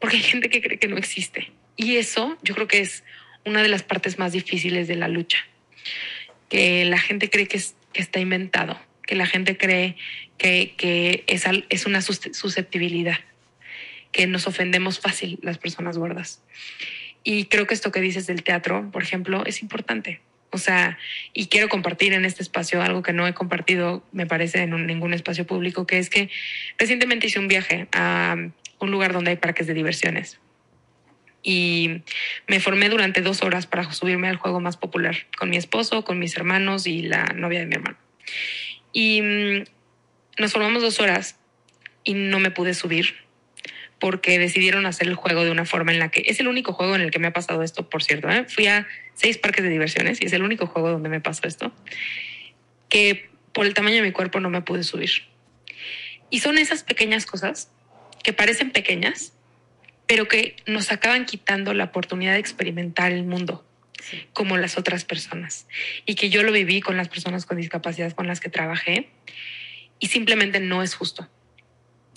porque hay gente que cree que no existe. Y eso yo creo que es una de las partes más difíciles de la lucha, que la gente cree que, está inventado, que la gente cree que, que es, es una susceptibilidad, que nos ofendemos fácil las personas gordas. Y creo que esto que dices del teatro, por ejemplo, es importante o sea, y quiero compartir en este espacio algo que no he compartido, me parece, en ningún espacio público, que es que recientemente hice un viaje a un lugar donde hay parques de diversiones. Y me formé durante dos horas para subirme al juego más popular, con mi esposo, con mis hermanos y la novia de mi hermano. Y mm, nos formamos dos horas y no me pude subir porque decidieron hacer el juego de una forma en la que es el único juego en el que me ha pasado esto, por cierto. ¿eh? Fui a seis parques de diversiones y es el único juego donde me pasó esto, que por el tamaño de mi cuerpo no me pude subir. Y son esas pequeñas cosas que parecen pequeñas, pero que nos acaban quitando la oportunidad de experimentar el mundo como las otras personas. Y que yo lo viví con las personas con discapacidad con las que trabajé y simplemente no es justo.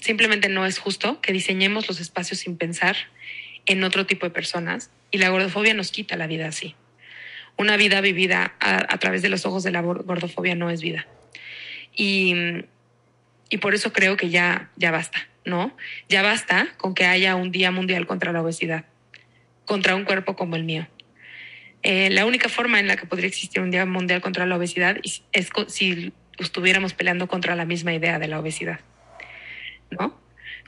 Simplemente no es justo que diseñemos los espacios sin pensar en otro tipo de personas y la gordofobia nos quita la vida así. Una vida vivida a, través de los ojos de la gordofobia no es vida. Y, y por eso creo que ya, ya basta, ¿no? Ya basta con que haya un Día Mundial contra la Obesidad, contra un cuerpo como el mío. Eh, la única forma en la que podría existir un Día Mundial contra la Obesidad es si estuviéramos peleando contra la misma idea de la obesidad. ¿No?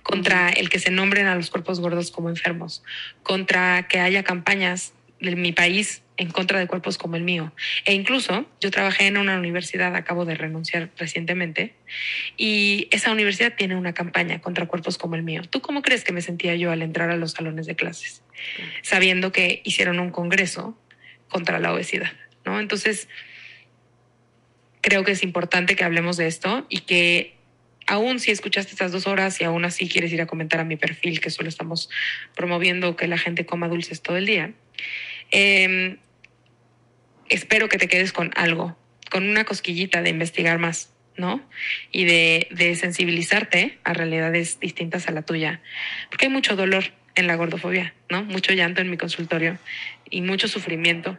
Contra el que se nombren a los cuerpos gordos como enfermos, contra que haya campañas de mi país en contra de cuerpos como el mío. E incluso yo trabajé en una universidad, acabo de renunciar recientemente, y esa universidad tiene una campaña contra cuerpos como el mío. ¿Tú cómo crees que me sentía yo al entrar a los salones de clases? Sabiendo que hicieron un congreso contra la obesidad, ¿no? Entonces, creo que es importante que hablemos de esto y que aún si escuchaste estas dos horas y aún así quieres ir a comentar a mi perfil, que solo estamos promoviendo que la gente coma dulces todo el día, em, espero que te quedes con algo, con una cosquillita de investigar más, ¿no? Y de, sensibilizarte a realidades distintas a la tuya, porque hay mucho dolor en la gordofobia, ¿no? Mucho llanto en mi consultorio y mucho sufrimiento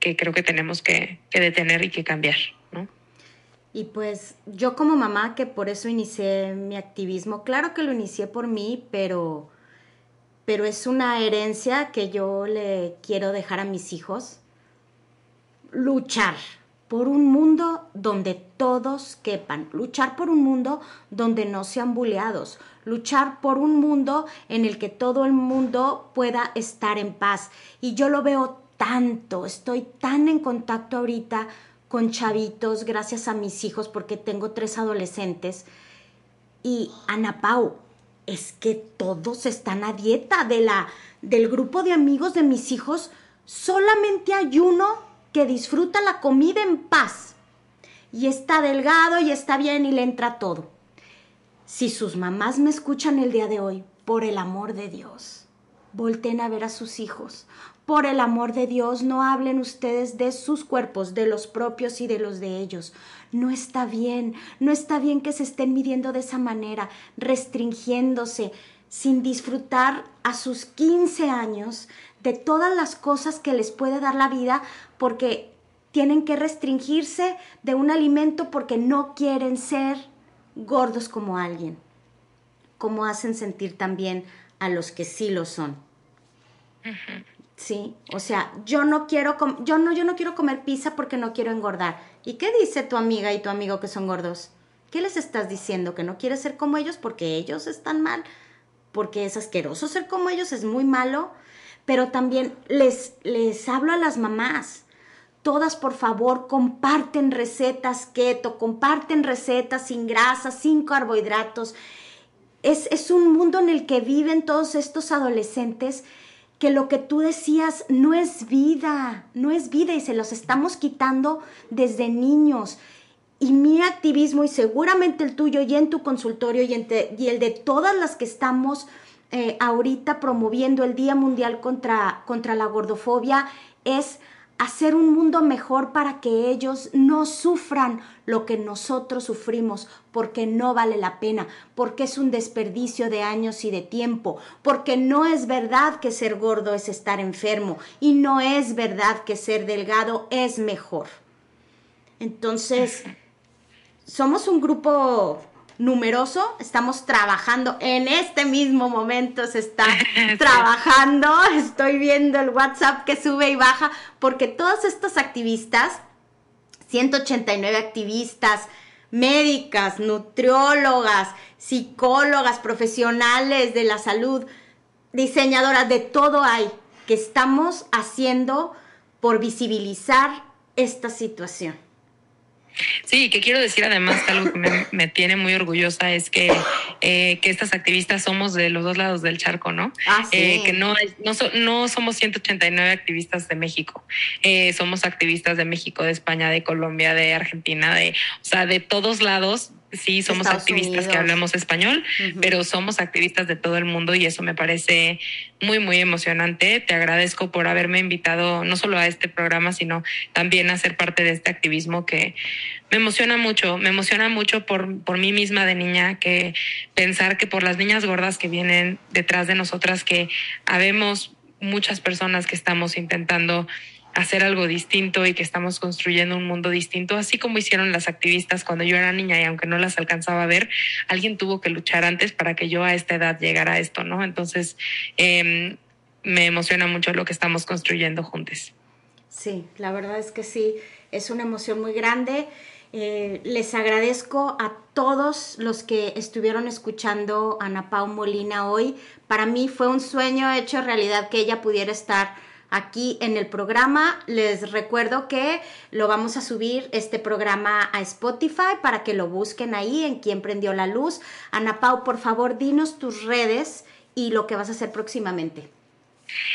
que creo que tenemos que, que detener y que cambiar, ¿no? Y pues yo como mamá, que por eso inicié mi activismo, claro que lo inicié por mí, pero, pero es una herencia que yo le quiero dejar a mis hijos. Luchar por un mundo donde todos quepan, luchar por un mundo donde no sean buleados, luchar por un mundo en el que todo el mundo pueda estar en paz. Y yo lo veo tanto, estoy tan en contacto ahorita con chavitos, gracias a mis hijos, porque tengo tres adolescentes. Y Ana Pau, es que todos están a dieta de la, del grupo de amigos de mis hijos. Solamente hay uno que disfruta la comida en paz. Y está delgado y está bien y le entra todo. Si sus mamás me escuchan el día de hoy, por el amor de Dios, volten a ver a sus hijos, por el amor de Dios, no hablen ustedes de sus cuerpos, de los propios y de los de ellos. No está bien, no está bien que se estén midiendo de esa manera, restringiéndose, sin disfrutar a sus 15 años de todas las cosas que les puede dar la vida, porque tienen que restringirse de un alimento porque no quieren ser gordos como alguien, como hacen sentir también a los que sí lo son. Sí, o sea, yo no quiero yo no yo no quiero comer pizza porque no quiero engordar. ¿Y qué dice tu amiga y tu amigo que son gordos? ¿Qué les estás diciendo que no quieres ser como ellos porque ellos están mal? Porque es asqueroso ser como ellos, es muy malo, pero también les les hablo a las mamás. Todas, por favor, comparten recetas keto, comparten recetas sin grasa, sin carbohidratos. Es, es un mundo en el que viven todos estos adolescentes que lo que tú decías no es vida, no es vida y se los estamos quitando desde niños. Y mi activismo y seguramente el tuyo y en tu consultorio y, el de todas las que estamos eh, ahorita promoviendo el Día Mundial contra, contra la Gordofobia es hacer un mundo mejor para que ellos no sufran lo que nosotros sufrimos, porque no vale la pena, porque es un desperdicio de años y de tiempo, porque no es verdad que ser gordo es estar enfermo y no es verdad que ser delgado es mejor. Entonces, somos un grupo numeroso, estamos trabajando en este mismo momento, se está trabajando, estoy viendo el WhatsApp que sube y baja, porque todos estos activistas, 189 activistas, médicas, nutriólogas, psicólogas, profesionales de la salud, diseñadoras, de todo hay, que estamos haciendo por visibilizar esta situación. Sí, que quiero decir además que algo que me, tiene muy orgullosa es que, eh, que estas activistas somos de los dos lados del charco, ¿no? Ah, eh, que no, no, no, somos 189 activistas de México, eh, somos activistas de México, de España, de Colombia, de Argentina, de, o sea, de todos lados sí somos activistas que hablamos español, pero somos activistas de todo el mundo y eso me parece muy, muy emocionante. Te agradezco por haberme invitado no solo a este programa, sino también a ser parte de este activismo que me emociona mucho. Me emociona mucho por, por mí misma de niña, que pensar que por las niñas gordas que vienen detrás de nosotras, que habemos muchas personas que estamos intentando hacer algo distinto y que estamos construyendo un mundo distinto, así como hicieron las activistas cuando yo era niña y aunque no las alcanzaba a ver, alguien tuvo que luchar antes para que yo a esta edad llegara a esto, ¿no? Entonces, em, me emociona mucho lo que estamos construyendo juntos. Sí, la verdad es que sí, es una emoción muy grande. Eh, les agradezco a todos los que estuvieron escuchando a Ana Pau Molina hoy. Para mí fue un sueño hecho realidad que ella pudiera estar aquí en el programa. Les recuerdo que lo vamos a subir este programa a Spotify para que lo busquen ahí en quien prendió la luz. Ana Pau, por favor, dinos tus redes y lo que vas a hacer próximamente.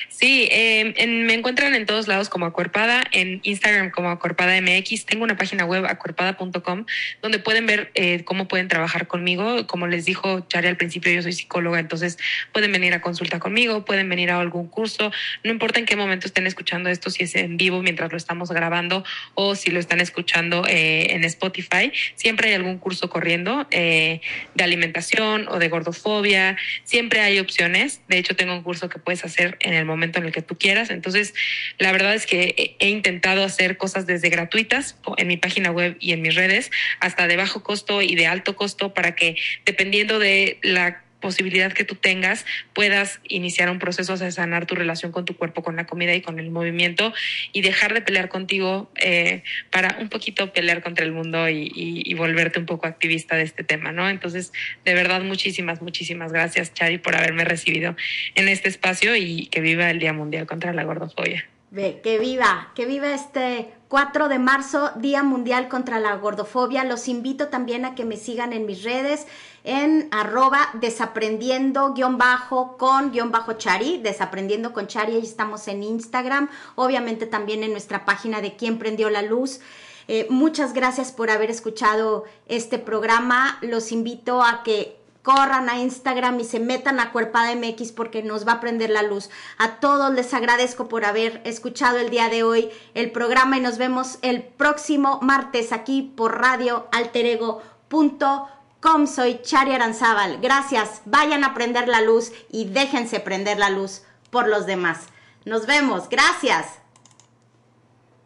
Sí, em, me encuentran en todos lados como Acuerpada, en Instagram como Acuerpada MX. Tengo una página web acuerpada.com donde pueden ver eh, cómo pueden trabajar conmigo. Como les dijo Chari al principio, yo soy psicóloga, entonces pueden venir a consulta conmigo, pueden venir a algún curso. No importa en qué momento estén escuchando esto, si es en vivo mientras lo estamos grabando o si lo están escuchando eh, en Spotify. Siempre hay algún curso corriendo eh, de alimentación o de gordofobia. Siempre hay opciones. De hecho, tengo un curso que puedes hacer en el momento en el que tú quieras. Entonces, la verdad es que he intentado hacer cosas desde gratuitas en mi página web y en mis redes hasta de bajo costo y de alto costo para que dependiendo de la posibilidad que tú tengas, puedas iniciar un proceso de sanar tu relación con tu cuerpo, con la comida y con el movimiento y dejar de pelear contigo eh, para un poquito pelear contra el mundo y, volverte un poco activista de este tema, ¿no? Entonces, de verdad, muchísimas, muchísimas gracias, Chari, por haberme recibido en este espacio y que viva el Día Mundial contra la Gordofobia. Ve, que viva, que viva este 4 de marzo, Día Mundial contra la Gordofobia. Los invito también a que me sigan en mis redes en arroba desaprendiendo guion bajo con guion bajo Chari, desaprendiendo con Chari, ahí estamos en Instagram, obviamente también en nuestra página de quién prendió la luz. Eh, muchas gracias por haber escuchado este programa. Los invito a que corran a Instagram y se metan a Cuerpada MX porque nos va a prender la luz. A todos les agradezco por haber escuchado el día de hoy el programa y nos vemos el próximo martes aquí por Radio Alterego.com soy Chari Aranzábal. Gracias, vayan a prender la luz y déjense prender la luz por los demás. Nos vemos, gracias.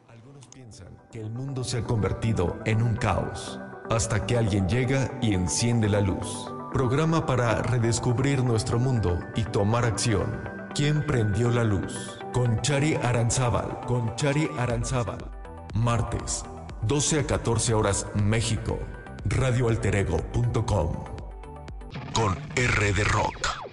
Algunos piensan que el mundo se ha convertido en un caos, hasta que alguien llega y enciende la luz. Programa para redescubrir nuestro mundo y tomar acción. ¿Quién prendió la luz? Con Chari Aranzábal, con Chari Aranzábal. Martes, 12 a 14 horas México radioalterego.com con R de Rock.